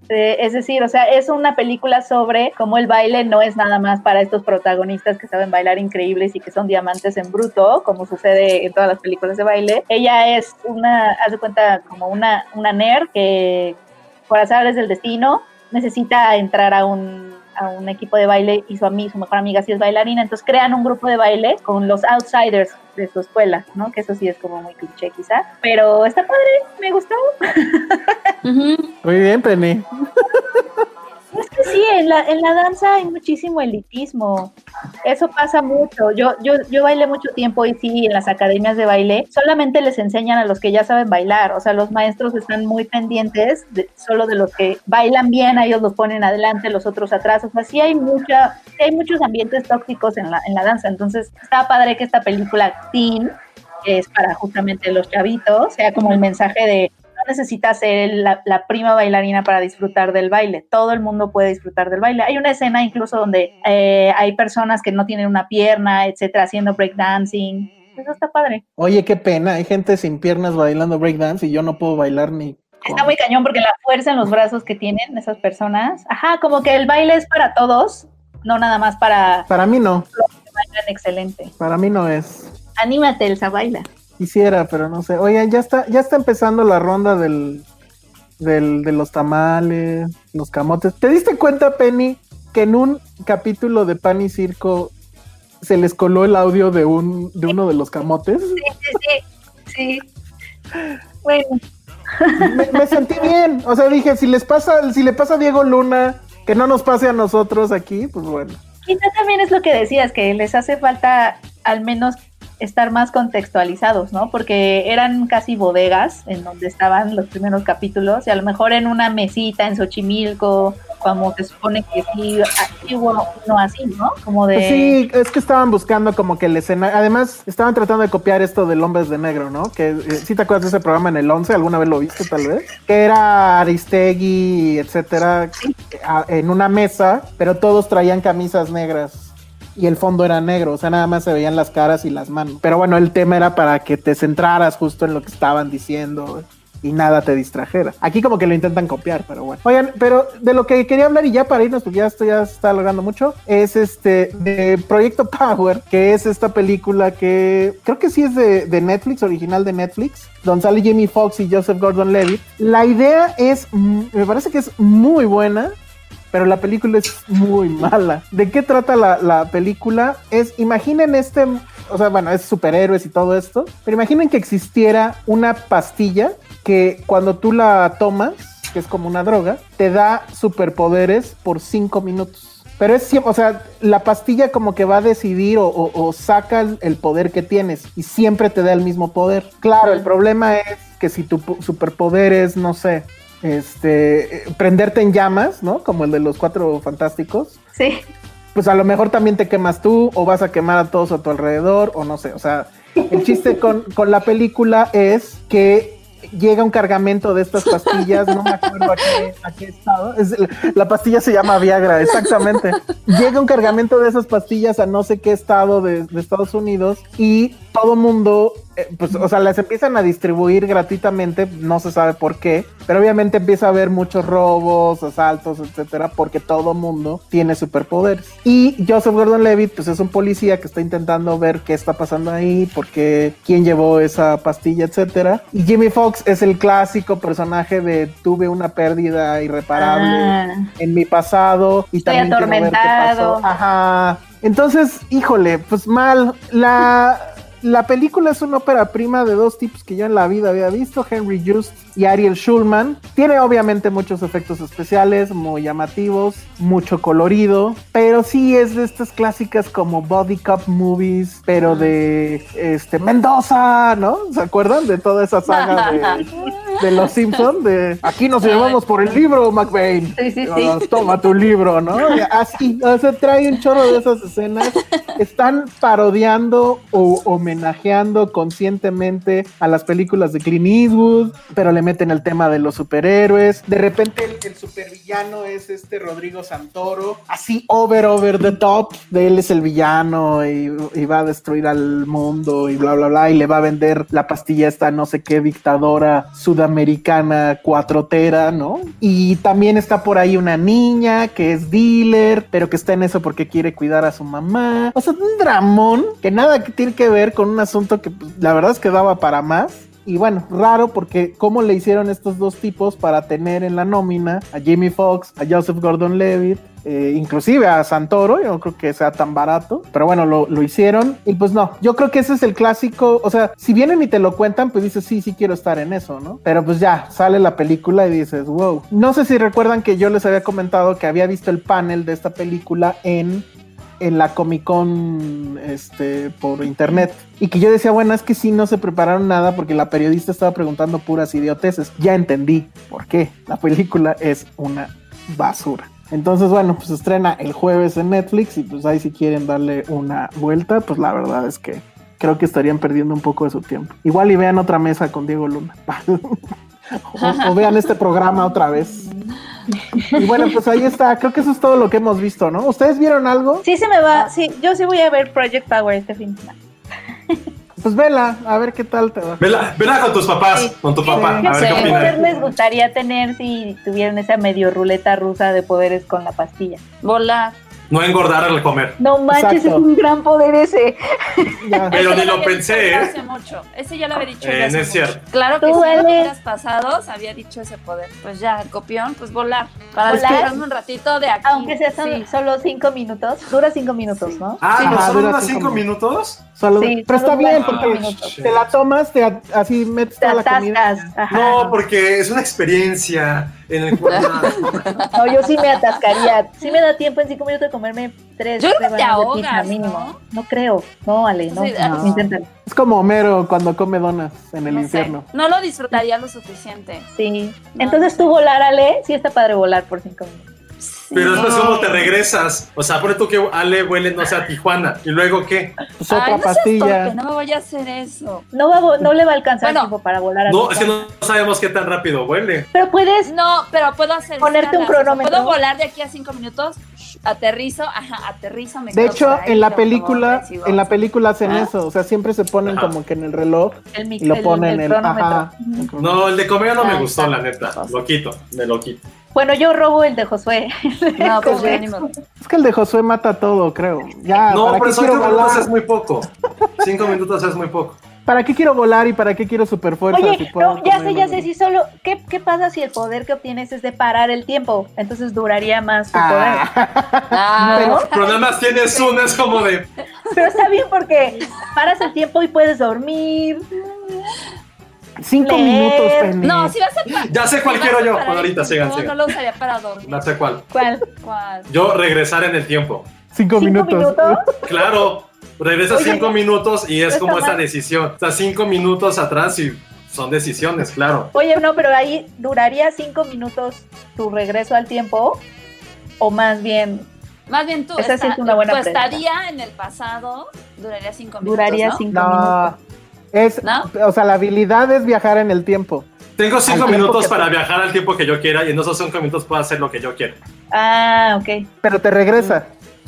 H: Eh, es decir, o sea, es una película sobre cómo el baile no es nada más para estos protagonistas que saben bailar increíbles y que son diamantes en bruto, como sucede en todas las películas de baile. Ella es una, haz de cuenta, como una, una nerd que por azares del destino necesita entrar a un, a un equipo de baile y su, ami- su mejor amiga sí es bailarina, entonces crean un grupo de baile con los outsiders de su escuela, ¿no? Que eso sí es como muy cliché quizá, pero está padre, me gustó. [LAUGHS]
E: Muy bien, Penny. [LAUGHS]
H: Es que sí, en la, en la danza hay muchísimo elitismo. Eso pasa mucho. Yo, yo, yo bailé mucho tiempo y sí, en las academias de baile solamente les enseñan a los que ya saben bailar. O sea, los maestros están muy pendientes de, solo de los que bailan bien, a ellos los ponen adelante, los otros atrás. O sea, sí hay mucha, sí hay muchos ambientes tóxicos en la, en la danza. Entonces, está padre que esta película Teen, que es para justamente los chavitos, sea como el mensaje de necesitas ser la, la, prima bailarina para disfrutar del baile. Todo el mundo puede disfrutar del baile. Hay una escena incluso donde eh, hay personas que no tienen una pierna, etcétera, haciendo breakdancing. Eso está padre.
E: Oye, qué pena. Hay gente sin piernas bailando breakdance y yo no puedo bailar ni.
H: Está muy cañón porque la fuerza en los brazos que tienen esas personas. Ajá, como que el baile es para todos, no nada más para.
E: Para mí no.
H: Los que bailan excelente.
E: Para mí no es.
H: Anímate, Elsa, baila.
E: Quisiera, pero no sé. Oigan, ya está, ya está empezando la ronda del, del, de los tamales, los camotes. ¿Te diste cuenta, Penny, que en un capítulo de Pan y Circo se les coló el audio de un, de uno de los camotes?
H: Sí, sí, sí. Bueno.
E: Me, me, sentí bien. O sea, dije, si les pasa, si le pasa a Diego Luna, que no nos pase a nosotros aquí, pues bueno.
H: Quizá también es lo que decías, que les hace falta al menos estar más contextualizados, ¿no? Porque eran casi bodegas en donde estaban los primeros capítulos y a lo mejor en una mesita en Xochimilco, como se supone que sí, antiguo, no así, ¿no? Como de...
E: Sí, es que estaban buscando como que el escenario, además estaban tratando de copiar esto del Hombres de Negro, ¿no? Que eh, si te acuerdas de ese programa en el 11, alguna vez lo viste tal vez, que era Aristegui, etcétera, en una mesa, pero todos traían camisas negras y el fondo era negro, o sea, nada más se veían las caras y las manos. Pero bueno, el tema era para que te centraras justo en lo que estaban diciendo y nada te distrajera. Aquí como que lo intentan copiar, pero bueno. Oigan, pero de lo que quería hablar y ya para irnos, porque ya esto ya está alargando mucho, es este de Proyecto Power, que es esta película que creo que sí es de, Netflix, original de Netflix, donde sale Jamie Foxx y Joseph Gordon-Levitt. La idea es, me parece que es muy buena pero la película es muy mala. ¿De qué trata la, la, película? Es, imaginen este, o sea, bueno, es superhéroes y todo esto, pero imaginen que existiera una pastilla que cuando tú la tomas, que es como una droga, te da superpoderes por cinco minutos. Pero es siempre, o sea, la pastilla como que va a decidir o, o, o saca el, el poder que tienes y siempre te da el mismo poder. Claro, el problema es que si tu superpoder es, no sé, este, prenderte en llamas, ¿no? Como el de los cuatro fantásticos.
H: Sí.
E: Pues a lo mejor también te quemas tú o vas a quemar a todos a tu alrededor o no sé, o sea, el chiste con, con la película es que llega un cargamento de estas pastillas, no me acuerdo a qué, a qué estado, es, la pastilla se llama Viagra, exactamente. Llega un cargamento de esas pastillas a no sé qué estado de, de Estados Unidos y todo mundo, eh, pues, o sea, las empiezan a distribuir gratuitamente, no se sabe por qué, pero obviamente empieza a haber muchos robos, asaltos, etcétera, porque todo mundo tiene superpoderes. Y Joseph Gordon-Levitt, pues es un policía que está intentando ver qué está pasando ahí, porque quién llevó esa pastilla, etcétera. Y Jimmy Fox es el clásico personaje de tuve una pérdida irreparable ah. en mi pasado y también
H: atormentado.
E: Ajá. Entonces, híjole, pues mal. La la película es una ópera prima de dos tipos que yo en la vida había visto, Henry Just y Ariel Schulman. Tiene obviamente muchos efectos especiales, muy llamativos, mucho colorido, pero sí es de estas clásicas como body cup movies, pero de este Mendoza, ¿no? ¿Se acuerdan de toda esa saga de, [LAUGHS] de Los Simpsons? De aquí nos llevamos por el libro, McBain.
H: Sí, sí, sí.
E: Oh, toma tu libro, ¿no? Así, o sea, trae un chorro de esas escenas. Están parodiando o homenajeando conscientemente a las películas de Clint Eastwood, pero le meten el tema de los superhéroes. De repente el, el supervillano es este Rodrigo Santoro, así over, over the top, de él es el villano y, va a destruir al mundo y bla, bla, bla, y le va a vender la pastilla esta no sé qué dictadora sudamericana cuatrotera, ¿no? Y también está por ahí una niña que es dealer, pero que está en eso porque quiere cuidar a su mamá. O sea, un dramón que nada tiene que ver con un asunto que pues, la verdad es que daba para más. Y bueno, raro porque cómo le hicieron estos dos tipos para tener en la nómina a Jamie Foxx, a Joseph Gordon-Levitt, eh, inclusive a Santoro, yo no creo que sea tan barato, pero bueno, lo, lo, hicieron y pues no, yo creo que ese es el clásico, o sea, si vienen y te lo cuentan, pues dices, sí, sí quiero estar en eso, ¿no? Pero pues ya, sale la película y dices, wow. No sé si recuerdan que yo les había comentado que había visto el panel de esta película en en la Comic Con este, por internet. Y que yo decía, bueno, es que sí no se prepararon nada porque la periodista estaba preguntando puras idioteces. Ya entendí por qué. La película es una basura. Entonces, bueno, pues estrena el jueves en Netflix y pues ahí si quieren darle una vuelta, pues la verdad es que creo que estarían perdiendo un poco de su tiempo. Igual y vean otra mesa con Diego Luna. [LAUGHS] [LAUGHS] o, o vean este programa otra vez. Y bueno, pues ahí está. Creo que eso es todo lo que hemos visto, ¿no? ¿Ustedes vieron algo?
H: Sí, se me va. Sí, yo sí voy a ver Project Power este fin de semana.
E: Pues vela, a ver qué tal te va.
D: Vela, vela con tus papás, con tu papá.
H: ¿Qué
D: A ver qué
H: poder les gustaría tener si tuvieran esa medio ruleta rusa de poderes con la pastilla?
G: Volar.
D: No engordar al comer.
H: No manches,
E: Exacto.
H: es un gran poder ese.
E: Ya.
D: Pero
G: Ese
D: ni lo pensé, ¿eh?
G: Hace mucho. Ese ya lo había dicho.
D: Eh,
G: ya hace
D: no es
G: mucho.
D: cierto.
G: Claro que sí, en días pasados había dicho ese poder. Pues ya, copión, pues volar. Para
H: ¿Volar?
G: un ratito de aquí.
H: Aunque sea son-
G: Sí.
H: solo cinco minutos. Dura cinco minutos, ¿no?
D: Ah,
E: Sí.
D: ¿no
E: dura
D: unos
E: cinco
D: cinco minutos?
E: Solo-
H: Sí,
E: pero
H: solo
E: está bien porque
H: minutos.
E: te la tomas, te a- así metes
H: Te
E: toda la comida.
H: Ajá.
D: No, porque es una experiencia en el. [LAUGHS]
H: No, yo sí me atascaría. Sí me da tiempo en cinco minutos de comerme tres
G: Yo creo que te
H: rebanadas de
G: ahogas,
H: pizza mínimo. ¿no? creo. No, Ale, no.
G: Sí,
H: no, inténtalo.
E: Es como Homero cuando come donas en el
G: No sé,
E: infierno.
G: No lo disfrutaría lo suficiente.
H: Sí.
G: No,
H: Entonces
G: no
H: tú volar, Ale, sí está padre volar por cinco minutos.
D: Pero después,
G: No.
D: ¿cómo te regresas? O sea, pone tú que Ale huele, no sé, a Tijuana. ¿Y luego qué?
E: Pues
G: Ay,
E: otra
G: no seas
E: pastilla.
G: torpe, no me voy a hacer eso.
H: No, va, no le va a alcanzar
G: Bueno.
H: tiempo para volar a
D: No, es que no sabemos qué tan rápido huele.
H: Pero puedes.
G: No, pero puedo hacer
H: Ponerte un cronómetro.
G: Puedo volar de aquí a cinco minutos, aterrizo, ajá, aterrizo, me
E: De hecho,
G: por ahí,
E: en la película, en la película hacen
G: ¿Ah?
E: eso, o sea, siempre se ponen
D: Ajá.
E: como que en el reloj
H: El,
E: y lo
H: el-
E: ponen
H: el
E: en el
H: cronómetro.
E: ajá.
D: No, el de comer no me
G: Ah,
D: gustó, la neta. Lo quito, me lo quito.
H: Bueno, yo robo el de Josué. [LAUGHS]
G: No, pues ni modo.
E: Es que el de Josué mata todo, creo. Ya,
D: No,
E: ¿para
D: pero cinco minutos es muy poco. Cinco minutos es muy poco.
E: ¿Para qué quiero volar y para qué quiero super fuerza?
H: Oye, no, ya sé, ya sé, si solo, ¿qué, ¿qué pasa si el poder que obtienes es de parar el tiempo? Entonces duraría más tu poder.
G: Ah,
H: ¿No?
D: Pero nada más tienes una, es como de.
H: Pero está bien porque paras el tiempo y puedes dormir.
E: Cinco
H: Leer.
E: minutos, Penny.
G: No, si vas a
D: Ya sé cuál
G: si
D: quiero yo. Bueno, ahorita, sigan, sigan.
G: No lo usaría para dormir.
D: No sé cuál.
H: ¿Cuál?
G: ¿Cuál?
D: Yo regresar en el tiempo.
E: Cinco,
H: ¿Cinco
E: minutos.
H: minutos?
D: Claro, regresas
H: Oye,
D: cinco minutos y es
H: no
D: como esta
H: mal.
D: decisión. O sea, cinco minutos atrás y son decisiones, claro.
H: Oye, no, pero ahí duraría cinco minutos tu regreso al tiempo. O más bien,
G: Más bien tú,
H: Esa sí
G: esta-
H: es una buena
G: estadía en el pasado duraría cinco minutos,
H: duraría
G: ¿no?
H: cinco
E: No,
H: minutos.
E: Es,
G: ¿No?
E: o sea, la habilidad es viajar en el tiempo.
D: Tengo cinco minutos para viajar al tiempo que yo quiera y en esos cinco minutos puedo hacer lo que yo quiera.
H: Ah, ok.
E: Pero te regresa.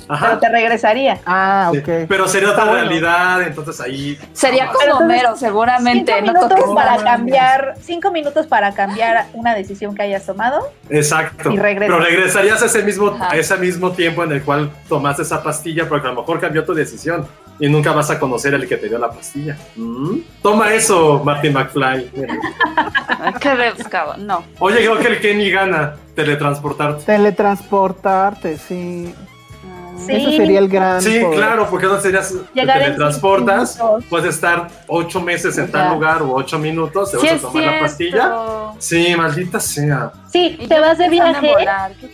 H: Pero te regresaría.
E: Ah,
D: Sí.
E: ok.
D: Pero sería
E: Está
D: otra
E: bueno.
D: realidad, entonces ahí.
G: Sería
D: no,
G: como Homero, seguramente.
H: Cinco
G: no
H: minutos
G: toques
H: para
G: nada.
H: cambiar, cinco minutos para cambiar una decisión que hayas tomado.
D: Exacto.
H: Y regresas.
D: Pero regresarías a ese mismo,
G: Ajá.
D: a ese mismo tiempo en el cual tomaste esa pastilla, porque a lo mejor cambió tu decisión y nunca vas a conocer el que te dio la pastilla. ¿Mm? Toma eso, Martin McFly. [LAUGHS]
G: Qué rebuscado. No.
D: Oye, creo que el Kenny gana teletransportarte.
E: Teletransportarte, sí.
H: Sí.
E: Ese sería el gran
D: Sí,
E: poder.
D: claro, porque no serías, te
H: Llegar cinco minutos.
D: puedes estar ocho meses en tal lugar o ocho minutos, te
G: Sí
D: vas a tomar la pastilla. Sí, maldita sea.
H: Sí, te vas de viaje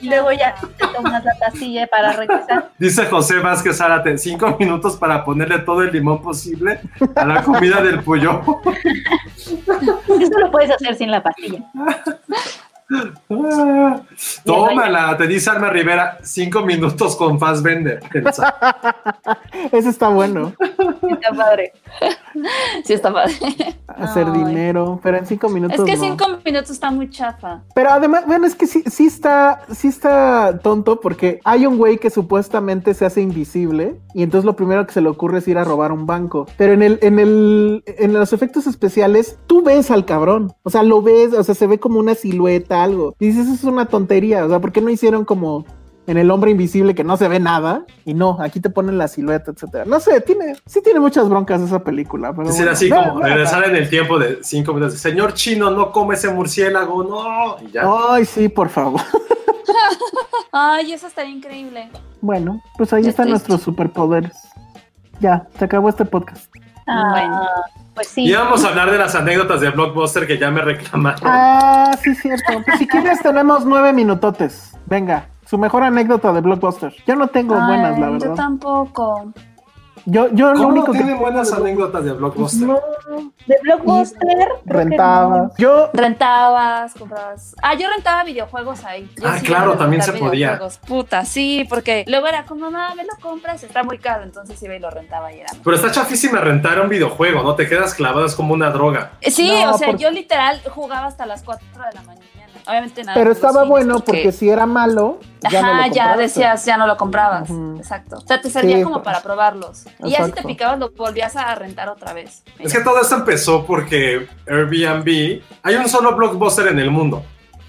H: y luego ya te tomas la pastilla para regresar. [LAUGHS]
D: Dice José Vázquez Zárate, cinco minutos para ponerle todo el limón posible a la comida del pollo. [LAUGHS]
H: Eso lo puedes hacer sin la pastilla. [LAUGHS] [LAUGHS]
D: Ah, Tómala, te dice Alma Rivera, cinco minutos con Fassbender. [LAUGHS]
E: Ese está bueno.
H: Está padre.
G: Sí, está padre.
E: Hacer
G: Ay.
E: dinero, pero en cinco minutos.
G: Es que
E: no.
G: cinco minutos está muy chafa.
E: Pero además, bueno, es que sí, sí está, sí está tonto porque hay un güey que supuestamente se hace invisible y entonces lo primero que se le ocurre es ir a robar un banco. Pero en el, en el, en los efectos especiales, tú ves al cabrón. O sea, lo ves, o sea, se ve como una silueta, algo. Y dices, eso es una tontería. O sea, ¿por qué no hicieron como en el hombre invisible que no se ve nada? Y no, aquí te ponen la silueta, etcétera. No sé, tiene, sí tiene muchas broncas esa película. Pero
D: Decir
E: bueno.
D: así como
E: ve-
D: regresar en el tiempo de cinco minutos. Señor chino, no come ese murciélago, no. Y ya.
E: Ay, sí, por favor. [LAUGHS]
G: Ay, eso estaría increíble.
E: Bueno, pues ahí están nuestros superpoderes. Ya, se acabó este podcast.
H: Ah,
G: Bueno.
H: Pues sí.
D: Y vamos a hablar de las anécdotas de Blockbuster que ya me reclamaron.
E: Ah, sí, cierto. Pues si quieres, tenemos nueve minutotes. Venga. Su mejor anécdota de Blockbuster. Yo no tengo buenas, la verdad.
G: Yo tampoco.
E: Yo, yo lo
D: ¿Cómo
E: único
D: no
E: que
D: tiene buenas anécdotas de Blockbuster?
E: No,
H: De Blockbuster. creo que
E: rentaba.
H: no.
E: Yo,
G: Rentabas, comprabas. Ah, yo rentaba videojuegos ahí. Yo
D: Ah,
G: sí
D: claro, también se podía.
G: videojuegos. Puta, sí, porque luego era como, mamá, me lo compras, está muy caro. Entonces iba y lo rentaba y era.
D: Pero está chafísima rentar un videojuego, ¿no? Te quedas clavado, es como una droga.
G: Sí,
E: No,
G: o sea, yo literal jugaba hasta las 4 de la mañana. Obviamente nada.
E: pero
G: pues,
E: estaba bueno porque si era malo, ya no lo
G: Ajá, ya decías, ya no lo comprabas. Exacto. O sea, te servía
E: Sí,
G: como
E: pues.
G: para probarlos. Y ya si te picabas, lo volvías a rentar otra vez.
D: Es que todo esto empezó porque Airbnb, hay un solo blockbuster en el mundo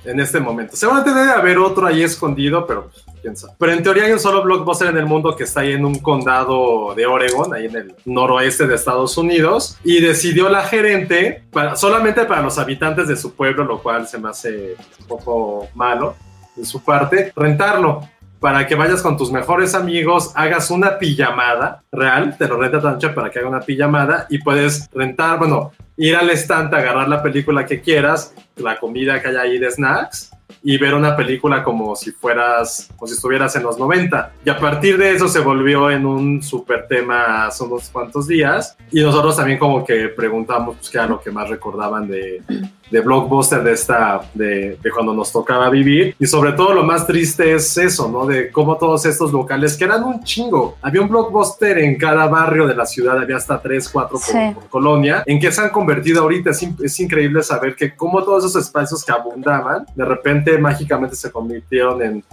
D: en este momento. Seguramente debe haber otro ahí escondido, pero pues, sabe. Pero en teoría hay un solo blockbuster en el mundo que está ahí en un condado de Oregon, ahí en el noroeste de Estados Unidos, y decidió la gerente, solamente para los habitantes de su pueblo, lo cual se me hace un poco malo de su parte, rentarlo para que vayas con tus mejores amigos, hagas una pijamada real, te lo renta Tancha para que haga una pijamada y puedes rentar, bueno, ir al estante, agarrar la película que quieras, la comida que hay ahí de snacks y ver una película como si fueras, como si estuvieras en los 90. Y a partir de eso se volvió en un súper tema hace unos cuantos días y nosotros también como que preguntamos pues, qué era lo que más recordaban de, de Blockbuster de esta, de, de cuando nos tocaba vivir. Y sobre todo lo más triste es eso, ¿no? De cómo todos estos locales, que eran un chingo. Había un Blockbuster en cada barrio de la ciudad, había hasta tres, cuatro por,
G: Sí.
D: por colonia, en que se han convertido ahorita. Es, in- es increíble saber que cómo todos esos espacios que abundaban, de repente mágicamente se convirtieron en,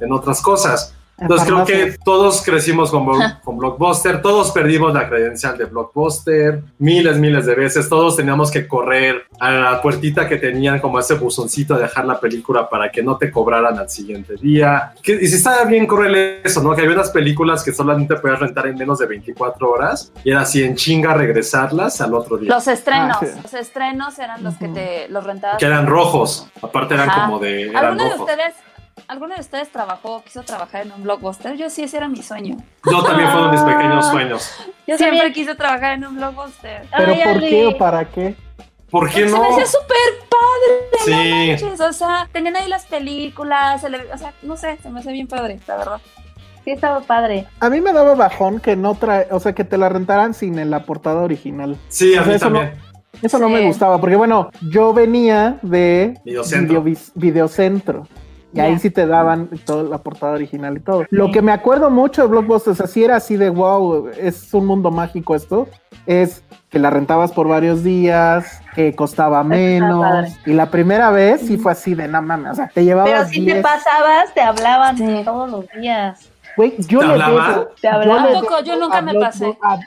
D: en otras cosas. Entonces creo que todos crecimos con, con Blockbuster, todos perdimos la credencial de Blockbuster miles, miles de veces, todos teníamos que correr a la puertita que tenían como ese buzoncito de dejar la película para que no te cobraran al siguiente día. Que- y si estaba bien cruel eso, ¿no? Que había unas películas que solamente podías rentar en menos de 24 horas y era así en chinga regresarlas al otro día.
G: Los estrenos.
E: Ah, sí.
G: Los estrenos eran los que te los rentabas.
D: Que eran rojos, aparte eran
G: Ajá.
D: como de... Eran
G: ¿Alguno de
D: rojos.
G: ustedes, ¿Alguno de ustedes trabajó, quiso trabajar en un blockbuster? Yo sí, ese era mi sueño.
D: Yo también fueron mis pequeños sueños.
G: Yo siempre quise trabajar en un blockbuster.
E: ¿Pero
G: Ay,
E: por
G: Ale.
E: qué o para qué?
D: ¿Por qué
G: Se
D: no?
G: me hacía súper padre.
D: Sí.
G: no manches, O sea, tenían ahí las películas, se o sea, no sé, se me hace bien padre, la verdad.
H: Sí, estaba padre.
E: A mí me daba bajón que no trae, o sea, que te la rentaran sin en la portada original.
D: Sí, a
E: O sea,
D: mí
E: eso no-
D: también.
E: Eso no me gustaba, porque bueno, yo venía de
D: Videocentro.
E: Videovis- Videocentro. Y ahí sí te daban toda la portada original y todo. Lo que me acuerdo mucho de Blockbuster, o sea, sí era así de wow, es un mundo mágico esto, es que la rentabas por varios días, que costaba menos. Y la primera vez sí fue así de no mames, o sea, te llevabas
H: Pero si te
E: 10.
H: pasabas, te hablaban
G: Sí.
H: todos los días.
E: Güey, yo
D: ¿Te
E: le
D: hablaba?
E: debo.
H: ¿Te hablaba?
E: yo debo
G: yo nunca me pasé.
E: A,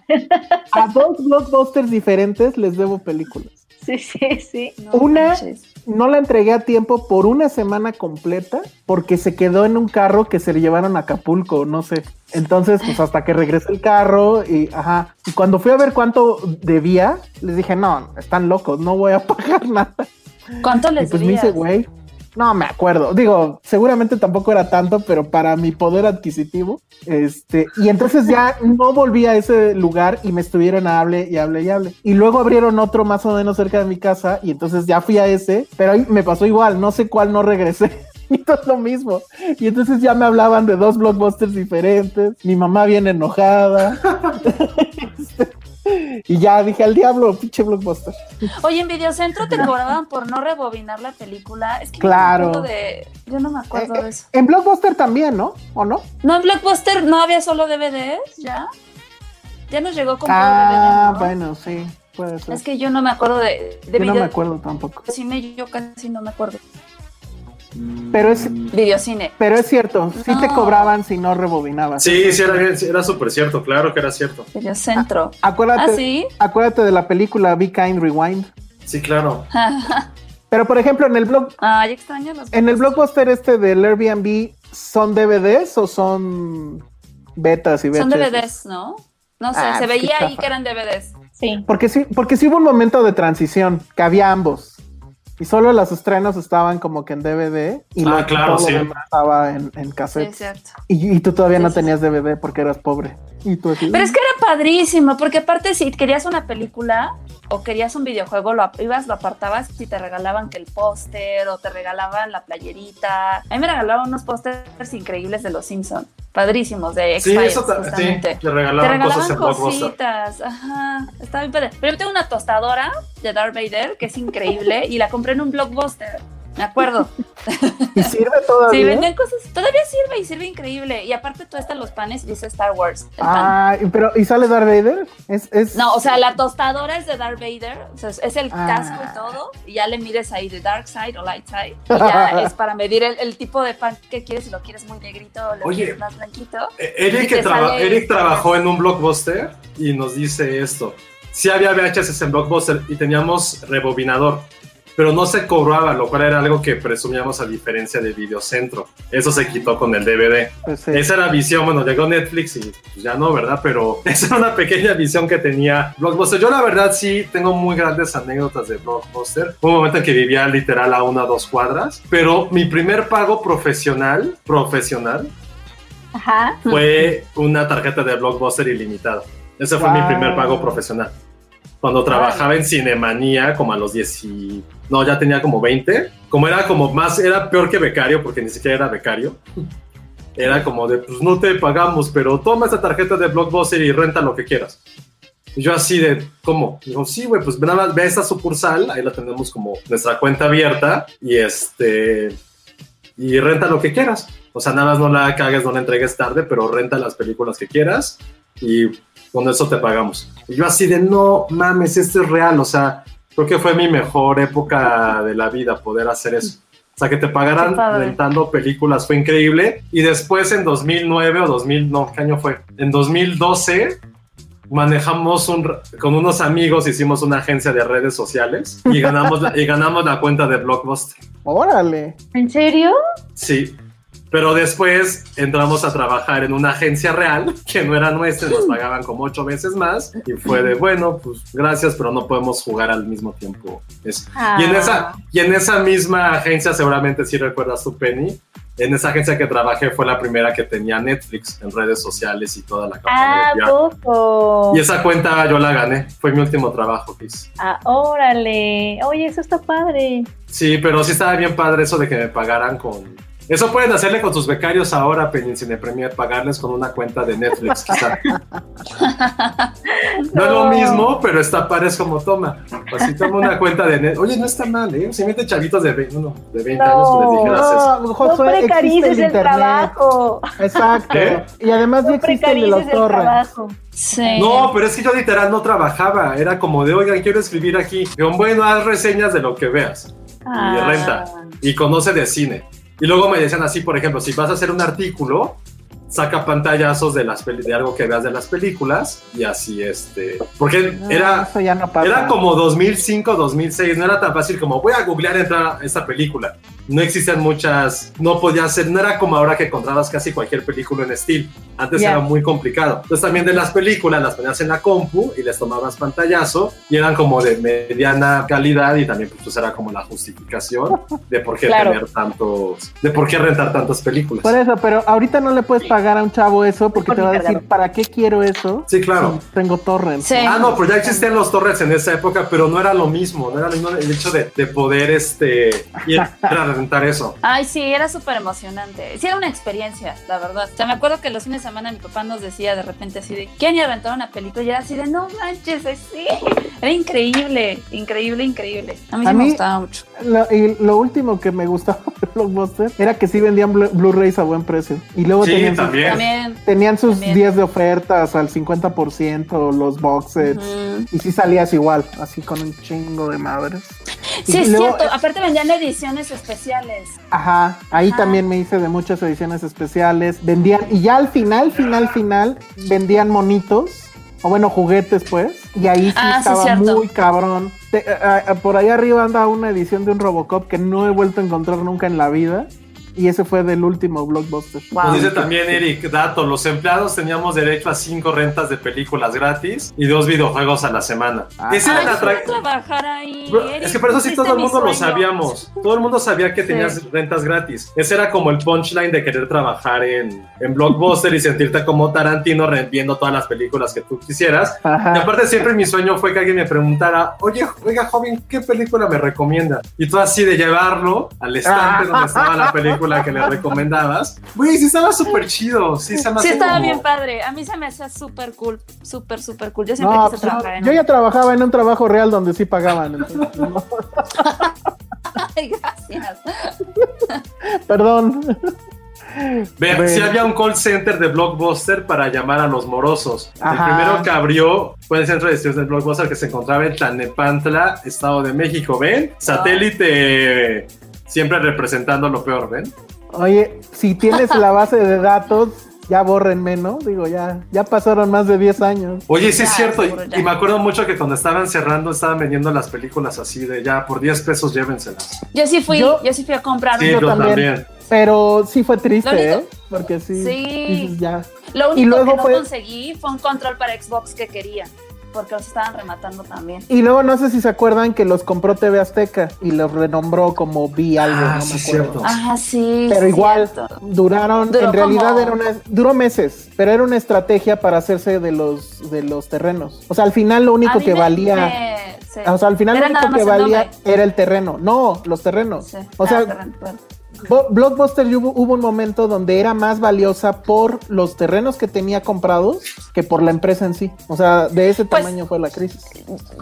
E: a dos blockbusters diferentes les debo películas. [LAUGHS]
H: Sí, sí, sí.
G: No
E: Una-
G: manches.
E: No la entregué a tiempo por una semana completa porque se quedó en un carro que se le llevaron a Acapulco, no sé. Entonces, pues hasta que regresé el carro y ajá. Y cuando fui a ver cuánto debía, les dije, no, están locos, no voy a [LAUGHS] pagar nada.
G: ¿Cuánto
E: Y
G: les
E: pues me hice, güey. No me acuerdo. Digo, seguramente tampoco era tanto, pero para mi poder adquisitivo. Este, y entonces ya no volví a ese lugar y me estuvieron a hable y hable y hable. Y luego abrieron otro más o menos cerca de mi casa y entonces ya fui a ese, pero ahí me pasó igual, no sé cuál no regresé. [LAUGHS] Y todo es lo mismo. Y entonces ya me hablaban de dos blockbusters diferentes. Mi mamá bien enojada. [LAUGHS] Este, [LAUGHS] y ya dije al diablo, pinche blockbuster.
G: Oye, en Videocentro te [LAUGHS] cobraban por no rebobinar la película. Es que
E: Claro.
G: yo no me acuerdo de, yo no me acuerdo
E: Eh,
G: de eso.
E: En Blockbuster también, ¿no? ¿O no?
G: No, en Blockbuster no había solo DVDs, ¿ya? Ya nos llegó con
E: Ah,
G: DVD, ¿no?
E: bueno, sí, puede ser.
G: Es que yo no me acuerdo de, de
E: Yo no me
G: video-
E: acuerdo tampoco.
G: cine, yo casi no me acuerdo.
E: Pero es,
G: Videocine.
E: pero es cierto, sí te
G: No.
E: cobraban si no rebobinabas.
D: Sí, sí, era, era súper cierto, claro que era cierto.
G: Videocentro.
E: Acuérdate,
G: Ah, sí.
E: acuérdate de la película Be Kind Rewind.
D: Sí, claro. [LAUGHS]
E: Pero por ejemplo, en el blog,
G: Ay, extraño los
E: en el blockbuster este del Airbnb, ¿son DVDs o son betas y
G: Son
E: VHS?
G: DVDs, ¿no? No sé,
E: Ah,
G: se
E: pues
G: veía ahí que eran DVDs.
H: Sí.
E: Porque sí, porque sí hubo un momento de transición, que había ambos. Y solo los estrenos estaban como que en DVD y
D: Ah,
E: luego
D: claro,
E: todo lo
D: sí.
E: demás estaba en, en
G: Sí,
E: cassette.
G: cierto.
E: y, y tú todavía
G: Sí,
E: no
G: sí,
E: tenías DVD porque eras pobre. Y tú así,
G: Pero es que era padrísimo, porque aparte si querías una película, o querías un videojuego, lo ibas, lo apartabas y te regalaban que el póster o te regalaban la playerita. A mí me regalaban unos pósters increíbles de los Simpsons, padrísimos, de
D: Sí,
G: X-Files,
D: eso sí,
G: justamente.
D: le regalaban,
G: Te regalaban
D: cosas
G: cositas, ajá, está bien padre. Pero yo tengo una tostadora de Darth Vader que es increíble y la compré en un blockbuster, me acuerdo.
E: ¿Y sirve [LAUGHS] todavía?
G: Sí, venden cosas, todavía sirve y sirve increíble. Y aparte tú están los panes y dice Star Wars. el pan.
E: Ah, pero ¿y sale Darth Vader? Es, es...
G: No, o sea, la tostadora es de Darth Vader, o sea, es- el
E: Ah.
G: casco y todo, y ya le mides ahí de dark side o light side, y ya [LAUGHS] es para medir el, el tipo de pan que quieres, si lo quieres muy negrito o lo
D: Oye.
G: quieres más blanquito.
D: Eh, Eric, que traba- Eric trabajó en un blockbuster y nos dice esto. Sí había VHS en blockbuster y teníamos rebobinador, pero no se cobraba, lo cual era algo que presumíamos a diferencia de Videocentro. Eso se quitó con el DVD.
E: Pues sí.
D: Esa era visión, bueno, llegó Netflix y pues ya no, ¿verdad? Pero [LAUGHS] esa era una pequeña visión que tenía Blockbuster. Yo la verdad sí tengo muy grandes anécdotas de Blockbuster. Hubo un momento en que vivía literal a una o dos cuadras, pero mi primer pago profesional, profesional,
H: Ajá.
D: fue una tarjeta de Blockbuster ilimitada. Ese fue mi
E: Wow.
D: primer pago profesional. Cuando trabajaba en Cinemanía, como a los 10 y... No, ya tenía como 20. Como era como más... Era peor que becario, porque ni siquiera era becario. [LAUGHS] Era como de, pues no te pagamos, pero toma esta tarjeta de Blockbuster y renta lo que quieras. Y yo así de, ¿cómo? Digo, sí, güey, pues nada ve a esta sucursal, ahí la tenemos como nuestra cuenta abierta y este... Y renta lo que quieras. O sea, nada más no la cagues, no la entregues tarde, pero renta las películas que quieras y con eso te pagamos. Y yo así de, no mames, esto es real. O sea, creo que fue mi mejor época de la vida poder hacer eso. O sea, que te pagaran rentando películas fue increíble. Y después en 2009 o 2000, no, ¿qué año fue? En 2012 manejamos un, con unos amigos, hicimos una agencia de redes sociales y ganamos la, y ganamos la cuenta de Blockbuster.
E: Órale.
H: ¿En serio?
D: Sí. Pero después entramos a trabajar en una agencia real [LAUGHS] que no era nuestra, nos pagaban como ocho veces más y fue de bueno, pues gracias, pero no podemos jugar al mismo tiempo. eso. Y, en
H: Ah.
D: esa, y en esa misma agencia, seguramente sí recuerdas tu Penny, en esa agencia que trabajé fue la primera que tenía Netflix en redes sociales y toda la
H: Ah,
D: campaña.
H: poco.
D: y esa cuenta yo la gané, fue mi último trabajo que hice.
H: Ah, órale. Oye, eso está padre.
D: Sí, pero sí estaba bien padre eso de que me pagaran con... Eso pueden hacerle con sus becarios ahora, en Cine Premier, pagarles con una cuenta de Netflix, quizá. [LAUGHS] No es lo mismo, pero está padre, es como toma. Pues si toma una cuenta de Netflix. Oye, no está mal, ¿eh? Si mete chavitos de 20, uno, de 20 años que les dijeras eso.
E: No,
H: No
E: Josué, existe
H: precarices
E: el internet.
H: trabajo.
E: Exacto.
D: ¿Qué?
E: Y además ya
H: No
E: existe el de los torres.
G: Sí.
D: No, pero es que yo literal no trabajaba. Era como de, oigan, quiero escribir aquí. Digo, bueno, haz reseñas de lo que veas. Y
H: Ah.
D: renta. Y conoce de cine. Y luego me decían así, por ejemplo, si vas a hacer un artículo, saca pantallazos de las de algo que veas de las películas y así este porque
E: No,
D: era
E: no
D: era como 2005 2006 no era tan fácil como voy a googlear entrar esta película no existían muchas no podía ser no era como ahora que encontrabas casi cualquier película en Steam antes
H: Ya.
D: era muy complicado entonces también de las películas las ponías en la compu y les tomabas pantallazo y eran como de mediana calidad y también pues era como la justificación de por qué
H: Claro.
D: tener tantos de por qué rentar tantas películas
E: Por eso, pero ahorita no le puedes pagar a un chavo eso porque
H: Por
E: te va a decir. ¿para qué quiero eso?
D: Sí, claro.
E: si tengo torrent.
G: Sí.
D: Ah, no, pero ya existían los torrents en esa época, pero no era lo mismo, no era lo mismo el hecho de, de poder este, ir [LAUGHS] eso.
G: Ay, sí, era súper emocionante. Sí, era una experiencia, la verdad. O sea, me acuerdo que los fines de semana mi papá nos decía de repente así de, ¿quieren ir a rentar una película? Y era así de, no manches, sí. Era increíble, increíble, increíble. A mí sí
E: A
G: me
E: mí-
G: gustaba mucho.
E: Lo, y lo último que me gustaba [LAUGHS] de Blockbuster era que sí vendían Blu- Blu-rays a buen precio. Y luego
D: Sí,
E: tenían, sus,
D: también.
E: Tenían sus
G: También.
E: días de ofertas al 50%, los box sets.
G: Ujú.
E: Y sí salías igual, así con un chingo de madres.
G: Sí,
E: Y
G: es
E: luego-
G: cierto. Aparte vendían ediciones especiales.
E: Ajá, ahí
G: Ajá.
E: también me hice de muchas ediciones especiales. Vendían, y ya al final, final, final, vendían monitos, o bueno, juguetes pues. Y ahí sí
G: Ah,
E: estaba muy cabrón. Te- a- a- por ahí arriba anda una edición de un Robocop que no he vuelto a encontrar nunca en la vida. Y ese fue del último blockbuster.
D: Nos dice también Eric, dato, los empleados teníamos derecho a cinco rentas de películas gratis y dos videojuegos a la semana. Ese era
G: Ay,
D: la
G: quiero
D: tra-
G: trabajar ahí.
D: Bro,
G: Eric,
D: Es que por eso sí todo el mundo lo sabíamos. Todo el mundo sabía que tenías rentas gratis. Ese era como el punchline de querer trabajar en, en Blockbuster y sentirte como Tarantino viendo todas las películas que tú quisieras.
E: Ajá.
D: Y aparte siempre mi sueño fue que alguien me preguntara, oye, oiga joven, ¿qué película me recomienda? Y tú así de llevarlo al estante donde estaba la película [LAUGHS] que le recomendabas. Güey, sí estaba súper chido. Sí, se me
G: Sí,
D: hace
G: estaba
D: como-
G: bien padre. A mí se me hacía súper cool, súper, súper cool. Yo siempre
E: No,
G: quise
E: pues, yo,
G: trabajar en
E: yo ya trabajaba en un trabajo real donde sí pagaban. entonces, [LAUGHS] no.
G: Ay, gracias.
E: Perdón.
D: Ve,
E: Bueno.
D: sí había un call center de Blockbuster para llamar a los morosos.
E: Ajá.
D: El primero que abrió fue el centro de distribución de Blockbuster que se encontraba en Tlanepantla, Estado de México. ¿Ven? Satélite siempre representando lo peor, ¿ven?
E: Oye, si tienes la base de datos, ya bórrenme, ¿no? Digo, ya, ya pasaron más de 10 años.
D: Oye, sí es
G: Ya,
D: cierto. Y,
G: seguro, ya.
D: y me acuerdo mucho que cuando estaban cerrando estaban vendiendo las películas así de ya por 10 pesos llévenselas.
G: Yo sí fui,
E: Yo-
G: yo, sí fui a comprar.
D: Sí,
G: un-
D: yo,
E: yo
D: también.
E: también. Pero sí fue triste,
G: único-
E: ¿eh? Porque sí.
G: Sí.
E: dices, ya.
G: Lo único
E: Y luego
G: que no
E: fue-
G: conseguí fue un control para Xbox que quería, porque los estaban rematando también.
E: Y luego no sé si se acuerdan que los compró TV Azteca y los renombró como Vi algo,
D: Ah,
E: no
D: sí,
E: me acuerdo.
D: cierto.
G: Ajá, sí.
E: Pero igual
G: cierto.
E: duraron,
G: Duró
E: en realidad
G: como-
E: era una, duró meses, pero era una estrategia para hacerse de los de los terrenos. O sea, al final lo único que
G: me-
E: valía,
G: me- sí.
E: o sea, al final
G: Era
E: lo único que valía
G: nombre.
E: era el terreno, no, los terrenos.
G: Sí.
E: O
G: Ah,
E: sea,
G: terreno, bueno.
E: Blockbuster hubo, hubo un momento donde era más valiosa por los terrenos que tenía comprados que por la empresa en sí. O sea, de ese
G: Pues-
E: tamaño fue la crisis.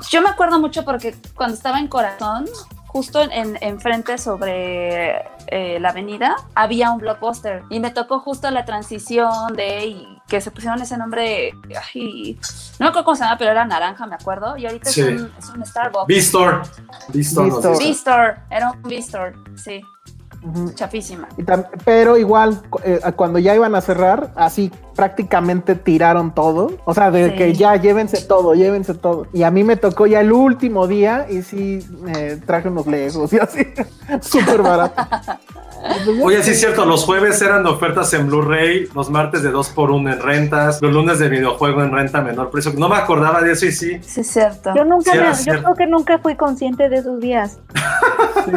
G: Yo me acuerdo mucho porque cuando estaba en Corazón, justo en, en frente sobre eh, la avenida, había un blockbuster y me tocó justo la transición de y que se pusieron ese nombre, ay, no me acuerdo cómo se llama, pero era naranja, me acuerdo, y ahorita
D: Sí.
G: es, un, es un Starbucks.
D: V-Store. V-Store,
G: era un V-Store, sí,
E: Ujú.
G: chafísima.
E: Y tam- pero igual, eh, cuando ya iban a cerrar, así prácticamente tiraron todo. O sea, de
G: Sí.
E: que ya llévense todo, llévense todo. Y a mí me tocó ya el último día y sí me traje unos legos y así, [LAUGHS] súper barato. [LAUGHS]
D: Oye, sí es cierto, los jueves eran ofertas en Blu-ray, los martes de 2x1 en rentas, los lunes de videojuego en renta menor precio. No me acordaba de eso y sí.
G: Sí, es cierto.
H: Yo nunca,
D: Sí, era
H: me- yo
D: cierto.
H: creo que nunca fui consciente de esos días.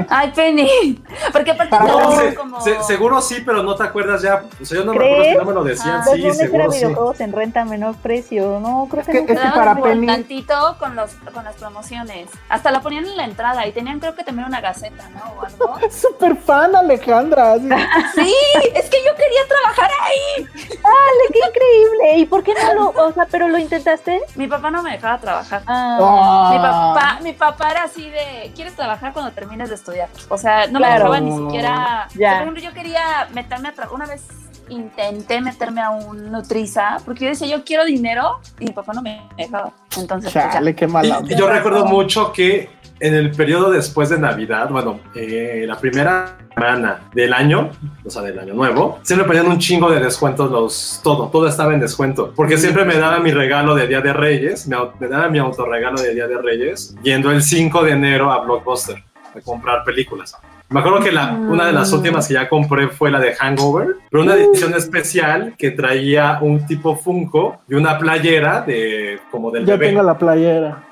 G: Ay, Penny, porque aparte
D: No, se-
G: como...
D: se- seguro sí, pero no te acuerdas ya. O sea, yo no me acuerdo
H: ¿Crees?
D: que no me lo decían.
G: Ah.
H: Los
D: sí,
H: lunes era
D: seguro sí.
H: videojuegos en renta a menor precio. No, creo
E: Es
H: que,
E: que-
H: nunca.
E: es que para Penny-
G: tantito con, los, con las promociones. Hasta la ponían en la entrada y tenían creo que también una gaceta, ¿no? O algo. [LAUGHS]
E: Súper fan, Alejandra. así. [LAUGHS]
G: Sí, es que yo quería trabajar ahí.
H: ¡Dale, qué increíble! ¿Y por qué no lo, o sea, pero lo intentaste?
G: Mi papá no me dejaba trabajar.
H: Ah,
G: Mi papá, mi papá era así de, ¿quieres trabajar cuando termines de estudiar? O sea, no me dejaba ni siquiera...
H: Ya.
G: Por ejemplo, yo quería meterme a... tra- Una vez intenté meterme a un Nutriza, porque yo decía, yo quiero dinero, y mi papá no me dejaba. Entonces, pues.
E: Chale, qué mala.
D: Y yo recuerdo mucho que en el periodo después de Navidad, bueno, eh, la primera semana del año, o sea, del año nuevo, siempre ponían un chingo de descuentos, los, todo, todo estaba en descuento, porque siempre me daba mi regalo de Día de Reyes, me, me daba mi autorregalo de Día de Reyes, yendo el 5 de enero a Blockbuster a comprar películas. Me acuerdo que la, una de las últimas que ya compré fue la de Hangover, pero una edición especial que traía un tipo Funko y una playera de como del
E: Ya
D: bebé.
E: tengo la playera.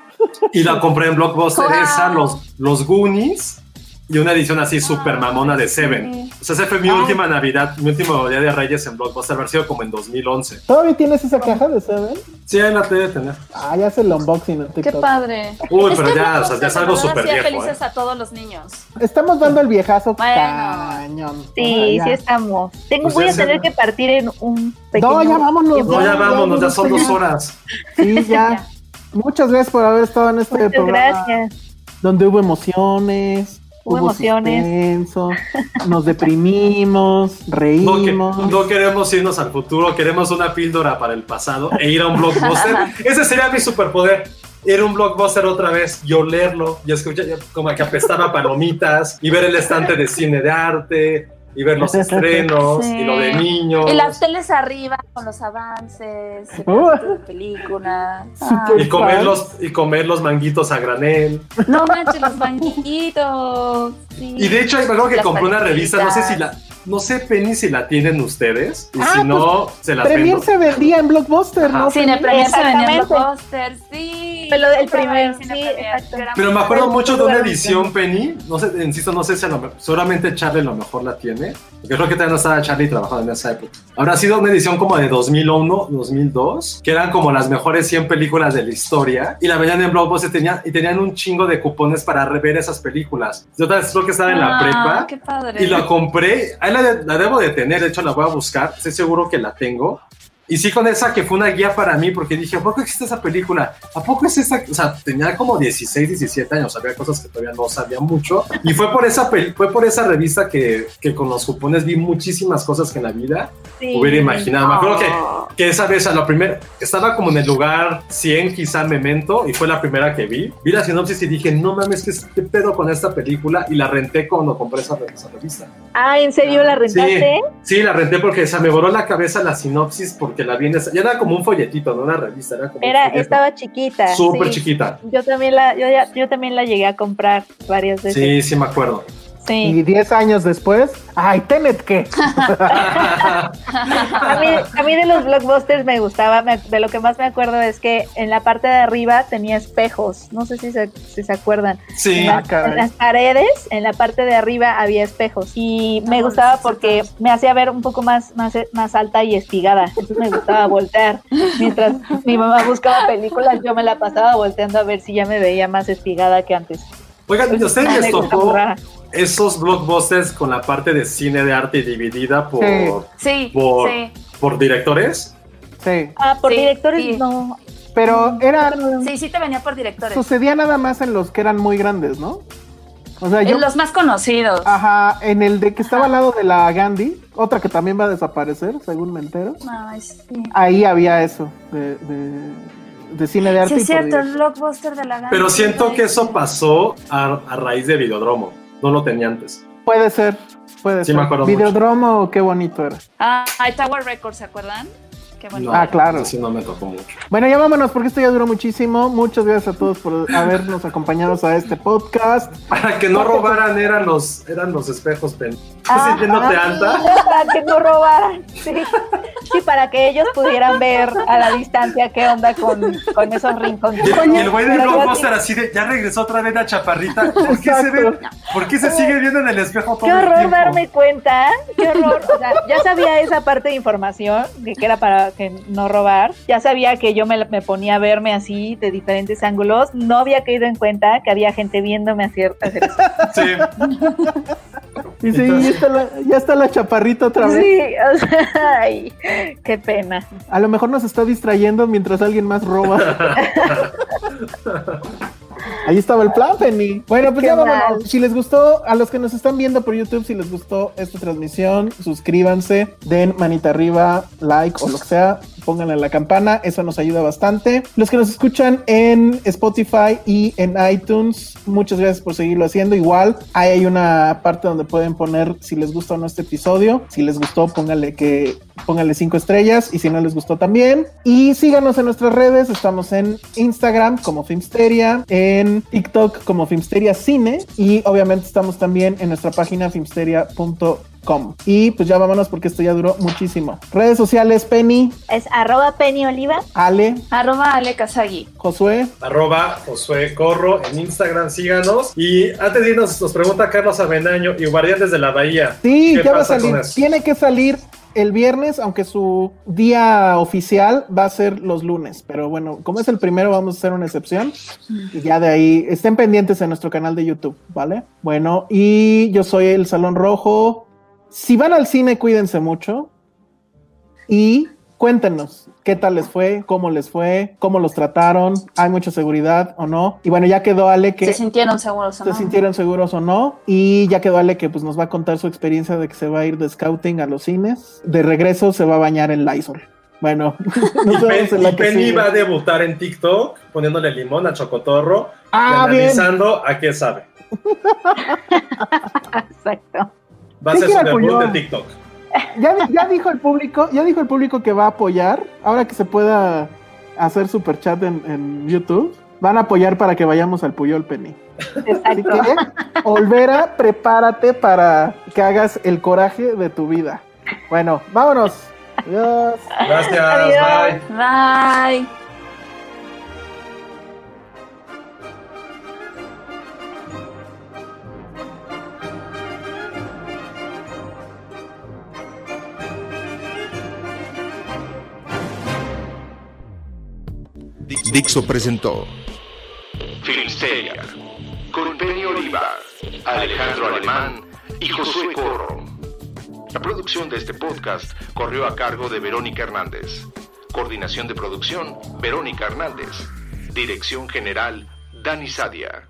D: Y la compré en Blockbuster
G: Wow.
D: esa, los, los Goonies y una edición así súper mamona de Seven.
G: sí.
D: O sea, esa fue mi
E: Ah.
D: última Navidad, mi último día de Reyes en Blockbuster, haber sido como en 2011.
E: ¿Todavía tienes esa caja de Seven?
D: Sí, ahí la debe tener.
E: Ah, ya hace el unboxing en
G: Qué padre.
D: Uy,
G: Es
D: pero ya, o sea, ya es algo súper viejo,
G: felices
D: ¿eh?
G: a todos los niños.
E: Estamos dando el viejazo
G: Bueno.
E: cañón.
H: sí,
E: Ah,
H: sí estamos. Tengo,
D: Pues
H: voy a tener que partir en un pequeño...
E: No, ya vámonos.
D: No, ya vámonos, ya
E: ya,
D: son dos horas.
E: Sí, ya. [LAUGHS] Muchas gracias por haber estado en este
H: Muchas
E: programa.
H: gracias.
E: Donde hubo emociones.
H: Hubo emociones.
E: suspenso, [LAUGHS] nos deprimimos,
D: No, que-
E: reímos.
D: no queremos irnos al futuro, queremos una píldora para el pasado e ir a un blockbuster. [LAUGHS] Ese sería mi superpoder. Ir a un blockbuster otra vez y olerlo y escuchar como que apestaba a palomitas y ver el estante de cine de arte y ver los estrenos
G: Sí.
D: y lo de niños.
G: Y las teles arriba con los avances,
E: Uh.
G: películas.
D: Y comer, los, y comer los manguitos a granel.
G: No manches, los banquitos. Sí.
D: Y de hecho, me acuerdo que compré una revista, no sé si la, no sé, Penny, si la tienen ustedes. Y
E: Ah,
D: si no, se las
E: Premier
D: vendo.
E: se vendía en Blockbuster,
D: Ajá.
E: ¿no?
G: Cine Premier se vendía en. Blockbuster, sí.
H: Pero el primer, sí, exacto.
D: Pero me acuerdo mucho de una edición, Penny. No sé, insisto, no sé si a lo mejor, seguramente Charlie a lo mejor la tiene. Porque creo que todavía no estaba Charlie trabajando en esa época. Habrá sido una edición como de 2001, 2002, que eran como las mejores 100 películas de la historia. Y la veían en Blockbuster tenía, y tenían un chingo de cupones para rever esas películas. Yo tal vez creo que estaba en la
G: Ah,
D: prepa.
G: qué padre.
D: Y la compré, ahí la, de- la debo de tener, de hecho la voy a buscar, estoy seguro que la tengo. Y sí con esa que fue una guía para mí, porque dije, ¿a poco existe esa película? ¿A poco es esa? O sea, tenía como 16, 17 años, había cosas que todavía no sabía mucho. Y fue por esa, fue por esa revista que, que con los cupones vi muchísimas cosas que en la vida
H: Sí.
D: hubiera imaginado. Me acuerdo que,
G: Oh.
D: que esa vez, a la primera, estaba como en el lugar 100, quizá Memento, y fue la primera que vi. Vi la sinopsis y dije, no mames, ¿qué, qué pedo con esta película? Y la renté cuando compré esa, esa revista.
H: Ah, ¿en serio la rentaste?
D: Sí, la renté porque se me voló la cabeza la sinopsis porque la vi en esa. Ya era como un folletito, no una revista, era como.
H: Era, estaba chiquita.
D: Súper
H: sí.
D: chiquita.
H: Yo también la, yo, ya- yo también la llegué a comprar varias veces.
D: Sí, sí me acuerdo.
H: Sí.
E: Y 10 años después, ay, Tenet, ¿qué? [LAUGHS]
H: A mí, a mí de los blockbusters me gustaba, me- de lo que más me acuerdo es que en la parte de arriba tenía espejos, no sé si se, si se acuerdan.
D: Sí.
H: En, la-
E: Ah, caray.
H: en las paredes, en la parte de arriba había espejos y me gustaba porque me hacía ver un poco más, más, más alta y espigada, entonces me gustaba [LAUGHS] voltear. Mientras mi mamá buscaba películas, yo me la pasaba volteando a ver si ya me veía más espigada que antes.
D: Oigan, ¿y a ustedes les tocó. Esos blockbusters con la parte de cine de arte dividida por,
G: Sí,
D: por,
G: sí.
D: por directores?
E: Sí,
H: Ah, por
G: Sí,
H: directores
G: sí.
H: no.
E: pero era,
G: Sí, sí te venía por directores.
E: sucedía nada más en los que eran muy grandes, ¿no? O sea, yo,
G: En los más conocidos.
E: ajá, en el de que estaba al lado de la Gandhi, otra que también va a desaparecer, según me entero,
G: Ay, sí.
E: ahí había eso, de, de, de cine de arte.
G: Sí, es cierto, el blockbuster de la gana.
D: Pero siento que eso pasó a, a raíz de Videodromo. No lo tenía antes.
E: Puede ser, puede
D: Sí,
E: ser.
D: me acuerdo mucho.
E: Videodromo, qué bonito era.
G: Ah, Tower Records, ¿se acuerdan? Qué bonito.
E: Ah, claro.
D: Así no me tocó mucho.
E: Bueno, ya vámonos porque esto ya duró muchísimo. Muchas gracias a todos por habernos acompañado a este podcast.
D: Para que no robaran eran los, eran los espejos, Penny.
H: Ah, [LAUGHS]
D: ¿Estás sintiéndote
H: ah,
D: alta? [LAUGHS]
H: Para que no robaran. Sí. Sí, para que ellos pudieran ver a la distancia qué onda con, con esos rinconcitos.
D: y el güey
H: yo
D: blockbuster
H: sí-
D: así de, ya regresó otra vez la chaparrita. ¿Por qué se ve? ¿Por qué se sigue viendo en el espejo todo
H: Qué
D: el
H: horror
D: tiempo?
H: darme cuenta, qué horror. O sea, ya sabía esa parte de información, de que era para que no robar. Ya sabía que yo me, me ponía a verme así de diferentes ángulos. No había caído en cuenta que había gente viéndome hacer eso.
D: Sí. [LAUGHS]
E: Y sí, ya está, la, ya está la chaparrita otra vez.
H: Sí, o sea, [LAUGHS] ay, qué pena.
E: A lo mejor nos está distrayendo mientras alguien más roba. [LAUGHS] Ahí estaba el plan, Penny. Bueno, pues
H: Qué
E: ya vámonos.
H: mal.
E: Si les gustó, a los que nos están viendo por YouTube, si les gustó esta transmisión, suscríbanse, den manita arriba, like o lo que sea, pónganle la campana, eso nos ayuda bastante. Los que nos escuchan en Spotify y en iTunes, muchas gracias por seguirlo haciendo. Igual, ahí hay una parte donde pueden poner si les gusta o no este episodio. Si les gustó, pónganle que pónganle cinco estrellas y si no les gustó también. Y síganos en nuestras redes, estamos en Instagram como Filmsteria, en TikTok como Filmsteria Cine y obviamente estamos también en nuestra página filmsteria.com. Y pues ya vámonos porque esto ya duró muchísimo. Redes sociales, Penny,
H: Es arroba Penny Oliva.
E: Ale,
G: Arroba Ale Kazagi.
E: Josué.
D: Arroba Josué Corro en Instagram, síganos. Y antes de irnos, nos pregunta Carlos Avenaño y Guardianes de la Bahía.
E: Sí,
D: ¿Qué
E: ya va a salir. Tiene que salir el viernes, aunque su día oficial va a ser los lunes. Pero bueno, como es el primero, vamos a hacer una excepción. Y ya de ahí, estén pendientes en nuestro canal de YouTube, ¿vale? Bueno, y yo soy el Salón Rojo. Si van al cine, cuídense mucho. Y cuéntenos qué tal les fue, cómo les fue, cómo los trataron, hay mucha seguridad o no. Y bueno, ya quedó Ale que
G: Se sintieron seguros,
E: se
G: ¿no?
E: sintieron seguros o no. Y ya quedó Ale que pues nos va a contar su experiencia de que se va a ir de scouting a los cines. De regreso se va a bañar en Lysol. Bueno, [LAUGHS] nos
D: Y,
E: vemos
D: Pen-
E: en la
D: y
E: que
D: Penny
E: sigue.
D: va a debutar en TikTok poniéndole limón a Chocotorro
E: Ah,
D: y
E: bien.
D: analizando a qué sabe. [LAUGHS]
H: Exacto.
D: Va a ser su debut de TikTok. [LAUGHS]
E: Ya, ya dijo el público, ya dijo el público que va a apoyar. Ahora que se pueda hacer super chat en, en YouTube. van a apoyar para que vayamos al Puyol Penny. Así que, Olvera, prepárate para que hagas el coraje de tu vida. Bueno, vámonos. Adiós.
D: Gracias,
H: Adiós.
D: bye.
G: Bye.
A: Dixo presentó
B: Filmsteria, con Penny Oliva, Alejandro Alemán y Josué Corro. La producción de este podcast corrió a cargo de Verónica Hernández. Coordinación de producción, Verónica Hernández. Dirección General, Dani Sadia.